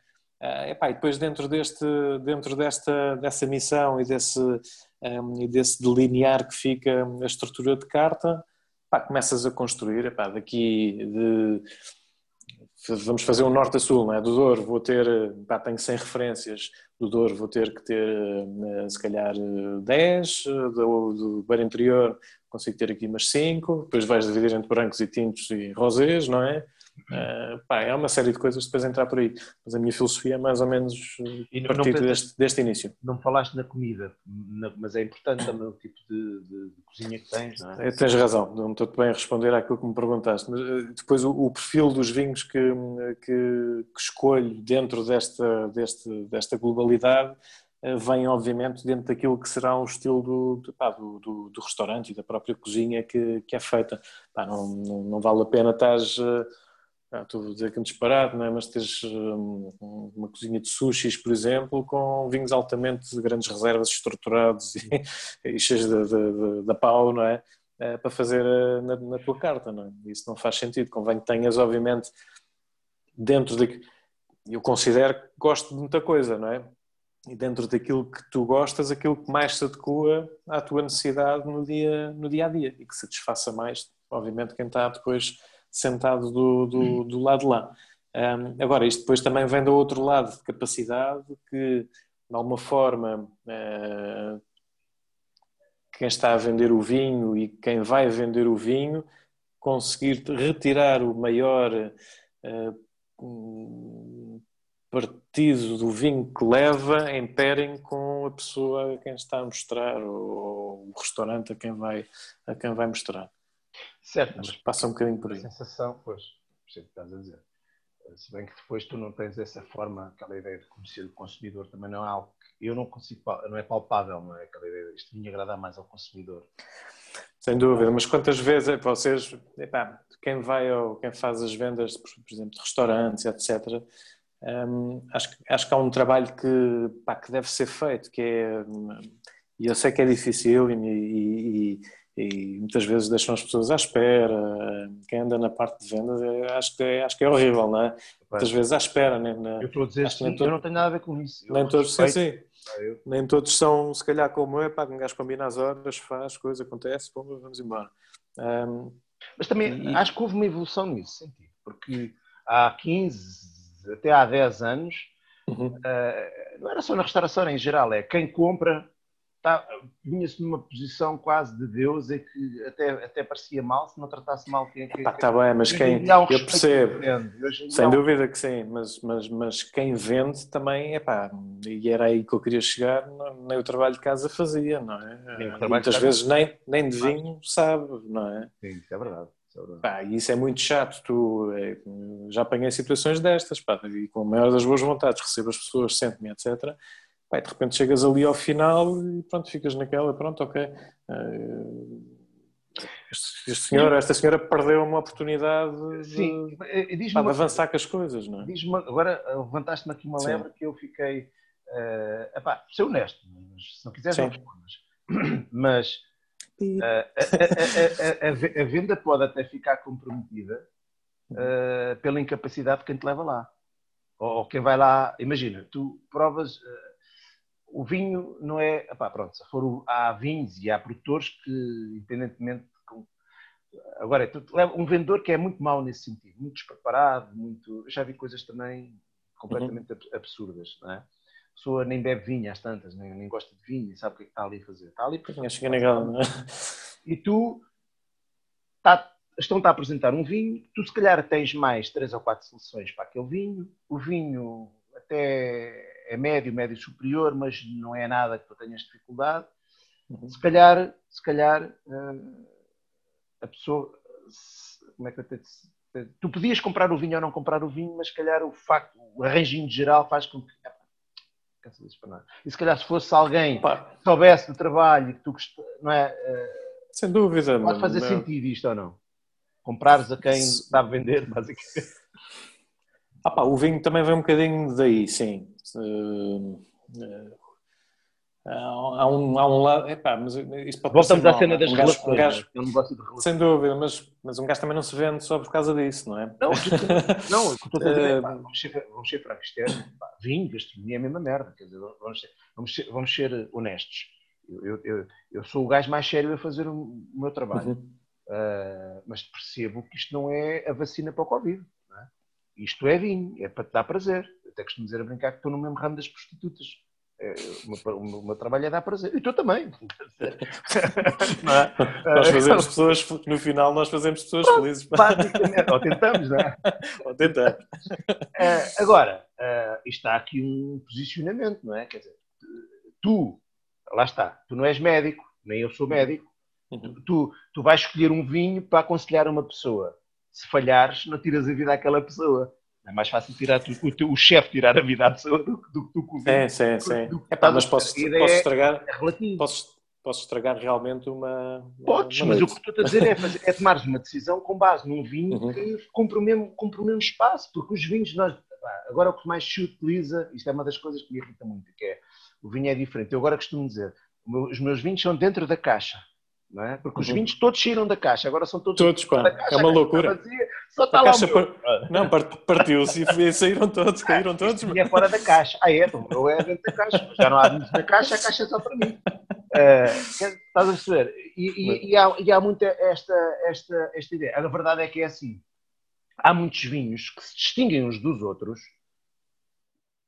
Epá, e depois dentro, deste, dentro desta, dessa missão e desse, um, e desse delinear que fica a estrutura de carta, epá, começas a construir, epá, daqui de vamos fazer um norte a sul, não é? Do Douro vou ter, pá, tenho 100 referências, do Douro vou ter que ter eh, se calhar 10, eh, do, do Beira Interior consigo ter aqui umas 5, depois vais dividir entre brancos e tintos e rosés, não é? Uh, pá, é uma série de coisas depois entrar por aí. Mas a minha filosofia é mais ou menos e partir deste, deste início.
Não falaste na comida, mas é importante também o tipo de, de, de cozinha que tens, não é?
é tens razão, não estou bem a responder àquilo que me perguntaste. Mas eh, depois o, o perfil dos vinhos que, que, que, escolho dentro desta, deste, desta globalidade vem obviamente dentro daquilo que será o estilo do, pá, do, do, do, restaurante e da própria cozinha que, que é feita. Pá, não, não, não, vale a pena estar ah, estou a dizer que é um disparate, não é? mas tens um, uma cozinha de sushis, por exemplo, com vinhos altamente de grandes reservas estruturados e, e cheios de, pau, não é? é para fazer eh, na, na, tua carta, não é? Isso não faz sentido. Convém que tenhas, obviamente, dentro de. Eu considero que gosto de muita coisa, não é? E dentro daquilo que tu gostas, aquilo que mais se adequa à tua necessidade no dia, no dia a dia e que satisfaça mais, obviamente, quem está depois sentado do, do, hum. do lado de lá. Um, agora, isto depois também vem do outro lado de capacidade que, de alguma forma, uh, quem está a vender o vinho e quem vai vender o vinho conseguir retirar o maior uh, partido do vinho que leva em pairing com a pessoa a quem está a mostrar ou o restaurante a quem vai, a quem vai mostrar.
Certo, mas
passa um bocadinho por aí.
A sensação, pois, percebo o que estás a dizer. Se bem que depois tu não tens essa forma, aquela ideia de conhecer o consumidor também não é algo que eu não consigo, não é palpável, não é aquela ideia, isto me agrada mais ao consumidor.
Sem dúvida, mas quantas vezes é vocês, epá, quem vai ou quem faz as vendas, por exemplo, de restaurantes, etc., hum, acho, acho que há um trabalho que, pá, que deve ser feito, que é, e eu sei que é difícil e, e, e muitas vezes deixam as pessoas à espera. Quem anda na parte de vendas é, acho, que é, acho que é horrível, não é? Muitas vezes à espera. Né?
eu estou a dizer todo... eu não tenho nada a ver com isso.
nem todos, sim, sim. Ah, nem todos são, se calhar, como eu, pá, um gajo combina as horas, faz, coisa acontece, pô, vamos embora. Um,
Mas também e... acho que houve uma evolução nisso sentido, porque há 15, até há 10 anos, uhum. uh, não era só na restauração em geral, é quem compra tá, vinha-se numa posição quase de Deus em que até, até parecia mal se não tratasse mal quem. quem
Está bem, mas quem. Eu percebo. Sem dúvida que sim, mas, mas, mas quem vende também, é pá, e era aí que eu queria chegar, nem o trabalho de casa fazia, não é? Muitas vezes nem, nem de vinho sabe, não é?
Sim, isso é verdade.
Pá, isso é muito chato. Tu, é, já apanhei situações destas, pá, e com a maior das boas vontades recebo as pessoas, sento-me, etc de repente chegas ali ao final e pronto, ficas naquela, pronto, ok. Uh, este, este senhor, esta senhora perdeu uma oportunidade Sim, de, eh, de avançar com as coisas, não é?
agora levantaste-me aqui uma Sim. lembra que eu fiquei, uh, epá, ser honesto, mas se não quiseres não respondas. Mas uh, a, a, a, a, venda pode até ficar comprometida uh, pela incapacidade de quem te leva lá. Ou, ou quem vai lá, imagina, tu provas o vinho não é. Epá, pronto, se for há vinhos e há produtores que, independentemente. Agora, um vendedor que é muito mau nesse sentido, muito despreparado, muito. já vi coisas também completamente uhum. absurdas, não é? A pessoa nem bebe vinho às tantas, nem, nem gosta de vinho, sabe o que é que está ali a fazer. Está ali
para. Acho que é legal, não é?
E tu tá, estão-te a apresentar um vinho, tu se calhar tens mais três ou quatro soluções para aquele vinho, o vinho até é médio, médio superior, mas não é nada que tu tenhas dificuldade. Uhum. Se calhar, se calhar uh, a pessoa, como é que eu te, tu podias comprar o vinho ou não comprar o vinho, mas se calhar o facto, o arranjinho geral faz com que e se calhar se fosse alguém que soubesse do trabalho que tu não é? Uh,
Sem dúvida.
Pode fazer não. sentido isto ou não? Comprares a quem sabe vender, basicamente.
Ah, pá, o vinho também vem um bocadinho daí, sim. Uh, uh, há, um, há um lado. Epá, mas
isso pode Voltamos à cena das um relações. Um gajo,
é um negócio de relações. Sem dúvida, mas, mas um gajo também não se vende só por causa disso, não é?
Não, não dizer é, pá, vamos ser, vamos ser francos. Isto é, pá, vinho, gastronomia é a mesma merda. Quer dizer, vamos ser, vamos ser, vamos ser honestos. Eu, eu, eu, sou o gajo mais sério a fazer o, o meu trabalho. Uhum. Uh, mas percebo que isto não é a vacina para o Covid. Isto é vinho, é para te dar prazer. Eu até costumo dizer a brincar que estou no mesmo ramo das prostitutas. É, o, meu, o, meu, trabalho é dar prazer. E tu também.
É? Nós fazemos pessoas, no final, nós fazemos pessoas felizes.
Basicamente, ou tentamos, não é?
Ou tentamos.
Uh, agora, uh, está aqui um posicionamento, não é? Quer dizer, tu, lá está, tu não és médico, nem eu sou médico, uhum. tu, tu vais escolher um vinho para aconselhar uma pessoa se falhares, não tiras a vida àquela pessoa. É mais fácil tirar o, o chefe tirar a vida à pessoa do que tu
com o Sim, sim, sim. É pá, mas posso, posso estragar. É posso, posso estragar realmente uma.
Podes,
uma
mas o que estou a dizer é, fazer, é tomares uma decisão com base num vinho uhum. que cumpre o, mesmo, cumpre o mesmo espaço, porque os vinhos nós. Agora o que mais se utiliza, isto é uma das coisas que me irrita muito, que é o vinho é diferente. Eu agora costumo dizer, os meus vinhos são dentro da caixa não é? Porque os uhum. vinhos todos saíram da caixa, agora são todos.
Todos, pá. é uma loucura. Vazia, só está a lá. Par... Não, partiu-se e saíram todos, caíram todos.
E é fora da caixa. Ah, é, então, é dentro da caixa. Já não há vinhos na caixa, a caixa é só para mim. Uh, estás a perceber? E, e, e, há, e há muita esta, esta, esta ideia. A verdade é que é assim. Há muitos vinhos que se distinguem uns dos outros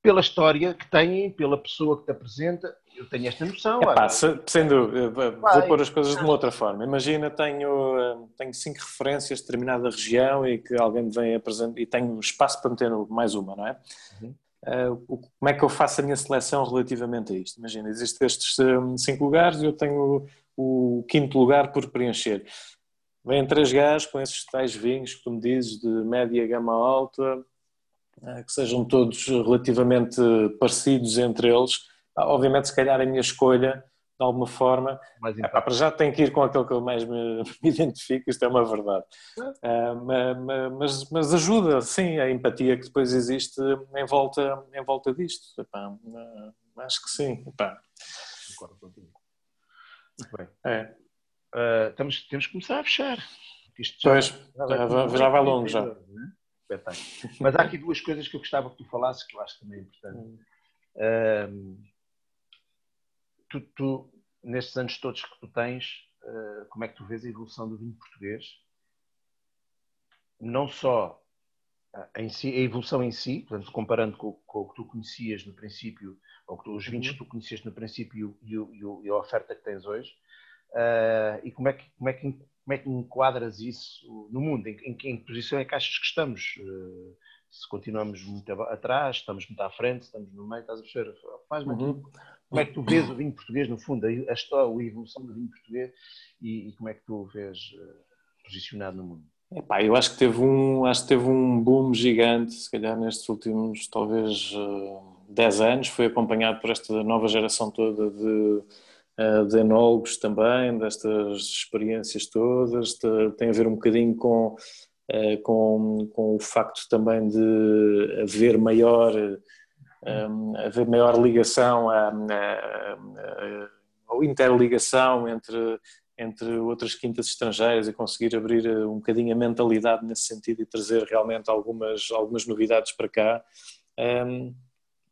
pela história que têm, pela pessoa que te apresenta. Eu tenho esta noção.
Epá, se, sem dúvida, vou pôr as coisas de uma outra forma. Imagina, tenho, eh, tenho cinco referências de determinada região e que alguém me vem apresentar e tenho espaço para meter mais uma, não é? Uhum. Uh, como é que eu faço a minha seleção relativamente a isto? Imagina, existem estes cinco lugares e eu tenho o, o quinto lugar por preencher. Vêm três gajos com esses tais vinhos que tu me dizes de média gama alta, eh, que sejam todos relativamente parecidos entre eles. Obviamente, se calhar a minha escolha, de alguma forma, é, para já tem que ir com aquele que eu mais me, me identifico, isto é uma verdade. Uh, mas, mas, ajuda, sim, a empatia que depois existe em volta, em volta disto. Epá, uh, acho que sim. Epá. Concordo contigo.
Muito bem. É. Uh, temos, temos que começar a fechar.
Isto pois, já, já, vai, já vai longo já. Né?
Espetáculo. Mas há aqui duas coisas que eu gostava que tu falasses que eu acho também importante. Um, tu, tu, nestes anos todos que tu tens, uh, como é que tu vês a evolução do vinho português? Não só em si, a evolução em si, portanto, comparando com, com, o que tu conhecias no princípio, ou tu, os vinhos uhum. que tu conhecias no princípio e, e, e, a oferta que tens hoje, uh, e como é que, como é que como é que enquadras isso no mundo? Em, em, em que posição é que achas que estamos? Uh, se continuamos muito atrás, estamos muito à frente, estamos no meio, estás a perceber? Faz-me uhum. Como é que tu vês o vinho português, no fundo, a, história, a evolução do vinho português e, e como é que tu o vês uh, posicionado no mundo?
Epá, eu acho que teve um, acho que teve um boom gigante, se calhar nestes últimos talvez uh, eh, 10 anos, foi acompanhado por esta nova geração toda de de enólogos também, destas experiências todas, tem a ver um bocadinho com, uh, com, com o facto também de haver maior, um, eh, haver maior ligação, a, ou interligação entre, entre outras quintas estrangeiras e conseguir abrir um bocadinho a mentalidade nesse sentido e trazer realmente algumas, algumas novidades para cá. Um,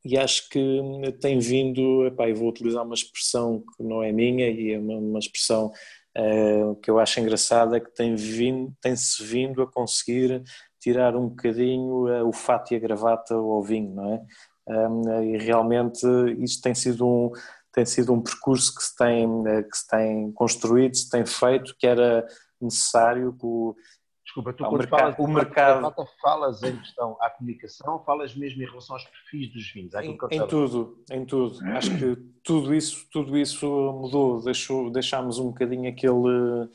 e acho que tem vindo, epá, e vou utilizar uma expressão que não é minha e é uma, uma expressão uh, que eu acho engraçada, que tem vindo, tem-se vindo a conseguir tirar um bocadinho uh, o fato e a gravata ao vinho, não é? Um, e realmente isto tem sido um tem sido um percurso que se tem que se tem construído, se tem feito, que era necessário que o,
Desculpa, tu quando mercado, falas o mercado falas em questão à comunicação, falas mesmo em relação aos perfis dos vinhos?
Em, em tudo, em tudo. Acho que tudo isso, tudo isso mudou, deixou, deixámos um bocadinho aquele um,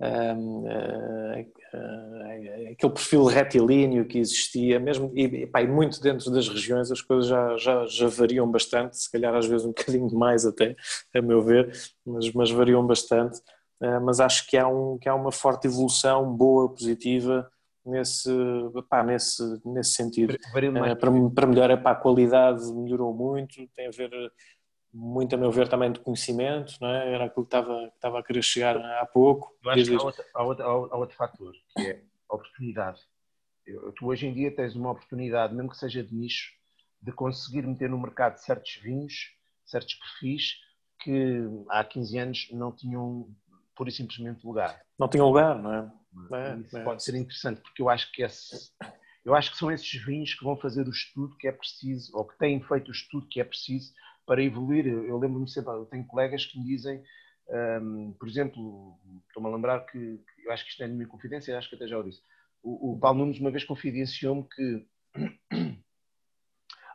uh, uh, aquele perfil retilíneo que existia, mesmo e, pá, e, muito dentro das regiões as coisas já, já, já variam bastante, se calhar às vezes um bocadinho demais até, a meu ver, mas, mas variam bastante. Eh, mas acho que há, um, que há uma forte evolução boa, positiva nesse, pá, nesse, nesse sentido. Para, para melhorar a qualidade melhorou muito, tem a ver muito a meu ver também de conhecimento, não é? era aquilo que estava, que estava a querer chegar há pouco.
Eu acho que há outro, há, outro, há outro fator, que é a oportunidade. Tu hoje em dia tens uma oportunidade, mesmo que seja de nicho, de conseguir meter no mercado certos vinhos, certos perfis que há 15 anos não tinham pura e simplesmente lugar.
Não tinha lugar, não é? é
Isso é. pode ser interessante, porque eu acho que esse, eu acho que são esses vinhos que vão fazer o estudo que é preciso, ou que têm feito o estudo que é preciso para evoluir. Eu lembro-me sempre, eu tenho colegas que me dizem, um, por exemplo, estou-me a lembrar que, eu acho que isto é de minha confidência, acho que até já o disse. O, o Paulo Nunes uma vez confidenciou-me que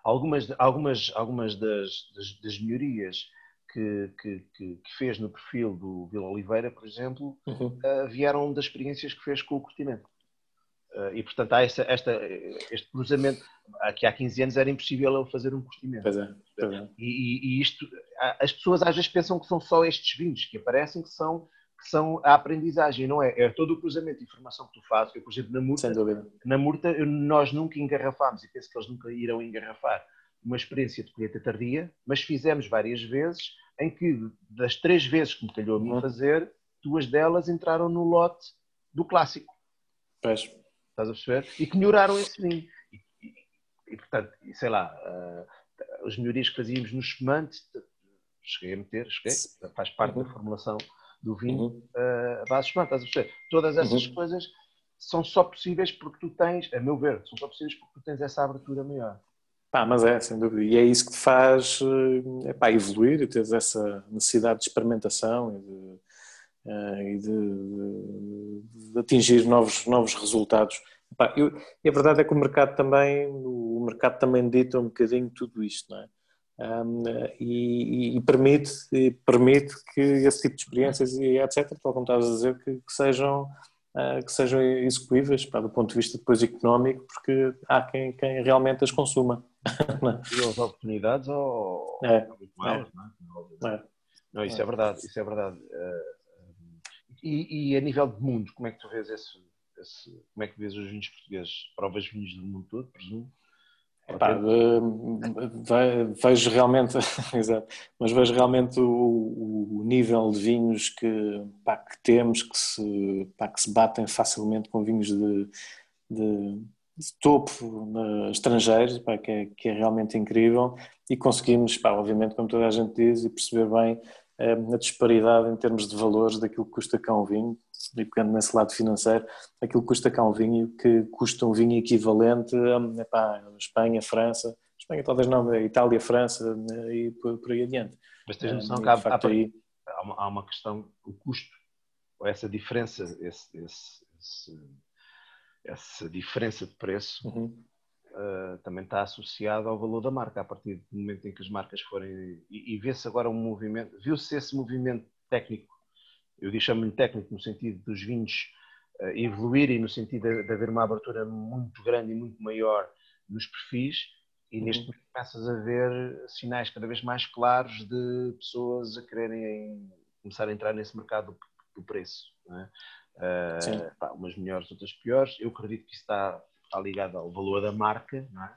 algumas, algumas, algumas das, das, das melhorias que, que, que, fez no perfil do Vila Oliveira, por exemplo, uhum. uh, vieram das experiências que fez com o curtimento. Uh, e, portanto, há esta, esta, este cruzamento. Aqui há 15 anos era impossível ele fazer um curtimento.
Pois é, pois
é. E, e, isto, as pessoas às vezes pensam que são só estes vinhos que aparecem, que são, que são a aprendizagem, não é? É todo o cruzamento de informação que tu fazes. Eu, por exemplo, na Murta, na Murta nós nunca engarrafámos, e penso que eles nunca irão engarrafar, uma experiência de colheita tardia, mas fizemos várias vezes em que das três vezes que me calhou a mim uhum. fazer, duas delas entraram no lote do clássico.
Pois.
Estás a perceber? E que melhoraram esse vinho. E, e, e portanto, sei lá, uh, os melhorias que fazíamos no espumante, cheguei a meter, cheguei, faz parte uhum. da formulação do vinho, uhum. uh, a base espumante, estás a perceber? Todas essas uhum. coisas são só possíveis porque tu tens, a meu ver, são só possíveis porque tu tens essa abertura maior.
Pá, mas é, sem dúvida. E é isso que te faz eh, epá, evoluir e teres essa necessidade de experimentação e de, uh, e de, de, de, atingir novos, novos resultados. Epá, eu, e a verdade é que o mercado também, o mercado também dita um bocadinho tudo isto, não é? Um, e, e, permite, e permite que esse tipo de experiências e etc., tal como estavas a dizer, que, que sejam uh, que sejam execuíveis do ponto de vista depois económico, porque há quem, quem realmente as consuma.
e as oportunidades ou é, é. não é? é. Não, isso é. é verdade, isso é verdade. Uh, e, e, a nível de mundo, como é que tu vês esse, esse, como é que vês os vinhos portugueses? Provas vinhos do mundo todo, presumo?
Epá, vejo realmente, exato, mas vejo realmente o, o nível de vinhos que, pá, que temos que se, pá, que se batem facilmente com vinhos de, de, de topo estrangeiros, pá, que, é, que é realmente incrível. E conseguimos, pá, obviamente, como toda a gente diz, e perceber bem eh, a disparidade em termos de valores daquilo que custa cá um vinho, e pegando nesse lado financeiro, aquilo que custa cá um vinho, que custa um vinho equivalente a epá, Espanha, França, Espanha talvez não, Itália, França né, e por, por aí adiante.
Mas tens noção um, que há, há, aí... há, uma, há, uma, questão, o custo, ou essa diferença, esse, esse, esse, essa diferença de preço uhum. uh, também está associada ao valor da marca, a partir do momento em que as marcas forem. E, e vê-se agora um movimento, viu-se esse movimento técnico eu chamo-lhe técnico no sentido dos vinhos uh, evoluírem, no sentido de, de, haver uma abertura muito grande e muito maior nos perfis, e uhum. neste momento começas a ver sinais cada vez mais claros de pessoas a quererem começar a entrar nesse mercado do, do preço. É? Uh, pá, umas melhores, outras piores. Eu acredito que isso está, está ligado ao valor da marca, é?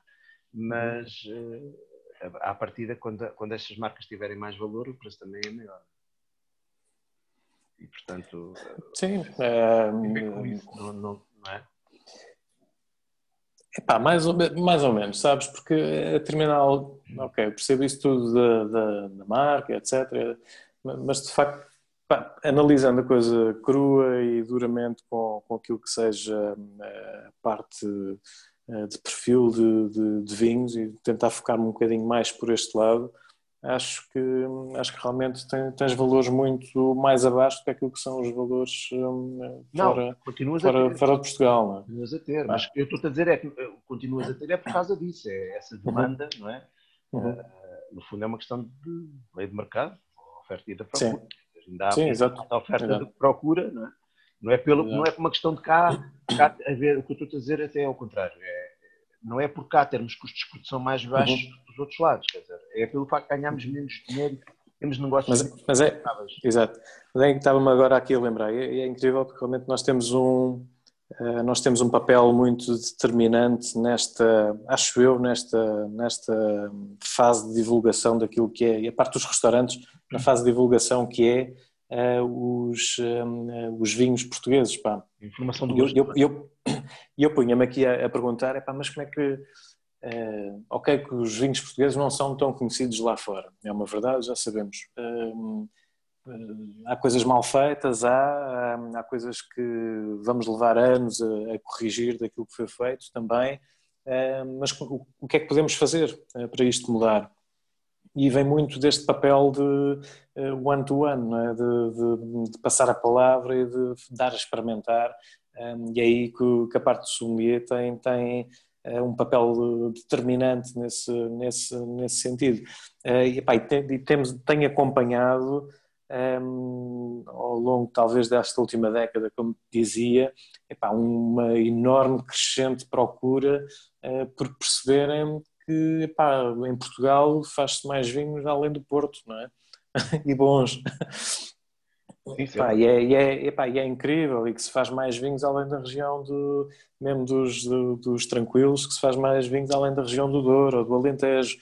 mas uh, à partida, quando, quando estas marcas tiverem mais valor, o preço também é maior. E, portanto,
Sim, é,
com isso, não, não, não é?
Epá, mais, ou, mais ou menos, sabes? Porque a terminal, ok, percebo isso tudo da, da, da marca, etc. Mas de facto, pá, analisando a coisa crua e duramente com, com aquilo que seja eh, a parte eh, de perfil de, de, de vinhos e tentar focar-me um bocadinho mais por este lado, acho que, acho que realmente tem, tens valores muito mais abaixo do que aquilo que são os valores um, não, fora, continuas fora, a ter. fora de Portugal. Não é?
Continuas a ter, mas eu estou a dizer é que continuas a ter é por causa disso, é essa demanda, uhum. não é? Uhum. Uh, no fundo é uma questão de lei de mercado, oferta e da procura. Sim. Ainda há Sim, exato. a oferta exato. de procura, não é? Não é, pelo, não é por uma questão de cá, cá a ver, o que eu estou a dizer até é ao contrário. É, não é por cá termos custos de produção mais baixos uhum. dos outros lados, quer dizer, é pelo facto de ganharmos menos dinheiro temos negócios
mas, mas é, exato. Mas é que estava-me agora aqui a lembrar, e é, incrível porque realmente nós temos um nós temos um papel muito determinante nesta, acho eu, nesta, nesta fase de divulgação daquilo que é, e a parte dos restaurantes, na fase de divulgação que é uh, os, uh, os vinhos portugueses. Pá.
Informação do
eu, eu, eu, e eu punha-me aqui a, a perguntar, epá, mas como é que. Uh, ok, que os vinhos portugueses não são tão conhecidos lá fora, é uma verdade, já sabemos. Uh, há coisas mal feitas, há, há, coisas que vamos levar anos a, a, corrigir daquilo que foi feito também, mas o, que é que podemos fazer para isto mudar? E vem muito deste papel de one-to-one, -one, é? de, de, de, passar a palavra e de dar a experimentar um, e é aí que, que, a parte do sommelier tem, tem uh, um papel determinante nesse, nesse, nesse sentido. E, epá, e, tem, e temos, tem acompanhado um, ao longo talvez desta última década, como dizia, epá, uma enorme crescente procura uh, por perceberem que epá, em Portugal faz-se mais vinhos além do Porto, não é? e bons. Sim. e, é, e, é, epá, e é incrível e que se faz mais vinhos além da região do, mesmo dos, do, dos tranquilos, que se faz mais vinhos além da região do Douro ou do Alentejo,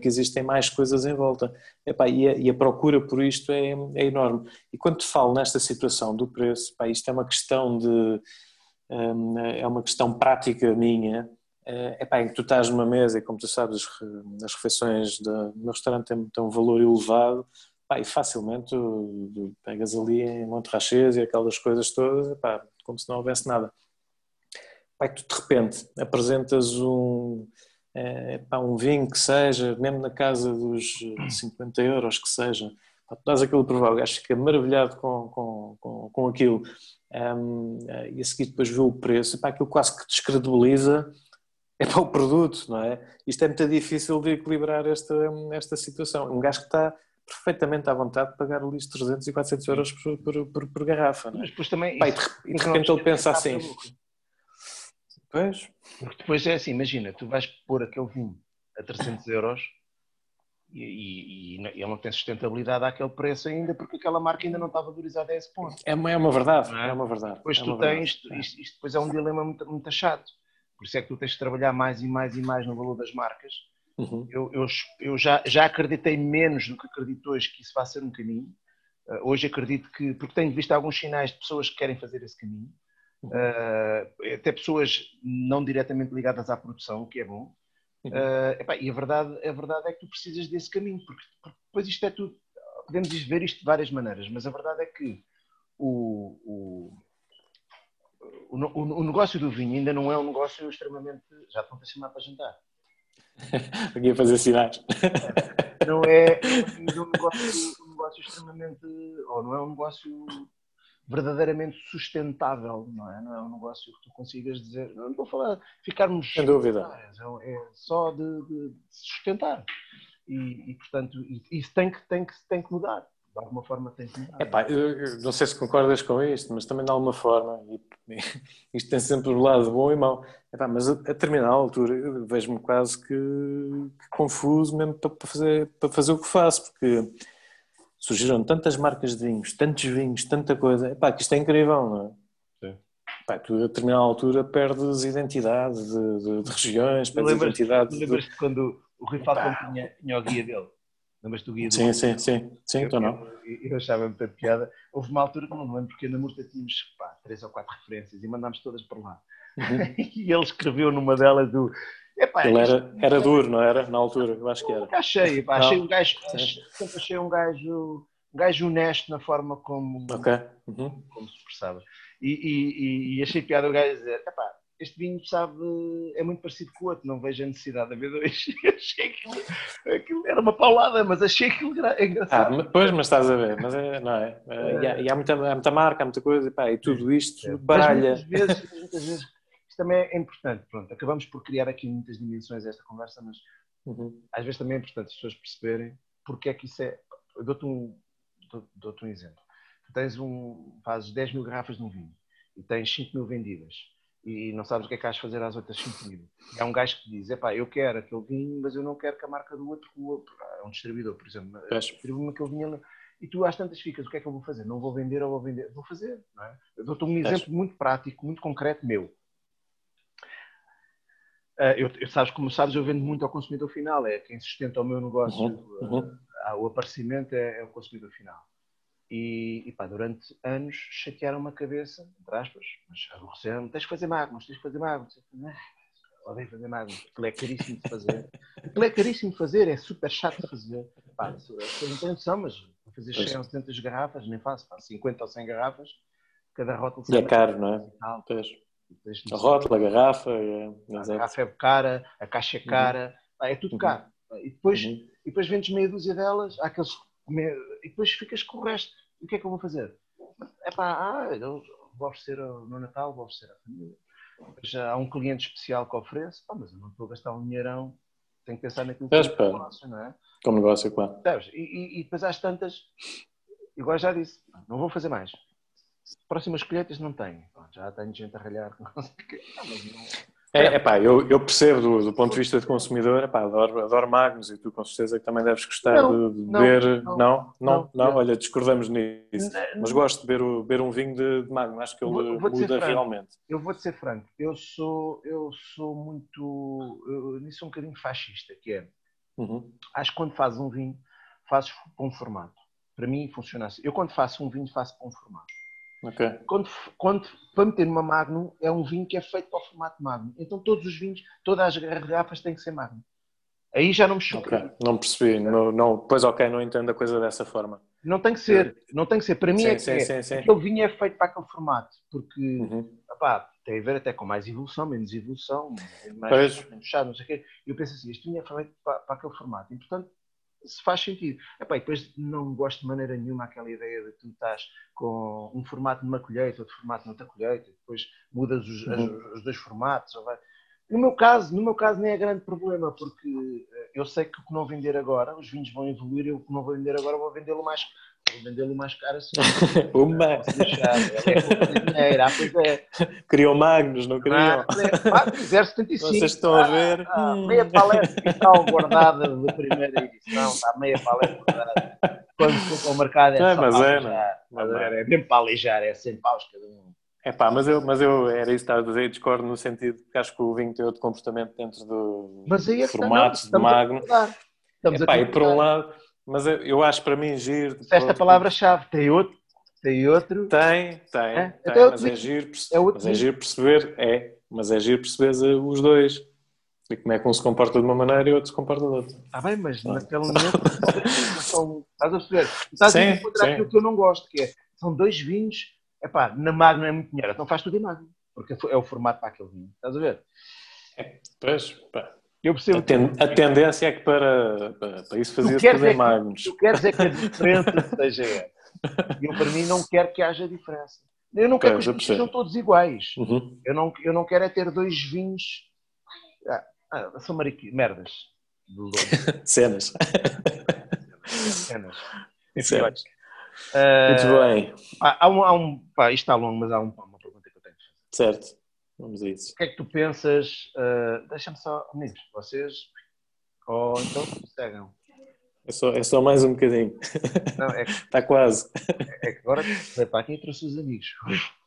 que existem mais coisas em volta. Epá, e, a, e a procura por isto é, é, enorme. E quando te falo nesta situação do preço, epá, isto é uma questão de um, é uma questão prática minha, epá, em que tu estás numa mesa e como tu sabes as, refeições do meu restaurante têm, têm um valor elevado e facilmente tu, pegas ali em Montrachês e aquelas coisas todas, como se não houvesse nada. Pá, tu de repente apresentas um, é, pá, um vinho que seja, mesmo na casa dos 50 euros que seja, pá, tu dás aquilo provar, o gajo fica maravilhado com, com, com, com aquilo um, e a seguir depois vê o preço, pá, aquilo quase que descredibiliza é para o produto, não é? Isto é muito difícil de equilibrar esta, esta situação. Um gajo que está perfeitamente à vontade de pagar ali os 300 e 400 euros por, por, por, por garrafa. Não é?
Mas depois também.
Pai, e de, repente ele pensa assim.
Pois. Porque depois é assim, imagina, tu vais pôr aquele vinho a 300 euros e, e, e, ele não tem sustentabilidade àquele preço ainda porque aquela marca ainda não está valorizada a esse ponto.
É uma, é uma verdade, é? é? uma verdade.
Depois
é
tu tens, verdade. Isto, isto, depois é um dilema muito, muito chato. Por isso é que tu tens de trabalhar mais e mais e mais no valor das marcas Uhum. Eu, eu, eu já, já acreditei menos do que acredito hoje que isso vai ser um caminho. Uh, hoje acredito que, porque tenho visto alguns sinais de pessoas que querem fazer esse caminho, uh, até pessoas não diretamente ligadas à produção, o que é bom. Uh, epá, e a verdade, a verdade é que tu precisas desse caminho, porque, porque depois isto é tudo. Podemos ver isto de várias maneiras, mas a verdade é que o, o, o, o negócio do vinho ainda não é um negócio extremamente. Já estão a chamar para jantar.
Aqui a fazer sinais.
Não é um negócio, um negócio extremamente. ou não é um negócio verdadeiramente sustentável, não é? Não é um negócio que tu consigas dizer. Não estou a falar ficarmos.
Sem dúvida.
É, é só de, de sustentar. E, e portanto, isso tem que, tem, que, tem que mudar de alguma forma tem que mudar.
Epá, eu, não sei se concordas com isto, mas também de alguma forma, e, isto tem sempre o lado bom e mau, Epá, mas a, a determinada altura vejo-me quase que, que, confuso mesmo para, para, fazer, para fazer o que faço, porque surgiram tantas marcas de vinhos, tantos vinhos, tanta coisa, Epá, que isto é incrível, não é? Sim. Epá, tu a determinada altura perdes identidade de, de, de regiões, perdes lembras, identidade.
Lembras-te de... quando o Rui Falcão tinha, tinha o guia dele? Lembras-te do guia
Sim, sim, sim, sim, então
não. Eu, eu achava muita piada. Houve uma altura que não me lembro, porque na Murta tínhamos pá, três ou quatro referências e mandámos todas para lá. uhum. e ele escreveu numa delas do.
Epá, ele era, era duro, não era? Na altura, eu acho que era.
Achei, pá, achei um gajo, sempre achei um gajo, um gajo honesto na forma como,
okay.
uhum. como se expressava. E, e, e, achei piada o gajo dizer: epá, este vinho sabe, é muito parecido com o outro, não vejo a necessidade de haver dois. achei que aquilo era uma paulada, mas achei aquilo engraçado.
Ah, pois, mas estás a ver, mas é, não é? é. E, há, e há, muita, há muita marca, há muita coisa, e, pá, e tudo isto é. baralha.
Mas muitas vezes, muitas vezes, isto também é importante, pronto, acabamos por criar aqui muitas dimensões a esta conversa, mas uhum. às vezes também é importante as pessoas perceberem porque é que isso é. Eu dou-te um, dou, dou um exemplo. Tu tens um, fazes 10 mil garrafas de um vinho e tens 5 mil vendidas e não sabes o que é que has de fazer às outras 5 mil. É um gajo que diz: epá, eu quero aquele vinho, mas eu não quero que a marca do outro, o outro. É um distribuidor, por exemplo. Distribui-me aquele vinho. E tu às tantas ficas: o que é que eu vou fazer? Não vou vender ou vou vender? Vou fazer, não é? Eu dou-te um exemplo muito prático, muito concreto meu. Uh, eu, eu, sabes, como sabes, eu vendo muito ao consumidor final, é quem sustenta o meu negócio, uhum. Uhum. Uh, o aparecimento é, é o consumidor final. E, e pá, durante anos chatearam-me a cabeça, entre aspas, mas aborreceram-me, tens que fazer magnos, tens que fazer magnos. Odeio fazer magnos, aquilo é caríssimo de fazer. Aquilo é caríssimo de fazer, é super chato de fazer. Pá, não tenho noção, mas fazer 100 ou 70 garrafas, nem faço, pá, 50 ou 100 garrafas, cada rótulo...
E é caro, não é? A rótula, a garrafa... É...
A garrafa é cara, a caixa é uhum. cara, uhum. é tudo uhum. caro. E depois, uhum. e depois vendes meia dúzia delas, há aqueles e depois ficas com o resto. o que é que eu vou fazer? É pá, ah, eu vou oferecer no Natal, vou oferecer à família. Já há um cliente especial que oferece, ah, mas eu não estou a gastar um dinheirão, tenho que pensar naquilo que é
o negócio, não é? Como negócio, claro.
E, e, e, depois às tantas, igual já disse, não vou fazer mais. Próximas colheitas não tenho. Já tenho gente a ralhar. Não sei o quê. Não, mas não,
é, epá, eu, eu percebo do, do, ponto de vista de consumidor, epá, adoro, adoro Magnus e tu com certeza que também deves gostar não, de, de não, beber. Não não, não, não, olha, discordamos nisso. Mas gosto de beber, o, beber um vinho de, de Magnus, acho que ele vou, muda realmente.
Eu vou-te ser franco, eu sou, eu sou muito. Eu, nisso sou um bocadinho fascista, que é. Uhum. Acho que quando fazes um vinho, fazes com um formato. Para mim funciona assim. Eu quando faço um vinho, faço com um formato.
Okay.
Quando, quando, para meter numa Magnum, é um vinho que é feito para o formato Magnum. Então todos os vinhos, todas as garrafas têm que ser Magnum. Aí já não me choca.
Okay. Não percebi. Não, não, pois ok, não entendo a coisa dessa forma.
Não tem que ser. Não tem que ser. Para mim sim, é que sim, é. Sim, sim. Aquele vinho é feito para aquele formato. Porque uhum. opá, tem a ver até com mais evolução, menos evolução, mais fechado, não sei o quê. E eu penso assim, este vinho é feito para, para aquele formato. E portanto se faz sentido. Epá, e depois não gosto de maneira nenhuma aquela ideia de tu estás com um formato numa colheita, outro formato noutra colheita, depois mudas os, uhum. os dois formatos. No meu caso, no meu caso nem é grande problema, porque eh, eu sei que o que não vender agora, os vinhos vão evoluir, eu o que não vou vender agora vou vendê-lo mais Vou vendê-lo mais caro assim.
Uma!
É dinheiro, ah, pois é.
Criou Magnus, não criou? Ah,
Magnus 075.
Vocês estão a ver?
Ah, ah, meia paleta fiscal guardada da primeira edição, está meia paleta guardada. Quando for ao mercado é, é só
mas é, não. Mas
é. é mesmo para alijar, é 100 paus cada um.
É pá, mas eu, mas eu era isso que estava a dizer, discordo no sentido que acho que o vinho tem outro comportamento dentro do
é
formatos de Magno. Epá, a e por um lado, mas eu, eu acho para mim giro.
Esta palavra-chave tem outro. Tem outro.
Tem, tem. É? tem é mas, é giro, é mas é giro perceber. É, mas é giro perceber os dois. E como é que um se comporta de uma maneira e o outro se comporta de outra.
Está bem, mas ah. naquele momento estás a perceber. Estás sim, a encontrar aquilo que eu não gosto, que é são dois vinhos. Epá, na Magno é muito dinheiro, então faz tudo em Magno. Porque é o formato para aquele vinho. Estás a ver?
É, pois, pá. Eu percebo. A, ten, a tendência é que para, para, para isso fazia-se fazer
é
magnos.
Tu queres é que a diferença seja essa. E eu, para mim, não quero que haja diferença. Eu não quero que os vinhos sejam todos iguais. Uhum. Eu, não, eu não quero é ter dois vinhos. Ah, ah, são mariqui... merdas.
Cenas.
Cenas.
Cenas. Uh, Muito bem.
Há, há um, há um, pá, isto está longo, mas há um, uma pergunta que eu tenho.
Certo. Vamos a isso.
O que é que tu pensas? Uh, Deixa-me só, amigos, vocês. Ou então seguem.
É só, é só mais um bocadinho. Não, é que, Está quase.
É, que agora vai para aqui e trouxe os amigos.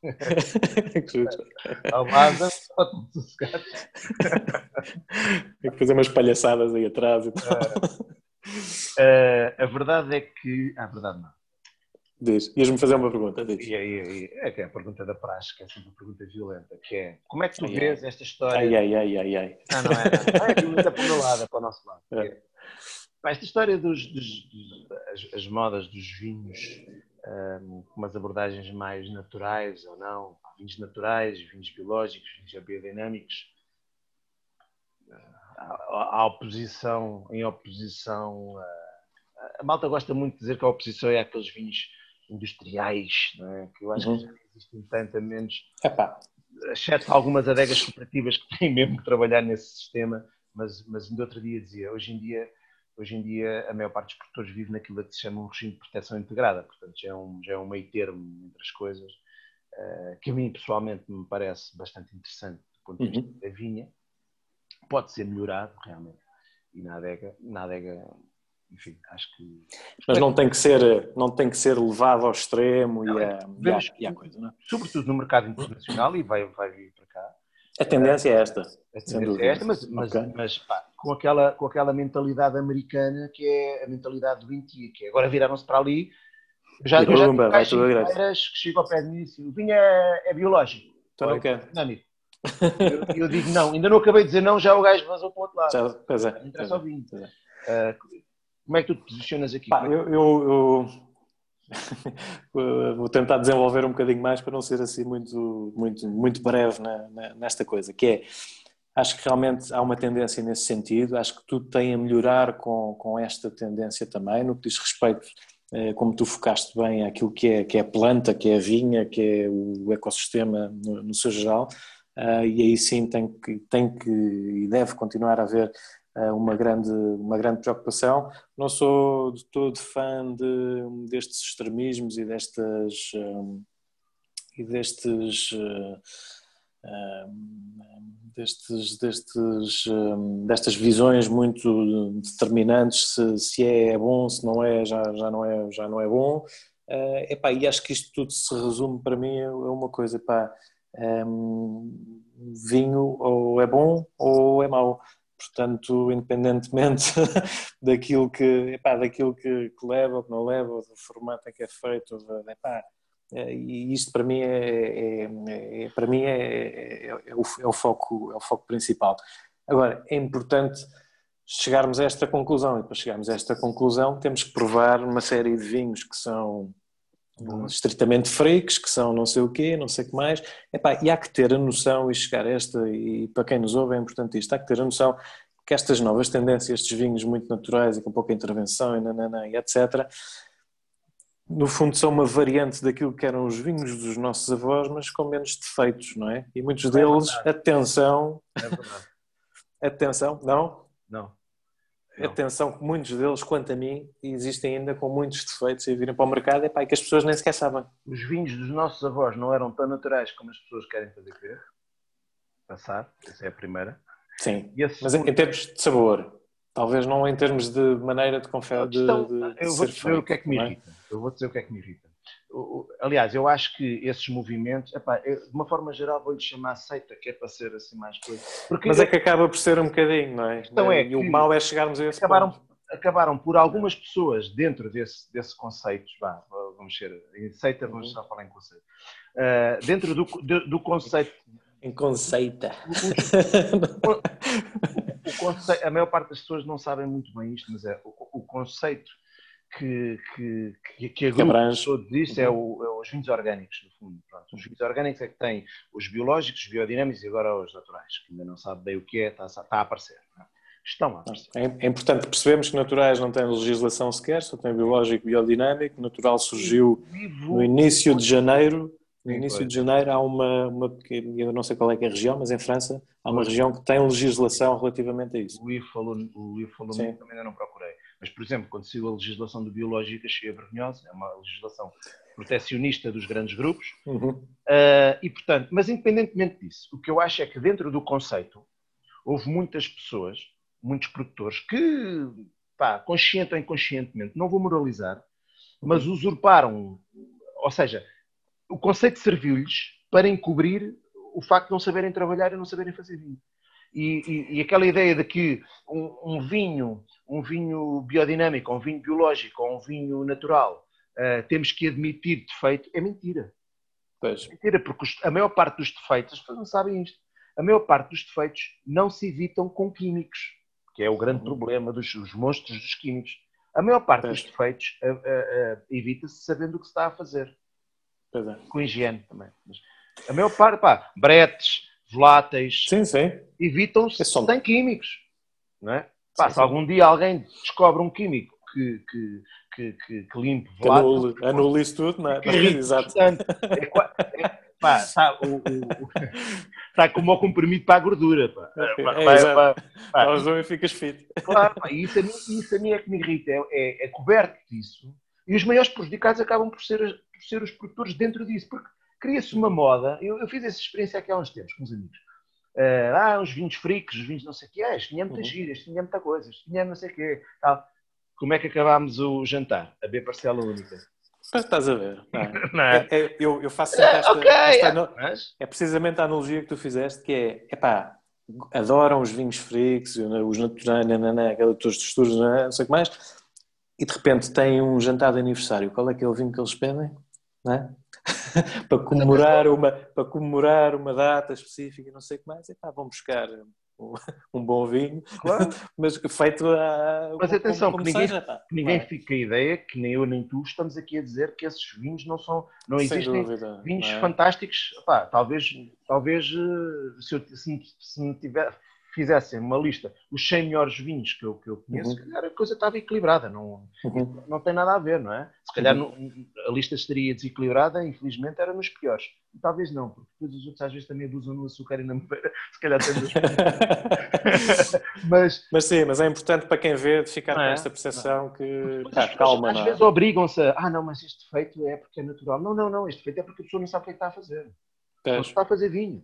Ao vaza, só estão sossegados.
Tem que fazer umas palhaçadas aí atrás e tal.
Uh, uh, a verdade é que. Ah, a verdade não.
Diz, ias-me fazer uma pergunta, diz.
E aí, é que é a pergunta da praxe, que é sempre uma pergunta violenta, que é como é que tu ai, vês ai. esta história?
Ai, ai, ai, ai, ai.
Não, não é, não. é lado, é para o nosso lado. É. é. Esta história dos, dos, dos as, as, modas dos vinhos, um, com umas abordagens mais naturais ou não, vinhos naturais, vinhos biológicos, vinhos biodinâmicos, a, a oposição, em oposição, a, a malta gosta muito de dizer que a oposição é aqueles vinhos industriais, é? que eu acho uhum. que já existem tanto a menos, Epá. exceto algumas adegas cooperativas que têm mesmo que trabalhar nesse sistema, mas, mas no outro dia dizia, hoje em dia, hoje em dia a maior parte dos produtores vive naquilo que se chama um regime de proteção integrada, portanto já é um, já é um meio termo entre as coisas, uh, que a mim pessoalmente me parece bastante interessante do ponto de vista uhum. da vinha, pode ser melhorado realmente, e na adega, na adega enfim, acho que.
Mas não tem que ser, não tem que ser levado ao extremo não, e, a, e, a, e a coisa, não é?
Sobretudo no mercado internacional e vai, vai vir para cá.
A tendência é esta.
A tendência é esta, mas, mas, okay. mas pá, com, aquela, com aquela mentalidade americana que é a mentalidade do 20 que é agora viraram-se para ali. Já, eu já tive caixas que chegam ao pé de mim e dizem, o vinho é, é biológico.
Então não quero.
Dinâmico. Eu, eu, digo não, ainda não acabei de dizer não, já o gajo vazou para o outro lado. Já,
pois é.
Interessa ao vinho. É. Uh, como é que tu te posicionas aqui?
Pá, eu, eu, eu, vou tentar desenvolver um bocadinho mais para não ser assim muito, muito, muito breve na, na, nesta coisa, que é, acho que realmente há uma tendência nesse sentido, acho que tudo tem a melhorar com, com esta tendência também, no que diz respeito, eh, como tu focaste bem, àquilo que é, que é a planta, que é a vinha, que é o ecossistema no, no seu geral, uh, e aí sim tem que, tem que e deve continuar a haver uma grande, uma grande preocupação. Não sou de todo fã de, destes extremismos e destas um, e destes uh, um, destes, destes um, destas visões muito determinantes se, se é, é bom, se não é já, já não é já não é bom. Uh, epá, e acho que isto tudo se resume para mim é uma coisa, um, vinho ou é bom ou é mau portanto, independentemente daquilo que, epá, daquilo que, que, leva ou que não leva, do formato em que é feito, de, epá, é, e isto para mim é, é, é para mim é, é, o, é, o, foco, é o foco principal. Agora, é importante chegarmos a esta conclusão, e para chegarmos a esta conclusão temos que provar uma série de vinhos que são estritamente freaks, que são não sei o quê, não sei o que mais. Epá, e há que ter a noção e chegar a esta, e para quem nos ouve é importante isto, há que ter a noção que estas novas tendências, estes vinhos muito naturais e com pouca intervenção e, nanana, e etc., no fundo são uma variante daquilo que eram os vinhos dos nossos avós, mas com menos defeitos, não é? E muitos é deles, é atenção, é atenção, não?
Não.
Não. Atenção que muitos deles, quanto a mim, existem ainda com muitos defeitos e virem para o mercado e, pá, que as pessoas nem sequer sabem.
Os vinhos dos nossos avós não eram tão naturais como as pessoas querem fazer. Passar, essa é a primeira.
Sim, mas em, em, termos de sabor, talvez não em termos de maneira de confiar de, de, de
Eu vou dizer o que é que me é? irrita. Eu vou dizer o que é que me irrita. Aliás, eu acho que esses movimentos, epá, eu, de uma forma geral, vou-lhe chamar seita, que é para ser assim mais coisa.
Porque Mas é que acaba por ser um bocadinho, não é? Então é e o mal é chegarmos a esse
acabaram,
ponto.
Acabaram por algumas pessoas dentro desse, desse conceito, vá, vamos ser, em seita, vamos só falar em conceito. Uh, dentro do, do, do, conceito.
Em conceita.
O, o, o, conceito. A maior parte das pessoas não sabem muito bem isto, mas é o, conceito que, que, que, que agrupa todos isso é, o, é, os vinhos orgânicos, no fundo. Pronto. Os vinhos orgânicos é que têm os biológicos, os biodinâmicos e agora os naturais, que ainda não sabe bem o que é, está, está a aparecer. É? Estão a aparecer.
É, é, importante percebermos que naturais não têm legislação sequer, só tem biológico e biodinâmico. Natural surgiu no início de janeiro. No início de janeiro há uma, uma pequena, eu não sei qual é, é a região, mas em França há uma região que tem legislação relativamente a isso.
O Ivo falou, o Ivo falou muito, também ainda não procurei. Mas, por exemplo, quando saiu a legislação do biológico, achei vergonhosa, é uma legislação protecionista dos grandes grupos. Uhum. Uh, e, portanto, mas independentemente disso, o que eu acho é que dentro do conceito houve muitas pessoas, muitos produtores, que, pá, consciente ou inconscientemente, não vou moralizar, mas uhum. usurparam, ou seja, o conceito serviu-lhes para encobrir o facto de não saberem trabalhar e não saberem fazer vinho. E, e, e, aquela ideia de que um, um, vinho, um vinho biodinâmico, um vinho biológico ou um vinho natural uh, temos que admitir defeito, é mentira.
Pois.
É mentira, porque a maior parte dos defeitos, as pessoas não sabem isto, a maior parte dos defeitos não se evitam com químicos, que é o grande uhum. problema dos monstros dos químicos. A maior parte pois. dos defeitos uh, uh, evita-se sabendo o que se está a fazer.
É.
Com higiene também. Mas a maior parte, pá, bretes, voláteis,
sim, sim.
evitam-se é só... sem químicos. Não é? Pá, se algum dia alguém descobre um químico que, que, que, que, que limpe
volátil... Anule, isso tudo, não é?
Que Exato. É, é, pá, está, o, o, está como o comprimido para a gordura. Pá.
É, vai, pá, pá. e ficas fit.
Claro, pá, isso, a mim, isso a mim é que me irrita. É, é, é coberto disso. E os maiores prejudicados acabam por ser, por ser os produtores dentro disso. Porque cria-se uma moda. Eu, eu, fiz essa experiência aqui há uns tempos com os amigos. Uh, ah, os vinhos fricos, os vinhos não sei o que. Ah, este vinho é muita uhum. gira, este vinho é muita coisa, este vinho é não sei o quê. Tal. Como é que acabámos o jantar? A B parcela única.
Estás a ver. É? é, eu, eu, faço sempre esta, okay, esta é, mas... é precisamente a analogia que tu fizeste, que é, epá, adoram os vinhos fricos, os naturais, aquelas texturas, não sei o que mais, e de repente têm um jantar de aniversário. Qual é que é o vinho que eles pedem? Não é? para, comemorar uma, para comemorar uma data específica, não sei o que mais, epá, vão buscar um bom vinho, claro. mas feito a.
Mas atenção, como, como que ninguém, seja, ninguém fica a ideia que nem eu nem tu estamos aqui a dizer que esses vinhos não são. Não Sem existem dúvida, vinhos é? fantásticos. Pá, talvez, talvez eh, se, eu, se, se me tiver, fizessem uma lista, os 100 melhores vinhos que eu, que eu conheço, uhum. a coisa estava equilibrada, não, uhum. não tem nada a ver, não é? Se calhar uhum. a lista estaria desequilibrada, infelizmente era nos piores. E talvez não, porque depois os outros às vezes também abusam no açúcar e na moeira, se calhar temos
mas, mas sim, mas é importante para quem vê ficar é? com esta percepção que
tá, calma. Às é? vezes obrigam-se a, ah não, mas este defeito é porque é natural. Não, não, não, este defeito é porque a pessoa não sabe o que é que está a fazer. Não está a fazer vinho.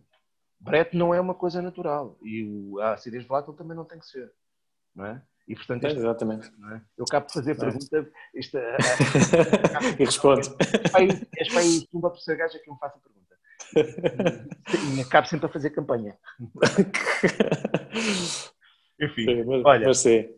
Brete não é uma coisa natural e a acidez volátil também não tem que ser, não é?
E portanto, é, exatamente.
É? Eu acabo de fazer a pergunta isto,
é, e responde.
És para aí tumba por ser gaja que me faça a pergunta. E acabo sempre a fazer campanha. Enfim, sim, mas, olha. Mas sim.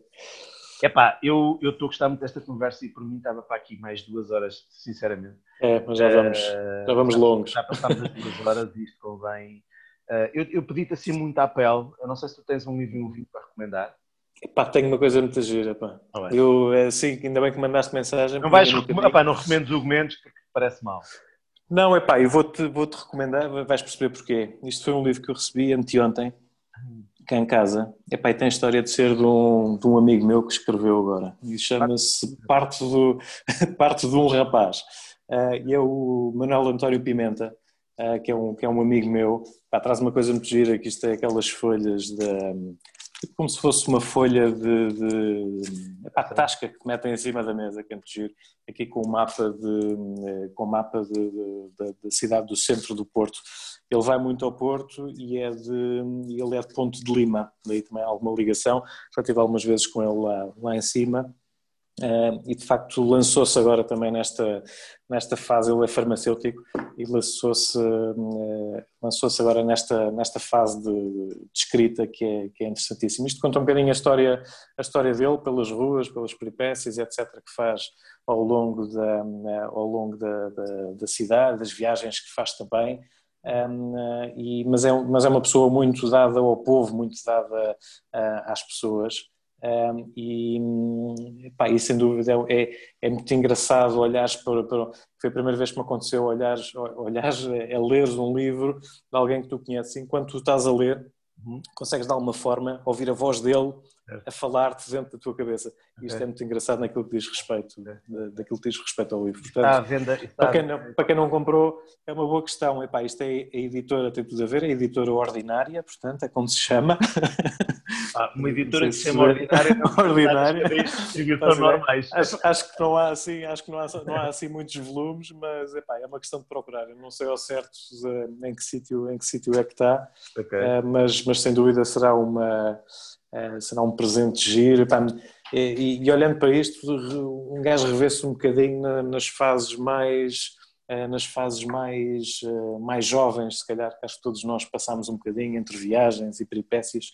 Epá, eu estou a gostar muito desta conversa e por mim estava para aqui mais duas horas, sinceramente.
É, mas já vamos, já vamos longos.
Já passámos as duas horas e isto convém Uh, eu, eu pedi-te assim muito à pele. Eu não sei se tu tens um livro vinho para recomendar.
Epá, tenho uma coisa muito gira, pá. Ah, eu, assim, ainda bem que mandaste mensagem.
Não vais, epá, não recomendes documentos porque parece mal.
Não, epá, eu vou-te vou -te recomendar, vais perceber porquê. Isto foi um livro que eu recebi anteontem, cá em casa. Epá, e tem a história de ser de um, de um amigo meu que escreveu agora. E chama-se Parte, do, Parte de um Rapaz. Uh, e é o Manuel António Pimenta. Uh, que, é um, que é um amigo meu, Pá, traz uma coisa muito gira, que isto é aquelas folhas de, tipo como se fosse uma folha de, de epá, tasca que metem em cima da mesa, que é muito giro, aqui com o mapa de, com o mapa da cidade do centro do Porto. Ele vai muito ao Porto e é de, ele é de Ponte de Lima, daí também há alguma ligação, já tive algumas vezes com ele lá, lá em cima Uh, e de facto lançou-se agora também nesta, nesta fase, ele é farmacêutico e lançou-se uh, lançou agora nesta, nesta fase de, de, escrita que é, que é interessantíssimo. Isto conta um bocadinho a história, a história dele pelas ruas, pelas peripécias, etc., que faz ao longo da, ao longo da, da, da cidade, das viagens que faz também. Um, uh, e, mas, é, mas é uma pessoa muito dada ao povo, muito dada às pessoas. Um, e, pá, e sem dúvida é, é muito engraçado olhares para, para, foi a primeira vez que me aconteceu olhares, olhares é ler um livro de alguém que tu conheces enquanto tu estás a ler uhum. consegues de alguma forma ouvir a voz dele a falar-te dentro da tua cabeça. E isto é. é muito engraçado naquilo que diz respeito, daquilo que diz respeito ao livro.
Portanto, está à venda, está
para, quem não, para quem não comprou, é uma boa questão. Epá, isto é a editora, tem tudo a ver, é a editora ordinária, portanto, é como se chama.
Ah, uma editora que se chama ordinária, não
ordinária. normais. Acho, acho, que não há assim, acho que não há, não há assim muitos volumes, mas epá, é uma questão de procurar. Eu não sei ao certo em que sítio, em que sítio é que está, okay. Eh, mas, mas sem dúvida será uma eh, será um presente giro. E, e, olhando para isto, um gajo revê-se um bocadinho nas fases mais eh, nas fases mais, eh, mais jovens, se calhar, que acho que todos nós passamos um bocadinho entre viagens e peripécias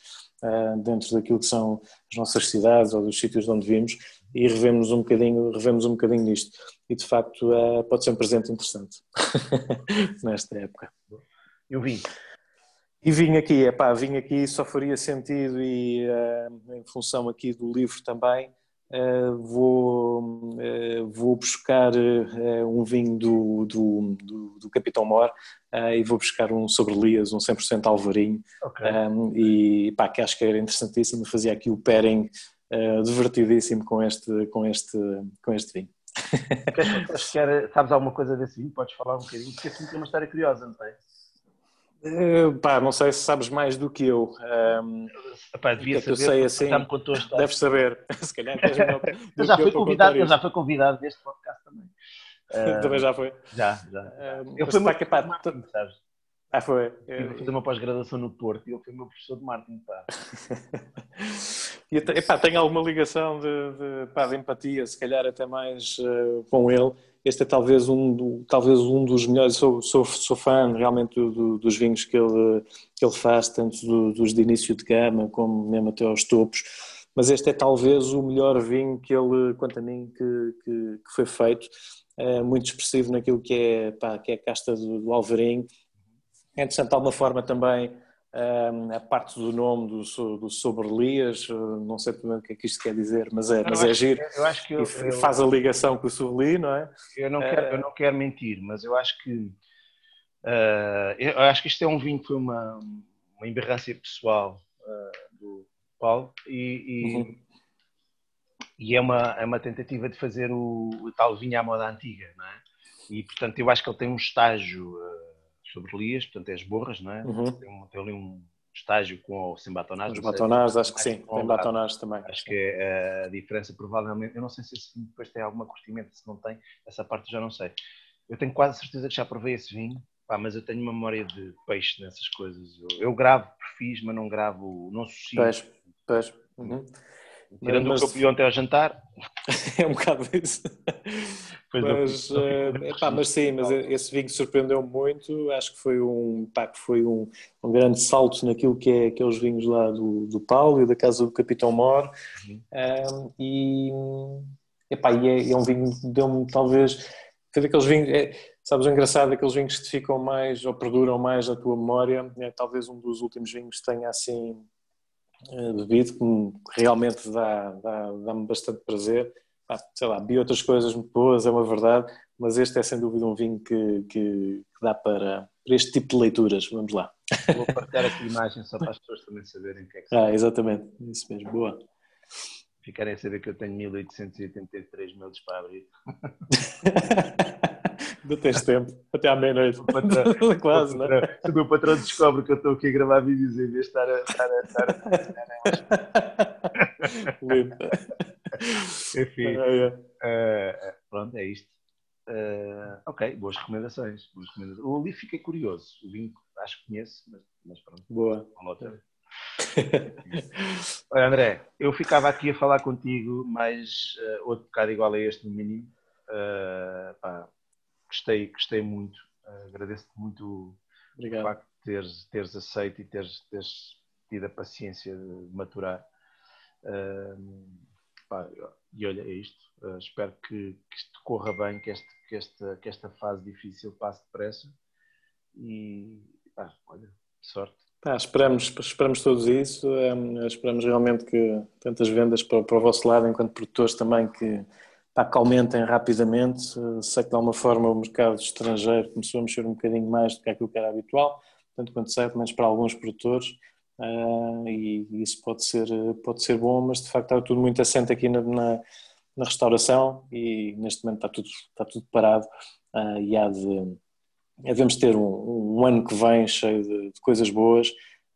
dentro daquilo que são as nossas cidades ou dos sítios de onde vimos. e revemos um bocadinho, revemos um bocadinho nisto. E de facto pode ser um presente interessante nesta época.
E o vinho?
E vim aqui, epá, vim aqui só faria sentido e uh, em função aqui do livro também uh, vou, uh, vou buscar um vinho do, do, do, do Capitão Mor e vou buscar um sobre Lias, um 100% Alvarinho okay. um, e pá, que acho que era interessantíssimo, fazia aqui o pairing divertidíssimo com este, com este, com este vinho.
Queres, quer, sabes alguma coisa desse vinho? Podes falar um bocadinho, porque assim tem uma história curiosa, não tem?
Uh, pá, não sei se sabes mais do que eu. Um,
Epá, devia que saber, eu sei assim.
Deves saber. se calhar
eu já fui convidado, eu já fui convidado deste podcast também.
Uh, também já foi?
Já, já.
Uh, eu fui que, pá, tu... sabes? Ah, foi?
Eu fui fazer uma pós-graduação no Porto e eu fui meu professor de marketing, pá.
e, epá, tenho alguma ligação de, de, pá, de empatia, se calhar até mais uh, com ele este é talvez um, do, talvez um dos melhores, sou, sou, sou fã realmente do, do, dos vinhos que ele, que ele faz, tanto do, dos de início de gama como mesmo até aos topos, mas este é talvez o melhor vinho que ele, quanto a mim, que, que, que foi feito, é muito expressivo naquilo que é, pá, que é a casta do, do é interessante de alguma forma também a parte do nome do, do Sobrelias, eh, não sei também o que é que isto quer dizer, mas é, mas é giro.
Eu acho que eu,
eu, faz a ligação com o Sobreli, não é?
Eu não, quero, eu não quero mentir, mas eu acho que uh, eu acho que isto é um vinho que foi uma, uma emberrância pessoal uh, do Paulo e, e, uhum. e, é, uma, é uma tentativa de fazer o, o tal vinho à moda antiga, não é? E portanto eu acho que ele tem um estágio. Uh, sobre Lias, portanto é as borras, não é?
Uhum.
Tem, um, tem, ali um estágio com sem batonagem.
Os batonagens, acho que sim, tem batonagem também.
Acho que é a diferença, provavelmente, eu não sei se esse vinho depois tem alguma curtimento, se não tem, essa parte já não sei. Eu tenho quase certeza que já provei esse vinho, pá, mas eu tenho uma memória de peixe nessas coisas. Eu, eu gravo perfis, mas não gravo, não associo.
Peixe, peixe. Uhum.
Tirando mas, o que eu pedi ontem ao jantar.
é um bocado isso. mas, uh, epá, mas sim, mas esse vinho surpreendeu muito. Acho que foi um, pá, que foi um, um grande salto naquilo que é aqueles vinhos lá do, do Paulo e da casa do Capitão Mor. Uhum. Um, e, epá, e é, é um vinho que deu-me talvez. Foi daqueles vinhos. É, sabes, o engraçado, aqueles vinhos que te ficam mais ou perduram mais na tua memória. É talvez um dos últimos vinhos que tenha assim eh, bebido, que realmente dá-me dá, dá bastante prazer. Ah, sei lá, vi outras coisas muito boas, é uma verdade, mas este é sem dúvida um vinho que, que, que dá para, para, este tipo de leituras. Vamos lá.
Vou partilhar aqui a imagem só para as pessoas também saberem o que é que
Ah, exatamente, isso mesmo, boa.
Ficarem a saber que eu tenho 1883 mil para abrir.
Ainda tens tempo, até à meia-noite. Quase,
é? Se o meu patrão descobre que eu estou aqui a gravar vídeos em vez de estar a. Estar a, estar a... Lindo. Enfim, uh, pronto, é isto. Uh, ok, boas recomendações, boas recomendações. O livro fiquei curioso, o vinho acho que conheço, mas, mas pronto.
Boa.
Olha, André, eu ficava aqui a falar contigo mais uh, outro bocado igual a este, no mínimo. Uh, pá, gostei, gostei muito. Uh, Agradeço-te muito
Obrigado.
o facto de teres, teres aceito e teres, teres tido a paciência de maturar. Uh, pá, e olha, é isto. Uh, espero que, que isto corra bem, que, este, que, esta, que esta fase difícil passe depressa. E pá, olha, sorte.
Pá, esperamos, esperamos todos isso. Um, esperamos realmente que tantas vendas para, para o vosso lado, enquanto produtores também, que pá, que aumentem rapidamente. Sei que de alguma forma o mercado estrangeiro começou a mexer um bocadinho mais do que aquilo que era habitual, tanto quanto sei, pelo menos para alguns produtores, uh, e isso pode ser, pode ser bom, mas de facto está tudo muito assente aqui na, na, na restauração e neste momento está tudo, está tudo parado e há de. Devemos ter um, um, ano que vem cheio de, de coisas boas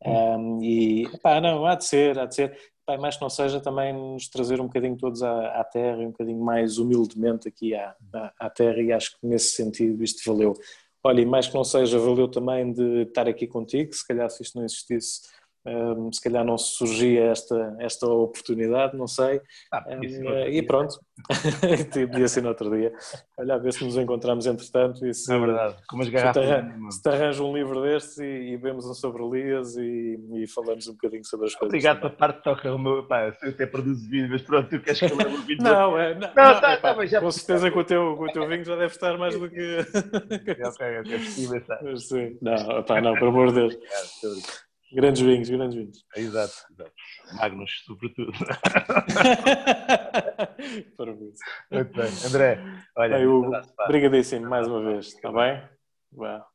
um, e pá, não, há de ser, há de ser bem, mais que não seja também nos trazer um bocadinho todos à, à terra e um bocadinho mais humildemente aqui à, à, à, terra e acho que nesse sentido isto valeu. Olha, e mais que não seja, valeu também de estar aqui contigo, se calhar se isto não existisse, um, se calhar não surgia esta, esta oportunidade, não sei.
Ah,
um, e pronto, Podia ser no outro dia. Olha, a ver se nos encontramos entretanto e se,
é verdade. Com umas garrafas.
Se te, arran se te arranja um livro destes e, e vemos um sobre Elias e, e, falamos um bocadinho sobre as coisas.
Obrigado pela parte toca o meu. Pá, eu até produzo vinho, mas pronto, tu queres que eu leve o vinho?
não, é, não, não, não tá, tá, mas já com certeza que o, teu, o teu vinho já deve estar mais do que.
ok, ok, ok.
Sim. Não, pá, não, pelo amor de Deus. Grandes vinhos, grandes vinhos.
Exato, exato. Magnus, sobretudo. Muito bem. André, olha.
Hugo, obrigadíssimo mais uma vez, está bem? Vá.